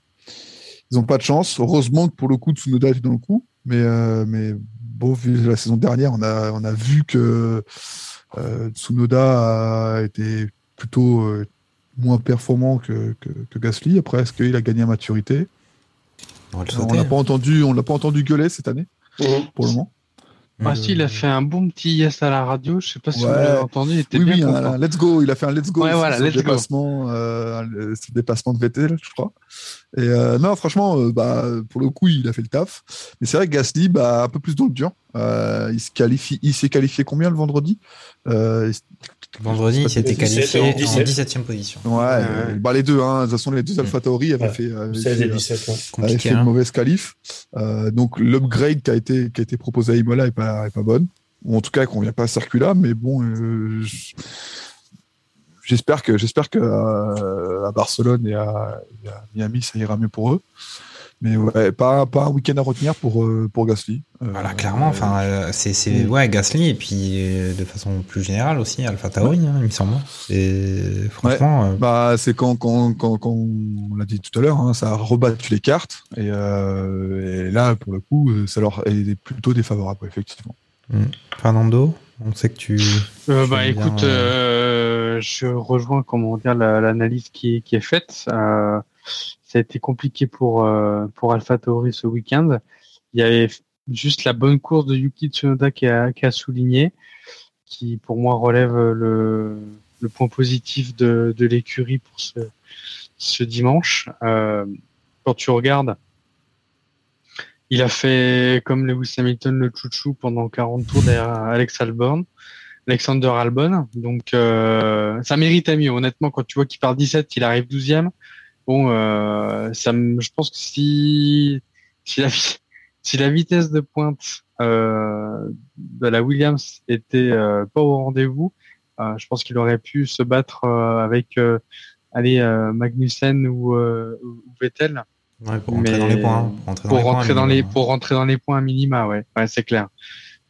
ils n'ont pas de chance. Heureusement que pour le coup, Tsunoda était dans le coup, mais, euh, mais bon, vu la saison dernière, on a, on a vu que euh, Tsunoda a été plutôt euh, moins performant que, que, que Gasly. Après, est-ce qu'il a gagné en maturité? On On sauter. l'a pas entendu, on l'a pas entendu gueuler cette année Mhm. pour le moment. Ah si, il a fait un bon petit yes à la radio. Je sais pas si vous l'avez entendu. Il était Oui, bien oui, content. un, let's go. Il a fait un let's go. Ouais, voilà, let's go. dépassement, euh, le- dépassement de Vettel, je crois. Et euh, non, franchement, euh, bah, pour le coup, il a fait le taf. Mais c'est vrai que Gasly, bah, un peu plus dans le dur. Euh, il se qualifie, il s'est qualifié combien le vendredi? Euh, Vendredi, il s'était 17 qualifié en 17. 17e position. Ouais, euh, bah, les deux. Hein, de toute façon, les deux Alpha Tauri avaient Ouais. fait, avaient 16 fait, et euh, 17, ouais. avait Compliqué, fait une hein. mauvaise qualif. Euh, donc l'upgrade qui a été qui a été proposé à Imola est pas est pas bonne. Ou en tout cas qu'on vient pas à ce circuit-là, mais bon. euh, J'espère que j'espère que euh, à Barcelone et à, et à Miami ça ira mieux pour eux. Mais ouais, pas, pas un week-end à retenir pour, euh, pour Gasly. Euh, Voilà, clairement, enfin, euh, c'est, c'est, Mm. ouais, Gasly, et puis euh, de façon plus générale aussi, Alpha Tauri, hein, il me semble. Et franchement, euh, Bah, c'est quand, quand, quand, quand on l'a dit tout à l'heure, hein, ça a rebattu les cartes. Et, euh, et là, pour le coup, euh, ça leur est plutôt défavorable, effectivement. Fernando, on sait que tu. Euh, tu bah bien, écoute, euh, euh, je rejoins comment dire la- l'analyse qui, est- qui est faite. Euh, ça a été compliqué pour euh, pour Alpha Tauri ce week-end. Il y avait juste la bonne course de Yuki Tsunoda qui a, qui a souligné, qui pour moi relève le, le point positif de, de l'écurie pour ce, ce dimanche. Euh, quand tu regardes, il a fait comme Lewis Hamilton le chouchou pendant 40 tours derrière Alex Albon. Alexander Albon. Donc euh, ça mérite mieux. Honnêtement, quand tu vois qu'il part 17, qu'il arrive 12e, bon, euh, ça, je pense que si si la, si la vitesse de pointe euh, de la Williams était euh, pas au rendez-vous, euh, je pense qu'il aurait pu se battre euh, avec euh, allez euh, Magnussen ou, euh, ou Vettel. Ouais, pour rentrer Mais dans les points. Pour rentrer dans pour les points, rentrer dans les minimum. pour rentrer dans les points minima ouais. Ouais c'est clair.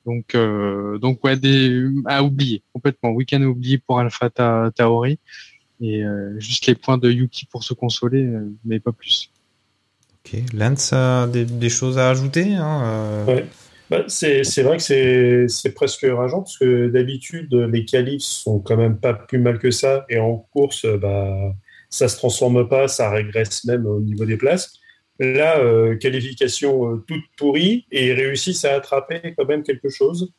Donc euh, donc ouais des à oublier complètement. Week-end oublié pour Alpha Ta- Tauri et euh, juste les points de Yuki pour se consoler euh, mais pas plus Ok. Lance a des, des choses à ajouter hein, euh, Ouais. Bah, c'est vrai que c'est c'est presque rageant parce que d'habitude les qualifs sont quand même pas plus mal que ça et en course bah ça se transforme pas, ça régresse même au niveau des places. Là, euh, qualification euh, toute pourrie et ils réussissent à attraper quand même quelque chose.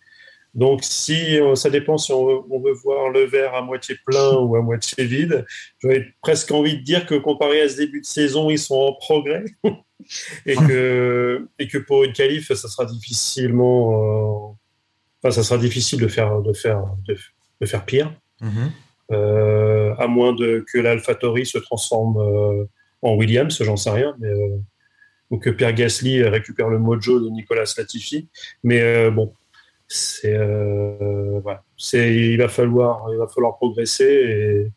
Donc si euh, ça dépend si on veut, on veut voir le verre à moitié plein ou à moitié vide, j'aurais presque envie de dire que comparé à ce début de saison, ils sont en progrès. Et que et que pour une qualif, ça sera difficilement, euh, enfin ça sera difficile de faire de faire de, de faire pire, mhm. euh, à moins de que l'AlphaTauri se transforme euh, en Williams, j'en sais rien, mais euh, ou que Pierre Gasly récupère le mojo de Nicolas Latifi, mais euh, bon, c'est euh, voilà, c'est il va falloir il va falloir progresser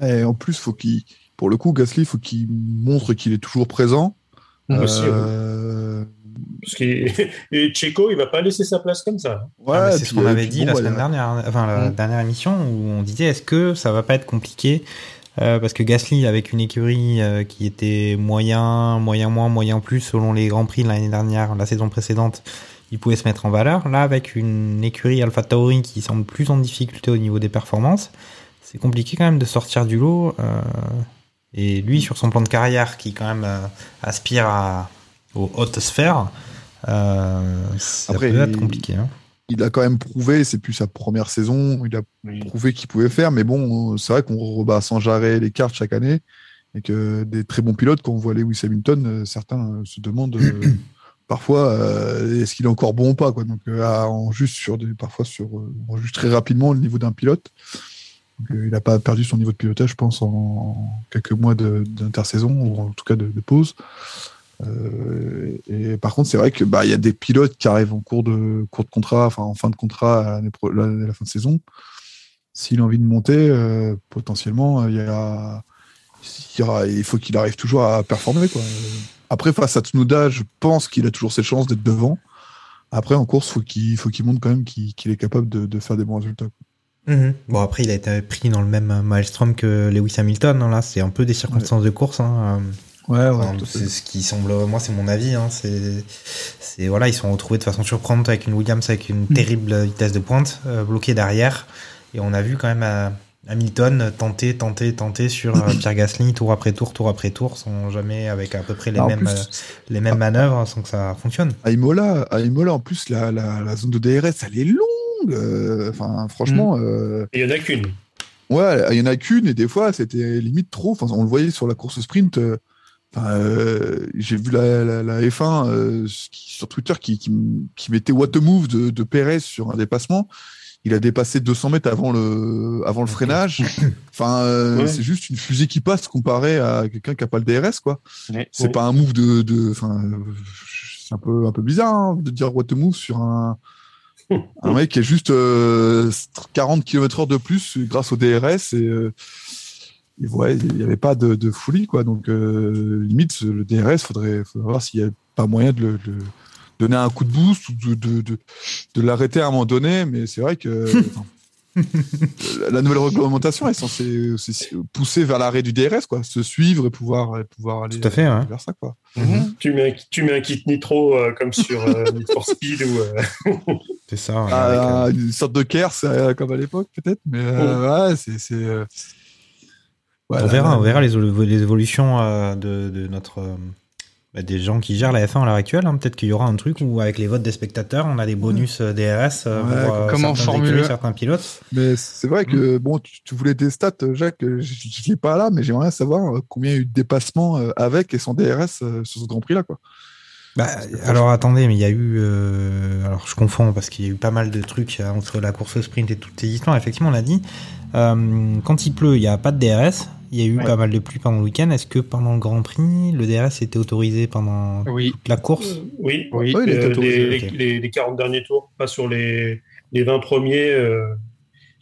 et Et en plus, faut qu'il, pour le coup, Gasly, faut qu'il montre qu'il est toujours présent. Aussi, Euh, parce qu'il et Checo, il va pas laisser sa place comme ça. ouais, Ah, mais c'est ce qu'on euh, avait dit bon, la bah, semaine a- dernière, enfin la dernière émission où on disait est-ce que ça va pas être compliqué euh, parce que Gasly avec une écurie euh, qui était moyen, moyen moins, moyen plus selon les grands prix de l'année dernière, la saison précédente, il pouvait se mettre en valeur. Là avec une écurie Alpha Tauri qui semble plus en difficulté au niveau des performances, c'est compliqué quand même de sortir du lot. euh, et lui sur son plan de carrière qui quand même euh, aspire à, aux hautes sphères, euh, ça Après, peut être il- compliqué. Hein. il a quand même prouvé, c'est plus sa première saison, il a prouvé qu'il pouvait faire, mais bon, c'est vrai qu'on rebat sans jarret les cartes chaque année, et que des très bons pilotes, quand on voit Lewis Hamilton, certains se demandent parfois euh, est-ce qu'il est encore bon ou pas, quoi. Donc, euh, à- on juge sur des, parfois sur, euh, très rapidement le niveau d'un pilote. Euh, il n'a pas perdu son niveau de pilotage, je pense, en quelques mois d'intersaison, ou en tout cas de, pause. Euh, et par contre, c'est vrai que bah il y a des pilotes qui arrivent en cours de cours de contrat, en fin de contrat à pro- la, fin de saison. S'il a envie de monter, euh, potentiellement, il y a, il faut qu'il arrive toujours à performer. Quoi. Après, face à Tsunoda, je pense qu'il a toujours ses chances d'être devant. Après, en course, faut qu'il faut qu'il montre quand même qu'il est capable de, de faire des bons résultats. Mhm. Bon après il a été pris dans le même maelstrom que Lewis Hamilton hein, là c'est un peu des circonstances de course hein. Ouais, euh, ouais. enfin, c'est ce qui semble moi c'est mon avis hein. c'est voilà ils sont retrouvés de façon surprenante avec une Williams avec une terrible vitesse de pointe euh, bloquée derrière et on a vu quand même euh, Hamilton tenter tenter tenter sur euh, Pierre Gasly tour après tour tour après tour sans jamais avec à peu près les Ah, en mêmes plus, euh, les mêmes manœuvres sans que ça fonctionne à Imola, à Imola, en plus, la, la, la zone de DRS, elle est longue. euh, Enfin, franchement, euh, Et il y en a qu'une. Ouais, il y en a qu'une et des fois c'était limite trop. Enfin, on le voyait sur la course sprint. euh, enfin, euh, J'ai vu la, la, la F1 euh, qui- sur Twitter qui, qui, qui mettait what a move de, de Perez sur un dépassement. Il a dépassé 200 mètres avant le, avant le freinage. Enfin, euh, Ouais. c'est juste une fusée qui passe comparé à quelqu'un qui a pas le DRS, quoi. C'est Ouais. pas un move de, de, euh, c'est un peu, un peu bizarre hein, de dire what a move sur un, un mec qui est juste euh, 40 km heure de plus grâce au DRS et, euh, et ouais, il n'y avait pas de, de folie quoi. Donc euh, limite le DRS, faudrait, faudrait voir s'il n'y a pas moyen de le, de donner un coup de boost ou de, de, de, de l'arrêter à un moment donné. Mais c'est vrai que la- la nouvelle réglementation est censée aussi pousser vers l'arrêt du DRS quoi, se suivre et pouvoir, et pouvoir aller Tout à fait, ouais. vers ça quoi. Tu mets, un, tu mets un kit nitro euh, comme sur euh, Need for Speed ou. euh, c'est ça ouais, Ah, avec, euh, une sorte de Kers euh, comme à l'époque peut-être mais euh, ouais c'est euh, on verra, on verra les, les évolutions euh, de, de notre euh, bah, des gens qui gèrent la F1 à l'heure actuelle. hein. Peut-être qu'il y aura un truc où avec les votes des spectateurs, on a des bonus euh, DRS euh, Ouais, pour euh, en Formule certains pilotes. mais c'est vrai que bon tu, tu voulais des stats Jacques je l'ai pas là mais j'aimerais savoir combien il y a eu de dépassements avec et sans DRS sur ce Grand Prix là quoi Bah, alors attendez, mais il y a eu. euh, alors je confonds parce qu'il y a eu pas mal de trucs entre la course au sprint et toutes ces histoires. Effectivement, on l'a dit. Euh, quand il pleut, il n'y a pas de DRS. Il y a eu Ouais. pas mal de pluie pendant le week-end. Est-ce que pendant le Grand Prix, le DRS était autorisé pendant Oui, toute la course? Oui, Euh, autorisé, les, ok. les- les 40 derniers tours, pas sur les, les 20 premiers. euh,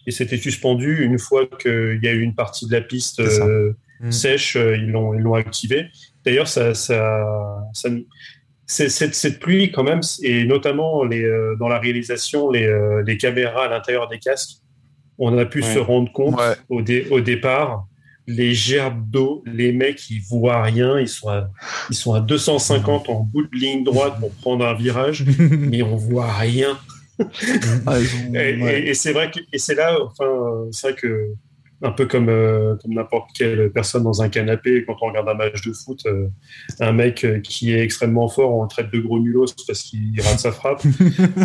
et c'était suspendu une fois qu'il y a eu une partie de la piste euh, Mm. sèche, euh, ils l'ont ils l'ont activé. D'ailleurs, ça, ça, ça nous- c'est- cette, cette pluie quand même, et notamment les, euh, dans la réalisation, les, euh, les caméras à l'intérieur des casques, on a pu Ouais. se rendre compte Ouais. au, dé- au départ, les gerbes d'eau, les mecs, ils voient rien, ils sont à, ils sont à 250 en bout de ligne droite pour prendre un virage, mais on voit rien. Ah, Et, et- et c'est vrai que et c'est là, enfin, c'est vrai que un peu comme euh, comme n'importe quelle personne dans un canapé, quand on regarde un match de foot, euh, un mec euh, qui est extrêmement fort, on le traite de gros nulos parce qu'il rate sa frappe.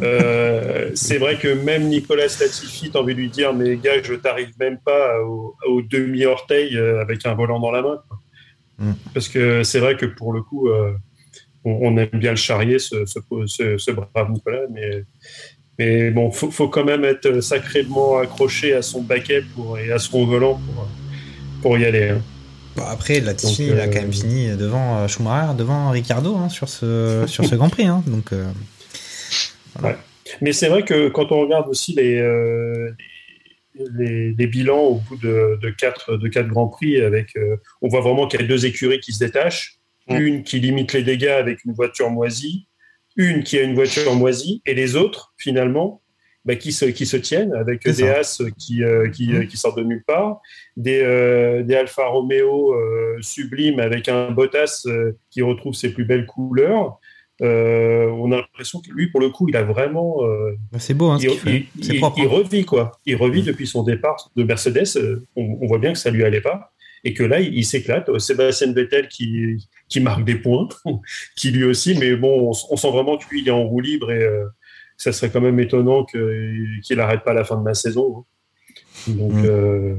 Euh, c'est vrai que même Nicolas Latifi, t'as envie de lui dire, mais gars, je t'arrive même pas au, au demi-orteil avec un volant dans la main. quoi. Mm. Parce que c'est vrai que pour le coup, on, on aime bien le charrier, ce, ce, ce- ce brave Nicolas, mais mais bon, faut, faut quand même être sacrément accroché à son baquet pour, et à son volant pour, pour y aller. hein. Bon, après, Latifi, il a euh, quand même fini devant euh, Schumacher, devant Ricardo hein, sur ce sur ce Grand Prix. hein. donc euh, Mais c'est vrai que quand on regarde aussi les, euh, les, les bilans au bout de, de, quatre, de quatre grands prix, avec, on voit vraiment qu'il y a deux écuries qui se détachent. Mm. Une qui limite les dégâts avec une voiture moisie, une qui a une voiture moisie, et les autres, finalement, bah, qui, se, qui se tiennent avec des ça. As qui, euh, qui, euh, qui sortent de nulle part, des, euh, des Alfa Romeo euh, sublimes avec un Bottas euh, qui retrouve ses plus belles couleurs. Euh, on a l'impression que lui, pour le coup, il a vraiment euh, c'est beau hein, ce il, propre. il hein. revit quoi. Il revit Mm. depuis son départ de Mercedes. euh, On, on voit bien que ça lui allait pas et que là il, s'éclate. Euh, Sébastien Vettel qui qui marque des points, qui lui aussi. Mais bon, on, sent vraiment que lui il est en roue libre et euh, ça serait quand même étonnant que qu'il arrête pas à la fin de la saison. hein. Donc Mm. euh,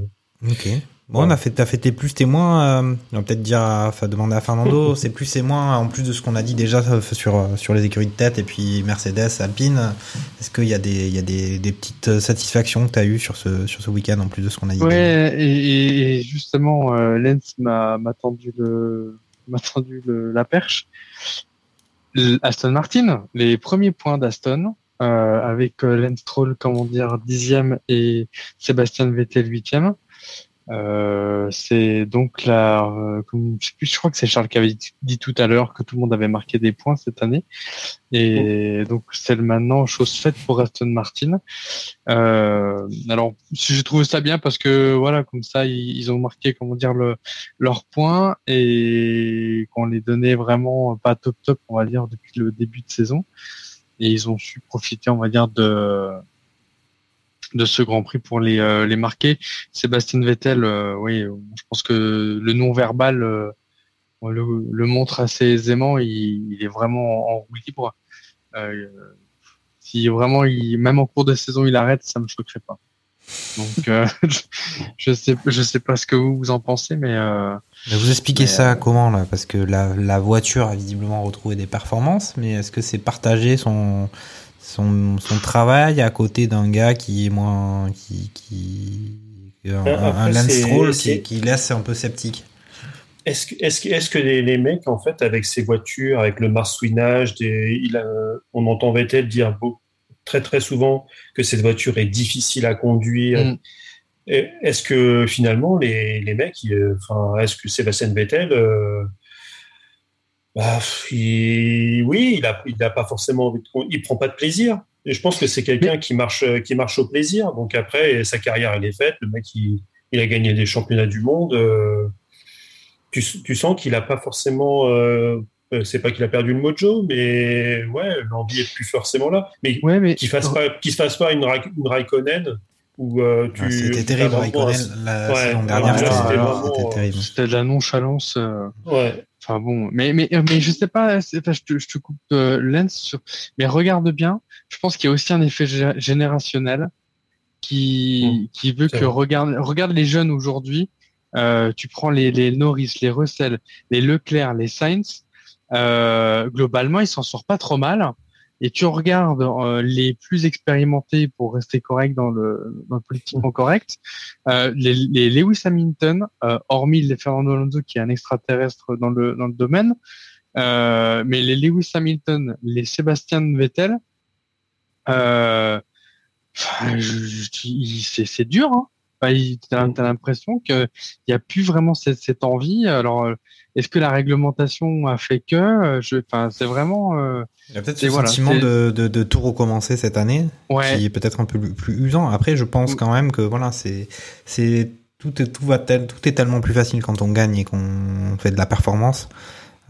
Ok. Bon, on a fait, t'as fait tes plus, tes moins. euh, on va peut-être dire, à- enfin, demander à Fernando, c'est plus et moins, en plus de ce qu'on a dit déjà sur, sur les écuries de tête et puis Mercedes, Alpine. Est-ce qu'il y a des, il y a des, des petites satisfactions que t'as eues sur ce, sur ce week-end en plus de ce qu'on a dit Ouais, et, et- et justement, euh, Lens m'a m'a tendu le la perche. Aston Martin, les premiers points d'Aston, euh, avec euh, Lance Stroll, comment dire, dixième et Sébastien Vettel huitième. Euh, c'est donc là, euh, comme, je je crois que c'est Charles qui avait dit, dit tout à l'heure que tout le monde avait marqué des points cette année. Et donc c'est maintenant chose faite pour Aston Martin. Euh, alors j'ai trouvé ça bien parce que voilà, comme ça ils, ils ont marqué comment dire le, leurs points et qu'on les donnait vraiment pas top top, on va dire depuis le début de saison. Et ils ont su profiter, on va dire de de ce Grand Prix pour les, euh, les marquer. Sébastien Vettel, euh, oui, je pense que le non-verbal euh, le, le montre assez aisément. Il, il est vraiment en roue libre. Euh, si vraiment, il, même en cours de saison, il arrête, ça me choquerait pas. Donc, euh, je sais, je sais pas ce que vous, vous en pensez, mais euh, vous expliquez mais, ça comment là? Parce que la, la voiture a visiblement retrouvé des performances, mais est-ce que c'est partager son, son, son travail à côté d'un gars qui est moins. qui. qui un, Après, un Lance qui, qui laisse un peu sceptique Est-ce que, est-ce que, est-ce que les, les mecs, en fait, avec ces voitures, avec le marsouinage, des, il a, on entend Vettel dire beau- très très souvent que cette voiture est difficile à conduire. Mm. Est-ce que finalement les, les mecs, euh, enfin, est-ce que Sébastien Vettel, euh, bah, il- oui, il a, il a pas forcément envie de, il prend pas de plaisir. Et je pense que c'est quelqu'un qui marche, qui marche au plaisir. Donc après, sa carrière elle est faite. Le mec, il, il a gagné des championnats du monde. euh, tu, tu sens qu'il a pas forcément, euh, euh, c'est pas qu'il a perdu le mojo, mais ouais, l'envie est plus forcément là. Mais ouais, mais qu'il fasse pas, qu'il se fasse pas une, Ra- une Raikkonen où euh, tu. Ah, C'était tu terrible, as vraiment Raikkonen, la Ouais, saison alors dernière, c'était- c'était c'était euh, terrible. c'était de la nonchalance. euh, Ouais. Enfin bon, mais mais mais je sais pas. Enfin, je te, je te coupe euh, Lens sur. Mais regarde bien. Je pense qu'il y a aussi un effet gé- générationnel qui qui veut que vrai. regarde regarde les jeunes aujourd'hui. Euh, tu prends les les Norris, les Russell, les Leclerc, les Sainz. euh, globalement, il s'en sort pas trop mal. Et tu regardes euh, les plus expérimentés pour rester correct dans le, dans le politiquement correct, euh, les, les Lewis Hamilton, euh, hormis les Fernando Alonso qui est un extraterrestre dans le dans le domaine, euh, mais les Lewis Hamilton, les Sébastien Vettel, euh, c'est dur. Hein. Il- T'as t'as l'impression qu'il n'y a plus vraiment cette, cette envie. Alors, euh, est-ce que la réglementation a fait que euh, je, Enfin, c'est vraiment. euh, Il y a peut-être ce voilà, sentiment de, de, de tout recommencer cette année, Ouais. qui est peut-être un peu plus, usant. Après, je pense Mm. quand même que voilà, c'est c'est tout est tout va tel, tout est tellement plus facile quand on gagne et qu'on fait de la performance.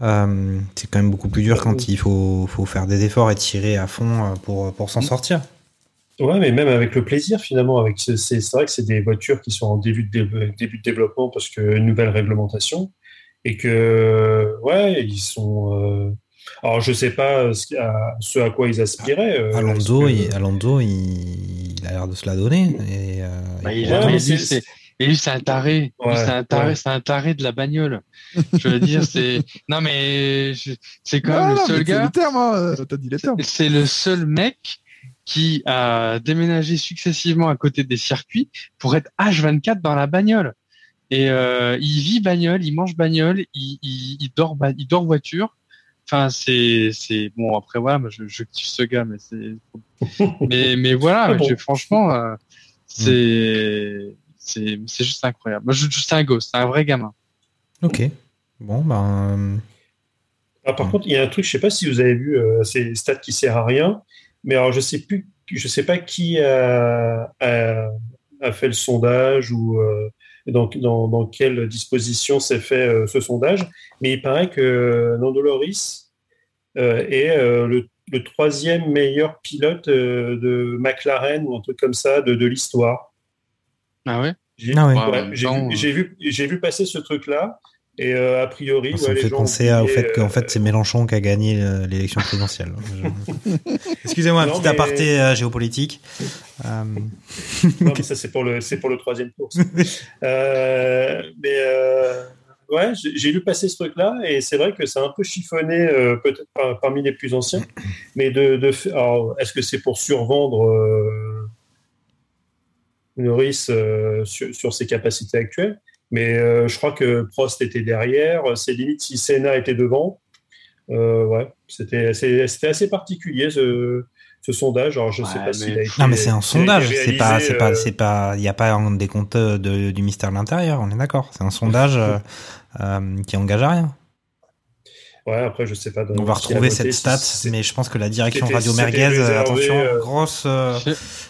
Euh, c'est quand même beaucoup plus dur quand il faut faut faire des efforts et tirer à fond pour pour s'en sortir. Ouais, mais même avec le plaisir, finalement, avec ce- c'est c'est vrai que c'est des voitures qui sont en début de, dé- début de développement parce que une nouvelle réglementation et que ouais, ils sont. euh, Alors, je sais pas ce, à, ce à quoi ils aspiraient. euh, Alonso, que- il, Alonso, il, il a l'air de se la donner. Et, euh, Bah, et il Ouais, a- pourtant- mais mais lui, c'est- c'est lui, c'est un taré. Ouais, c'est un taré, ouais. c'est un taré de la bagnole. Je veux dire, c'est non mais je- c'est quand même non, le seul c'est gars. les termes, hein, euh, T'as dit les termes. C'est le seul mec qui a déménagé successivement à côté des circuits pour être H24 dans la bagnole. Et euh, il vit bagnole, il mange bagnole, il, il, il dort il dort voiture. Enfin, c'est c'est bon après voilà, moi, je, je kiffe ce gars, mais c'est mais mais voilà, bon. franchement, euh, c'est c'est c'est juste incroyable. Moi, je, je- c'est un gosse, c'est un vrai gamin. Ok. Bon, ben. Ah, par contre, il y a un truc, je sais pas si vous avez vu, euh, c'est stats qui sert à rien, mais alors je sais plus, je sais pas qui a, a, a fait le sondage ou euh, dans, dans, dans quelle disposition s'est fait euh, ce sondage, mais il paraît que Nando Loris euh, est euh, le, le troisième meilleur pilote euh, de McLaren ou un truc comme ça de, de l'histoire. Ah ouais? J'ai Ah ouais. Ouais, en ouais, même j'ai temps, vu, j'ai vu, j'ai vu passer ce truc-là. Et euh, a priori, Ça ouais, me les fait gens penser à- au fait qu'en euh, fait c'est Mélenchon qui a gagné euh, l'élection présidentielle. Excusez-moi, un Non, petit mais- aparté géopolitique. Non, mais ça, c'est pour le, c'est pour le troisième tour. mais ouais, j'ai lu passer ce truc-là et c'est vrai que c'est un peu chiffonné, euh, peut-être par- parmi les plus anciens. Mais de, est-ce que c'est pour survendre euh, Norris euh, sur, sur ses capacités actuelles? Mais euh, je crois que Prost était derrière. C'est limite si Senna était devant. Euh, ouais, c'était c'était assez particulier ce, ce sondage. Alors, je sais Ouais, pas s'il mais- a été. Non mais c'est un sondage, c'est pas, c'est pas, euh, c'est pas, il y a pas un décompte de, du mystère de l'intérieur, on est d'accord. C'est un sondage euh, euh, qui engage à rien. Ouais, après, je sais pas. On va retrouver cette stat, mais je pense que la direction Radio Merguez, réservé, attention, euh, grosse. euh,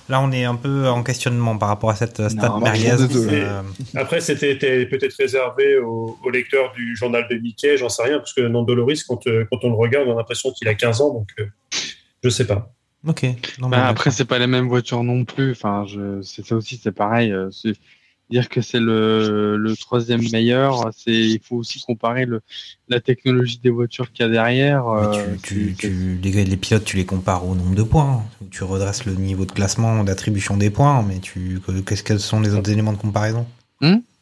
Là, on est un peu en questionnement par rapport à cette euh, stat Non, Merguez. Euh, Après, c'était était peut-être réservé aux, aux lecteurs du journal de Mickey, j'en sais rien, parce que Nando Loris, quand, quand on le regarde, on a l'impression qu'il a 15 ans, donc euh, je sais pas. ok. Non, Bah, après, c'est pas les mêmes voitures non plus. Enfin, je, c'est ça aussi, c'est pareil. Euh, dire que c'est le, le troisième meilleur, c'est, il faut aussi comparer le, la technologie des voitures qu'il y a derrière. Euh, tu, tu- les, les pilotes, tu les compares au nombre de points. Tu redresses le niveau de classement, d'attribution des points, mais tu, qu'est-ce que sont les autres éléments de comparaison?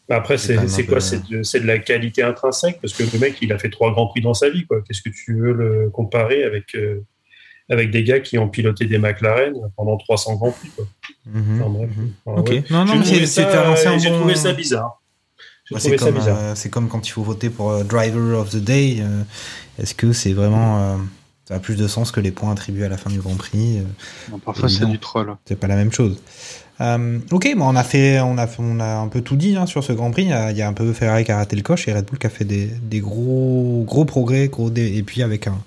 Après, C'est quand c'est quoi? C'est de, c'est de la qualité intrinsèque, parce que le mec, il a fait trois grands prix dans sa vie, quoi. Qu'est-ce que tu veux le comparer avec, euh, avec des gars qui ont piloté des McLaren pendant 300 grands prix, quoi. Mhm, Enfin, bref. mhm. Enfin, Ok. ouais. Non, non, J'ai mais trouvé c'est- J'ai bon. trouvé ça bizarre. C'est comme, euh, c'est comme quand il faut voter pour euh, Driver of the Day. euh, Est-ce que c'est vraiment. euh, ça a plus de sens que les points attribués à la fin du Grand Prix euh, non, parfois, c'est du troll. C'est pas la même chose. Euh, ok, bon, on a fait, on a, fait- on a un peu tout dit hein, sur ce Grand Prix. Il y, a, il y a un peu Ferrari qui a raté le coche et Red Bull qui a fait des, des gros, gros progrès, gros dé- et puis avec un,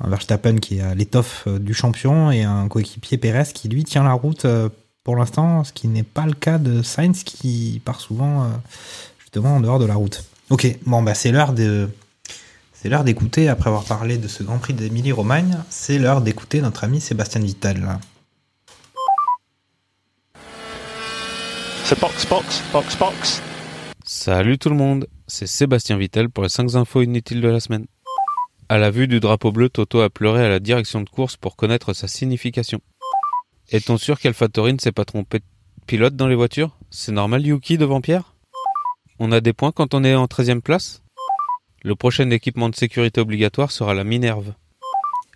un Verstappen qui est à l'étoffe euh, du champion et un coéquipier Perez qui lui tient la route euh, pour l'instant, ce qui n'est pas le cas de Sainz qui part souvent euh, justement en dehors de la route. Ok, bon bah c'est l'heure de, c'est l'heure d'écouter après avoir parlé de ce Grand Prix d'Émilie Romagne, c'est l'heure d'écouter notre ami Sébastien Vittel. là. So box, box, box, box. Salut tout le monde, c'est Sébastien Vittel pour les 5 infos inutiles de la semaine. À la vue du drapeau bleu, Toto a pleuré à la direction de course pour connaître sa signification. Est-on sûr qu'AlphaTauri ne s'est pas trompé de pilote dans les voitures? C'est normal Yuki devant Pierre? On a des points quand on est en 13e place? Le prochain équipement de sécurité obligatoire sera la Minerve.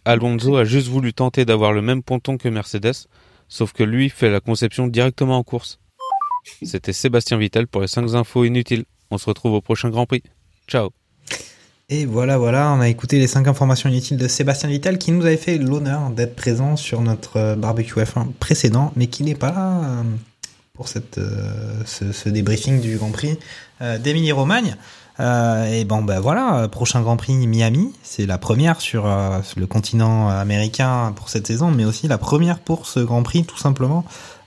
Alonso a juste voulu tenter d'avoir le même ponton que Mercedes, sauf que lui fait la conception directement en course. C'était Sébastien Vittel pour les 5 infos inutiles. On se retrouve au prochain Grand Prix. Ciao. Et voilà, voilà, on a écouté les 5 informations inutiles de Sébastien Vittel qui nous avait fait l'honneur d'être présent sur notre euh, barbecue F1 précédent, mais qui n'est pas là euh, pour euh, ce, débriefing du Grand Prix d'Émilie-Romagne. Euh, et bon, ben voilà, prochain Grand Prix Miami, c'est la première sur, le continent américain pour cette saison, mais aussi la première pour ce Grand Prix, tout simplement.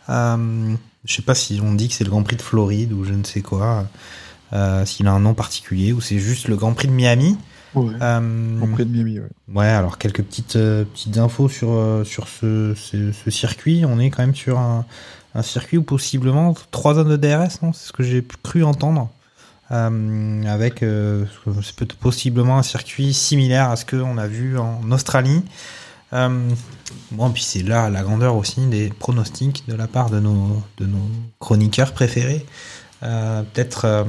Euh, je sais pas si on dit que c'est le Grand Prix de Floride ou je ne sais quoi, s'il a un nom particulier ou c'est juste le Grand Prix de Miami. Ouais. Euh, Grand Prix de Miami, ouais. Ouais, alors quelques petites euh, petites infos sur euh, sur ce, ce, ce circuit. On est quand même sur un, un circuit où possiblement trois zones de DRS, non? C'est ce que j'ai cru entendre. Euh, avec euh, possiblement un circuit similaire à ce qu'on a vu en Australie. Euh, bon, puis c'est là la grandeur aussi des pronostics de la part de nos de nos chroniqueurs préférés. Euh, peut-être euh,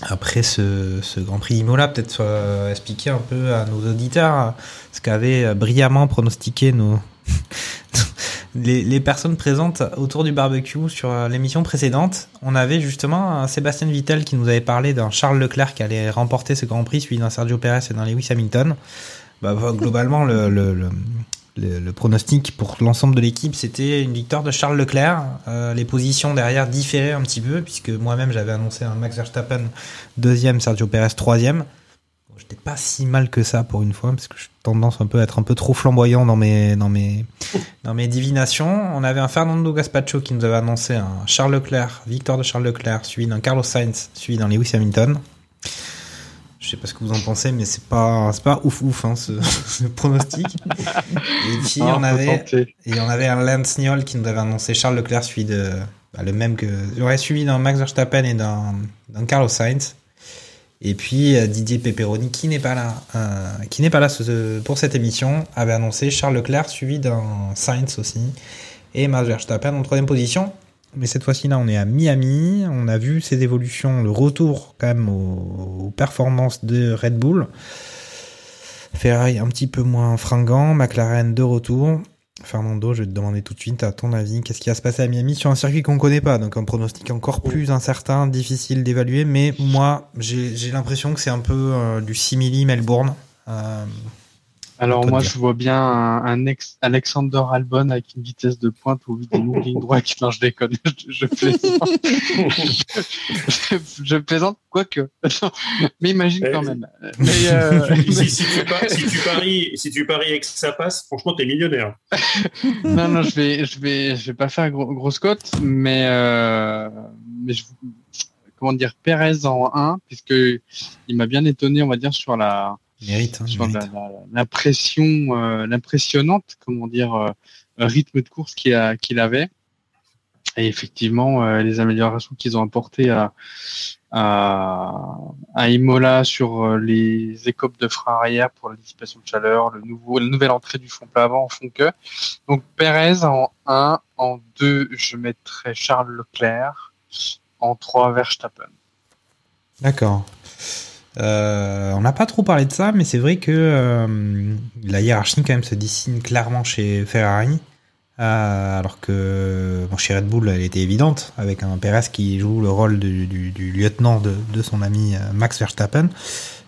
après ce, ce Grand Prix Imola, peut-être euh, expliquer un peu à nos auditeurs ce qu'avaient brillamment pronostiqué nos les, personnes présentes autour du barbecue sur l'émission précédente. On avait justement un Sébastien Vittel qui nous avait parlé d'un Charles Leclerc qui allait remporter ce Grand Prix, suivi d'un Sergio Perez et d'un Lewis Hamilton. Bah, globalement, le, le, le, le, pronostic pour l'ensemble de l'équipe, c'était une victoire de Charles Leclerc. Euh, les positions derrière différaient un petit peu, puisque moi-même j'avais annoncé un Max Verstappen deuxième, Sergio Perez troisième. J'étais pas si mal que ça pour une fois, parce que j'ai tendance un peu à être un peu trop flamboyant dans mes, dans mes, dans mes divinations. On avait un Fernando Gaspacho qui nous avait annoncé un Charles Leclerc, victoire de Charles Leclerc, suivi d'un Carlos Sainz, suivi d'un Lewis Hamilton. Je sais pas ce que vous en pensez, mais c'est pas, pas ouf ouf hein, ce, ce pronostic. Et puis Ah, on avait, tenter. et on avait un Lance Niol qui nous avait annoncé Charles Leclerc suivi de bah, le même que ouais, suivi d'un Max Verstappen et d'un d'un Carlos Sainz. Et puis euh, Didier Pepperoni qui n'est pas là, euh, qui n'est pas là ce- pour cette émission, avait annoncé Charles Leclerc suivi d'un Sainz aussi et Max Verstappen en troisième position. Mais cette fois-ci là, on est à Miami. On a vu ces évolutions, le retour quand même aux, aux performances de Red Bull. Ferrari un petit peu moins fringant, McLaren de retour. Fernando, je vais te demander tout de suite, à ton avis, qu'est-ce qui va se passer à Miami sur un circuit qu'on connaît pas, donc un pronostic encore plus incertain, difficile d'évaluer, mais moi, j'ai j'ai l'impression que c'est un peu euh, du simili Melbourne. Euh, Alors moi, je vois bien un, un ex- Alexander Albon avec une vitesse de pointe au vu des longues lignes droites. Non, je déconne. Je, je plaisante. je, je plaisante, quoique. Mais imagine quand même. Mais, euh, si, si tu par- si tu paries, si tu paries et que ça passe, franchement, t'es millionnaire. non, non, je vais, je vais, je vais pas faire gros, grosse cote, mais, euh, mais je, comment dire, Perez en 1, puisque il m'a bien étonné, on va dire, sur la, mérite, hein, sur l'impression, euh, l'impressionnante, comment dire, euh, rythme de course qu'il a, qu'il avait. Et effectivement, euh, les améliorations qu'ils ont apportées à, à, à Imola sur les écopes de frein arrière pour la dissipation de chaleur, le nouveau, la nouvelle entrée du fond plat avant font que. Donc Perez en 1, en 2, je mettrai Charles Leclerc, en 3, Verstappen. D'accord. Euh, on n'a pas trop parlé de ça, mais c'est vrai que euh, la hiérarchie quand même se dessine clairement chez Ferrari. Euh, alors que chez Red Bull, elle était évidente, avec un Perez qui joue le rôle du, lieutenant de, de son ami Max Verstappen.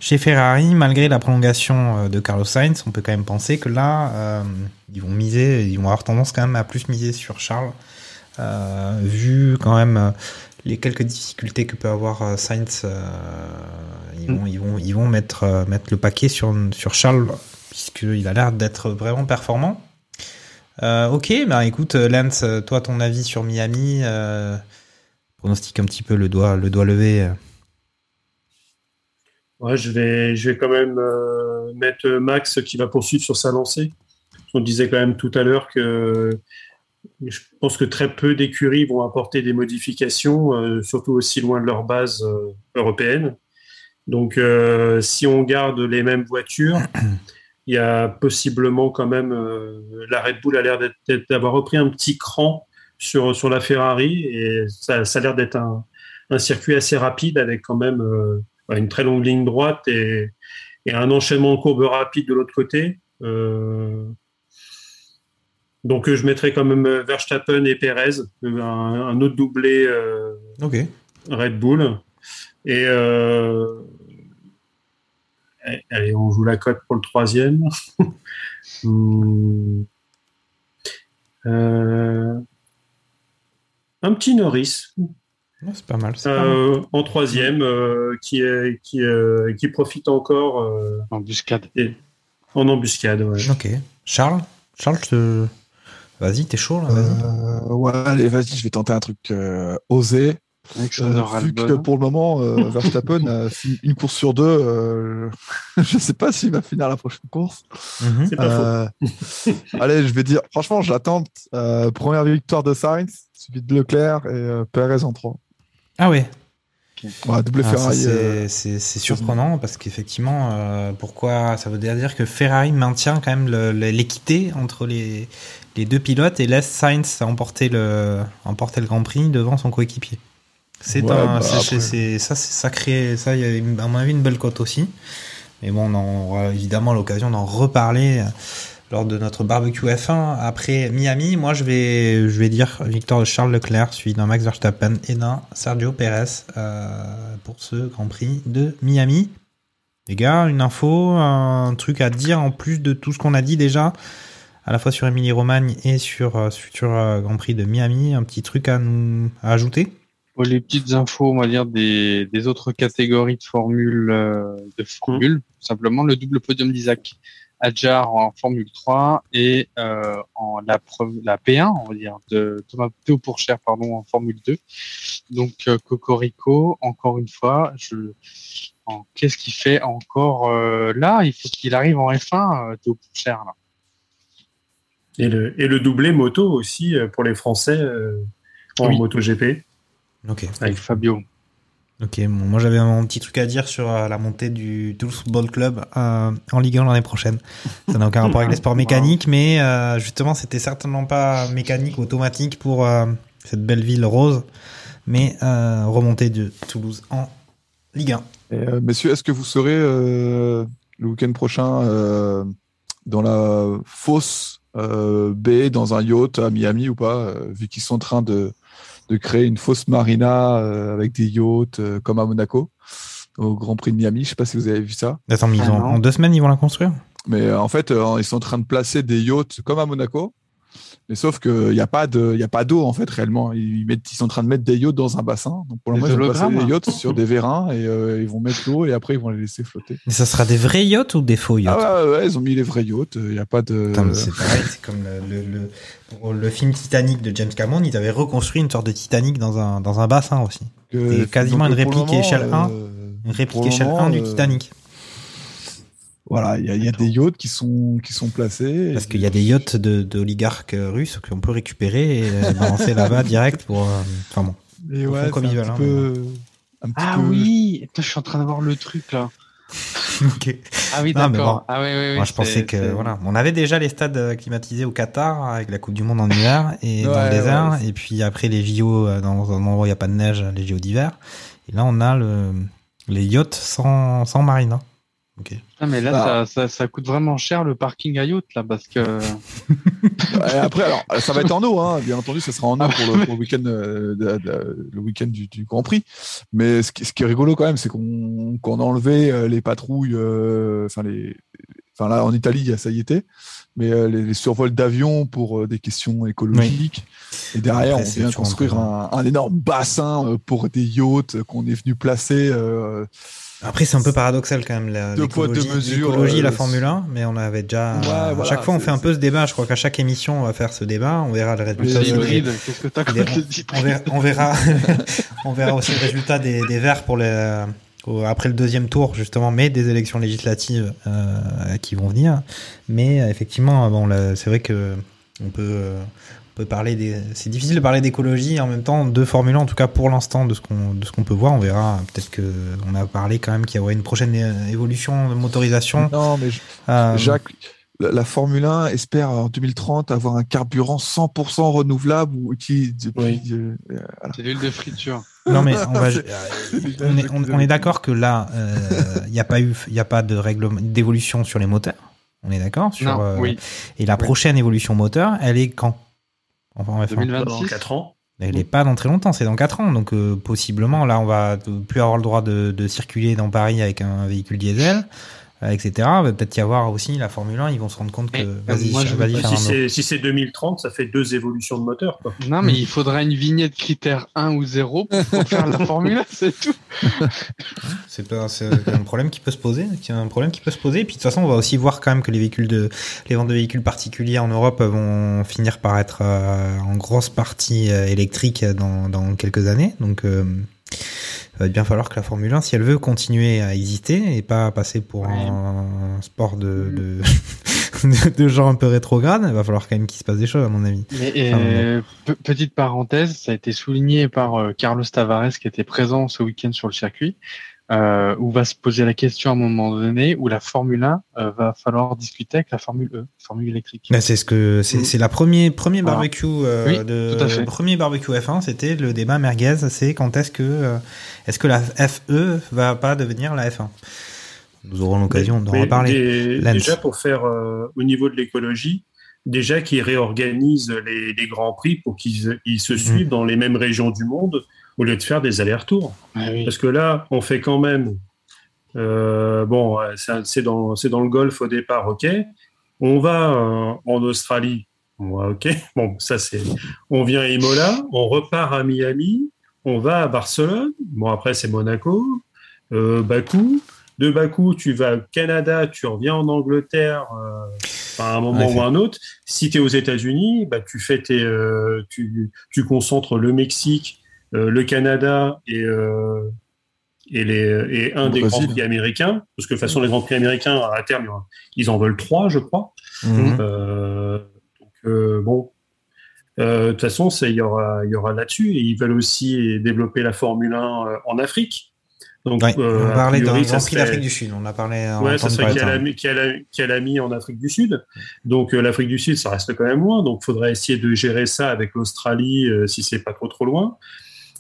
Chez Ferrari, malgré la prolongation de Carlos Sainz, on peut quand même penser que là, ils vont miser, ils vont avoir tendance quand même à plus miser sur Charles, vu quand même les quelques difficultés que peut avoir euh, Sainz. euh, ils vont, ils vont, ils vont mettre, euh, mettre le paquet sur, sur Charles, puisqu'il a l'air d'être vraiment performant. Euh, ok, bah écoute, Lance, toi, ton avis sur Miami, euh, pronostique un petit peu le doigt, le doigt levé. Ouais, je vais, je vais quand même euh, mettre Max qui va poursuivre sur sa lancée. On disait quand même tout à l'heure que je pense que très peu d'écuries vont apporter des modifications, euh, surtout aussi loin de leur base euh, européenne. Donc, euh, si on garde les mêmes voitures, il y a possiblement quand même euh, la Red Bull a l'air d'avoir repris un petit cran sur sur la Ferrari et ça, ça a l'air d'être un, un circuit assez rapide avec quand même euh, une très longue ligne droite et, et un enchaînement en courbe rapide de l'autre côté. Euh, donc je mettrai quand même Verstappen et Perez, un, un autre doublé euh. Red Bull. Et euh, allez, on joue la cote pour le troisième. Euh, un petit Norris. C'est pas mal. c'est pas mal. Euh, en troisième, euh, qui, est, qui, euh, qui profite encore euh, Embuscade. et- en embuscade. ouais. Ok. Charles? Charles, je te... Vas-y, t'es chaud là. Euh, ouais, allez, vas-y, je vais tenter un truc euh, osé. Euh, vu que pour le moment, euh, Verstappen a fini une course sur deux. euh, je sais pas s'il va finir la prochaine course. Mhm. C'est pas faux. Euh, allez, je vais dire, franchement, j'attends euh, première victoire de Sainz, suivi de Leclerc et euh, Perez en 3. Ah ouais. Ouais, double Ah, Ferrari. c'est euh, surprenant parce qu'effectivement, euh, pourquoi ça veut dire que Ferrari maintient quand même le- le- l'équité entre les, les deux pilotes et laisse Sainz emporter le, emporter le Grand Prix devant son coéquipier. C'est Ouais, un, bah, ça, c'est sacré. Ça, il y a une- à mon avis une belle cote aussi. Mais bon, on aura évidemment l'occasion d'en reparler euh, lors de notre barbecue F1 après Miami. Moi, je vais, je vais dire victoire de Charles Leclerc, suivi d'un Max Verstappen et d'un Sergio Perez euh, pour ce Grand Prix de Miami. Les gars, une info, un truc à dire en plus de tout ce qu'on a dit déjà, à la fois sur Émilie Romagne et sur euh, ce futur euh, Grand Prix de Miami, un petit truc à nous à ajouter? Pour les petites infos, on va dire, des, des autres catégories de formule, euh, de formule, simplement le double podium d'Isaac Adjar en Formule 3 et euh, en la, la P1, on va dire, de Thomas Théo Pourchère, pardon, en Formule 2. Donc euh, Cocorico, encore une fois, je, qu'est-ce qu'il fait encore euh, là? Il faut qu'il arrive en F1, euh, Théo Pourchère, là. Et le, et le doublé moto aussi euh, pour les Français euh, en Oui. MotoGP. Ok. avec Fabio. Ok, bon, moi j'avais un petit truc à dire sur euh, la montée du Toulouse Football Club euh, en Ligue 1 l'année prochaine. Ça n'a aucun rapport avec les sports mécaniques, mais euh, justement c'était certainement pas mécanique, automatique pour euh, cette belle ville rose, mais euh, remontée de Toulouse en Ligue 1. et, euh, messieurs, est-ce que vous serez euh, le week-end prochain euh, dans la fosse euh, baie dans un yacht à Miami ou pas, euh, vu qu'ils sont en train de, de créer une fausse marina euh, avec des yachts euh, comme à Monaco au Grand Prix de Miami. Je sais pas si vous avez vu ça. Attends, mais ils Ah ont- en deux semaines ils vont la construire? Mais euh, en fait, euh, ils sont en train de placer des yachts comme à Monaco. Mais sauf qu'il n'y a pas de, il y a pas d'eau en fait réellement. Ils, mettent, ils sont en train de mettre des yachts dans un bassin. Donc pour le moment, ils vont passer les yachts sur des vérins et euh, ils vont mettre l'eau et après ils vont les laisser flotter. Mais ça sera des vrais yachts ou des faux yachts Ah ouais, ouais, ils ont mis les vrais yachts. Il n'y a pas de. C'est pareil, c'est comme le, le, le- pour le film Titanic de James Cameron, ils avaient reconstruit une sorte de Titanic dans un, dans un bassin aussi. que- c'est quasiment donc, une réplique échelle un. euh, Une réplique pour le échelle moment, 1 du euh, Titanic. Voilà, il y a, il y a des yachts qui sont qui sont placés. Parce qu'il y a des yachts de- d'oligarques russes qu'on peut récupérer et euh, balancer là-bas direct pour. euh, Enfin bon. Et ouais, comme c'est ils un veulent, petit hein, peu- un petit Ah peu- oui, Putain, je suis en train d'avoir le truc là. Ok. Ah oui, d'accord. bon. Ah oui, oui, oui. Moi, je pensais que voilà, on avait déjà les stades euh, climatisés au Qatar avec la Coupe du Monde en hiver et dans Ouais, le désert, ouais. et puis après les JO dans un endroit où il n'y a pas de neige, les JO d'hiver. Et là, on a le les yachts sans sans marina. Ok. Ah, mais là, Ah. ça, ça, ça coûte vraiment cher le parking à yacht là parce que. Après, alors, ça va être en eau, hein. bien entendu, ça sera en eau pour le, pour le week-end, euh, week-end du, du Grand Prix. Mais ce qui, ce qui est rigolo quand même, c'est qu'on a enlevé euh, les patrouilles, euh, enfin les, enfin là en Italie, ça y était, mais euh, les, les survols d'avions pour des questions écologiques. Et derrière, Après, on vient construire un, un énorme bassin pour des yachts qu'on est venu placer. Euh, Après, c'est un peu paradoxal quand même la- Deux poids, deux l'écologie, mesures, l'écologie, la euh, Formule 1, mais on avait déjà. Ouais, à voilà, chaque fois, on fait un peu ce débat. Je crois qu'à chaque émission, on va faire ce débat. On verra le résultat. Qu'est-ce que t'as contre les on verra, on verra, on verra aussi le résultat des, des Verts pour les, au- après le deuxième tour justement, mais des élections législatives euh, qui vont venir. Mais euh, effectivement, bon, c'est vrai que on peut, euh, peut parler des. C'est difficile de parler d'écologie en même temps de Formule 1, en tout cas pour l'instant de ce qu'on de ce qu'on peut voir. On verra. Peut-être que on a parlé quand même qu'il y aurait une prochaine é- évolution de motorisation. Non, mais je- Euh, Jacques, la, Formule 1 espère en 2030 avoir un carburant 100% renouvelable ou qui depuis. euh, voilà. C'est l'huile de friture. Non mais on, va, on est, on- on est d'accord que là, il n'y a pas eu, il y a pas de règlement d'évolution sur les moteurs. On est d'accord sur. Non, euh, oui. Et la Oui. prochaine évolution moteur, elle est quand Enfin, en F1. 2026. Dans 4 ans. Elle n'est pas dans très longtemps, c'est dans 4 ans. Donc euh, possiblement, là, on va plus avoir le droit de, de circuler dans Paris avec un véhicule diesel, euh, etc. Il va peut-être y avoir aussi la Formule 1, ils vont se rendre compte que... Mais, Vas-y, moi, je- vas-y, Bah, si c'est si c'est 2030, ça fait deux évolutions de moteur. Quoi. Non, mais il faudra une vignette critère 1 ou 0 pour faire la formule, c'est tout. C'est pas- c'est un problème qui peut se poser, qui est un problème qui peut se poser. Et puis de toute façon, on va aussi voir quand même que les véhicules de, les ventes de véhicules particuliers en Europe vont finir par être euh, en grosse partie euh, électriques dans, dans quelques années. Donc, euh, va bien falloir que la Formule 1, si elle veut continuer à exister et pas passer pour Ouais. un sport de, de, de gens un peu rétrogrades, il va falloir quand même qu'il se passe des choses, à mon avis. Mais, euh, pe- petite parenthèse, ça a été souligné par euh, Carlos Tavares qui était présent ce week-end sur le circuit, euh, où va se poser la question à un moment donné où la Formule 1 euh, va falloir discuter avec la Formule E, Formule électrique. C'est ce que c'est c'est la premier premier Voilà. barbecue euh, Oui, de tout à fait. le premier barbecue F1, c'était le débat merguez, c'est quand est-ce que euh, est-ce que la FE va pas devenir la F1 Nous aurons l'occasion d'en Mais reparler. des- déjà pour faire euh, au niveau de l'écologie, déjà qu'ils réorganisent les, les grands prix pour qu'ils ils Mm. se suivent dans les mêmes régions du monde au lieu de faire des allers-retours. Ah oui. Parce que là, on fait quand même. euh, bon, c'est dans, dans le golf au départ, ok. On va euh, en Australie, ouais, ok. Bon, ça c'est. On vient à Imola, on repart à Miami, on va à Barcelone. Bon, après c'est Monaco, euh, Bakou. De Bakou, tu vas au Canada, tu reviens en Angleterre. à un moment Ouais, ou un autre. Si tu es aux États-Unis, bah, tu fais tes, tu, tu concentres le Mexique, le Canada et, euh, et, les, et un Le des Brésil. grands prix américains. Parce que de toute façon, les grands prix américains, à terme, ils en veulent trois, je crois. Mhm. Euh, donc, euh, bon. Euh, De toute façon, il y aura, y aura là-dessus. Et ils veulent aussi développer la Formule 1 euh, en Afrique. Donc, Ouais, euh, on a parlait d'un Grand Prix d'Afrique du Sud. On a parlé. a Ouais, ça serait qu'elle a, mis- qu'elle a, qu'elle a mis en Afrique du Sud. Donc euh, l'Afrique du Sud, ça reste quand même loin. Donc il faudrait essayer de gérer ça avec l'Australie euh, si c'est pas trop trop loin.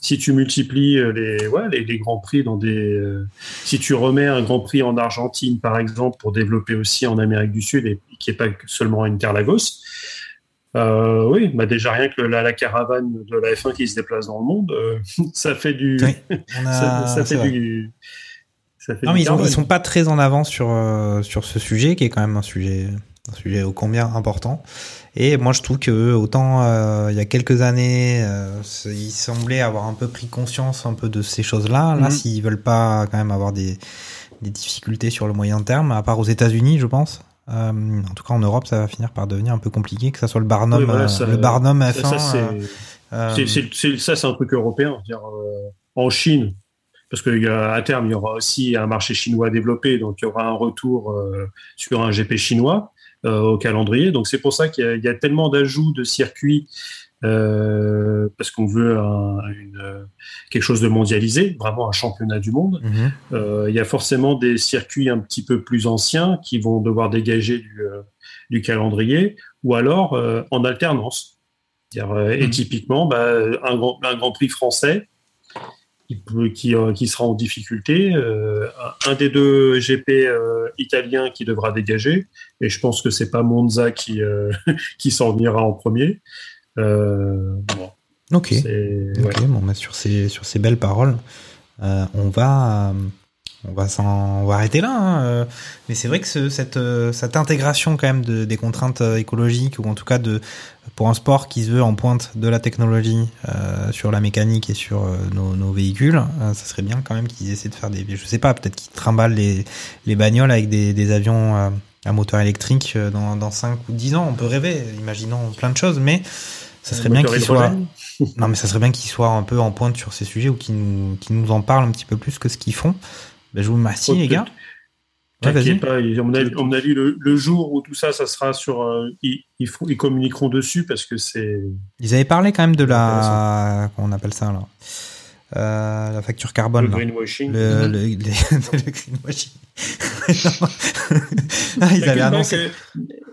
Si tu multiplies euh, les, ouais, les, les grands prix dans des, euh, si tu remets un grand prix en Argentine par exemple pour développer aussi en Amérique du Sud et qui est pas seulement une Interlagos. Euh, oui, bah déjà rien que la, la caravane de la F1 qui se déplace dans le monde, euh, ça fait du, Oui, a- ça, fait du, ça fait Non, du mais ils, ils sont pas très en avance sur sur ce sujet qui est quand même un sujet un sujet ô combien important. Et moi, je trouve que autant euh, il y a quelques années, euh, ils semblaient avoir un peu pris conscience un peu de ces choses-là. Là, Mhm. s'ils veulent pas quand même avoir des des difficultés sur le moyen terme, à part aux États-Unis, je pense. Euh, en tout cas, en Europe, ça va finir par devenir un peu compliqué, que ça soit le Barnum, Oui, voilà, ça- le Barnum F1. Ça, ça, c'est- un truc européen. dire, en Chine, parce qu'à terme, il y aura aussi un marché chinois développé, donc il y aura un retour euh, sur un GP chinois au calendrier. Donc c'est pour ça qu'il y, a- il y a tellement d'ajouts de circuits, euh, parce qu'on veut un- une, euh, quelque chose de mondialisé, vraiment un championnat du monde. mhm. Euh, il y a forcément des circuits un petit peu plus anciens qui vont devoir dégager du, euh, du calendrier, ou alors euh, en alternance. Euh, Et Mhm. typiquement, bah, un, grand, un Grand Prix français qui, peut- qui, euh, qui sera en difficulté, euh, un- des deux GP euh, italiens qui devra dégager, et je pense que c'est pas Monza qui, euh, qui s'en venira en premier. Bon, Ok. c'est- ouais. Ok, bon, bah, sur ces sur ces belles paroles, on va on va s'en on va arrêter là. hein, euh, mais c'est vrai que ce- cette euh, cette intégration quand même de, des contraintes euh, écologiques ou en tout cas de pour un sport qui se veut en pointe de la technologie euh, sur la mécanique et sur euh, nos, nos véhicules, euh, ça serait bien quand même qu'ils essaient de faire des je sais pas peut-être qu'ils trimballent les les bagnoles avec des des avions à moteur électrique dans dans 5 ou 10 ans. On peut rêver, imaginons plein de choses, mais ça serait bien soient hydrogène. non, mais ça serait bien qu'ils soient un peu en pointe sur ces sujets ou qu'ils nous, qu'ils nous en parlent un petit peu plus que ce qu'ils font. Ben, je vous remercie, Oh, les gars. Ouais, T'inquiète vas-y. pas, ils- à mon avis, à mon avis, le, le jour où tout ça, ça sera sur, euh, ils, ils, feront- ils communiqueront dessus parce que c'est. Ils avaient parlé quand même de la. Comment on appelle ça, là Euh, La facture carbone. Le là. greenwashing. Le, le, les- le greenwashing. ah, ils avaient annoncé.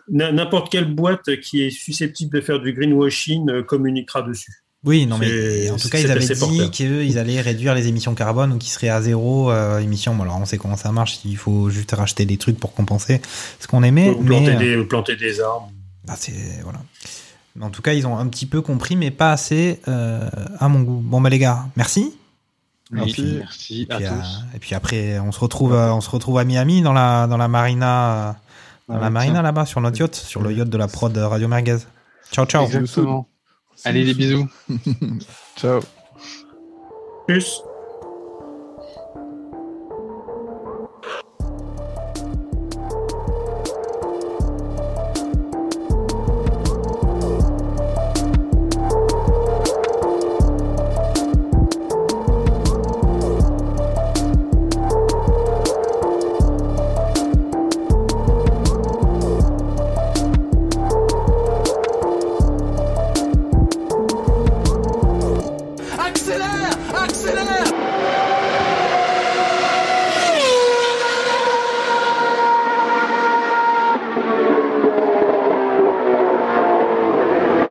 n'importe quelle boîte qui est susceptible de faire du greenwashing euh, communiquera dessus. Oui, non, mais en tout cas, ils avaient dit porteur. qu'ils allaient réduire les émissions carbone ou qu'ils seraient à zéro euh, émission. Bon, alors, on sait comment ça marche. Il faut juste racheter des trucs pour compenser ce qu'on émet. Ou planter, mais, des, ou planter des arbres. bah, c'est voilà. Mais en tout cas, ils ont un petit peu compris, mais pas assez euh, à mon goût. Bon, bah les gars, merci. Merci, merci à Puis, tous. euh, et puis après, on se retrouve, euh, on se retrouve à Miami dans la dans la marina, euh, dans la marina là-bas sur notre yacht, sur le yacht de la prod Radio Merguez. Ciao, ciao. Exactement. Allez, les bisous. Ciao. Plus.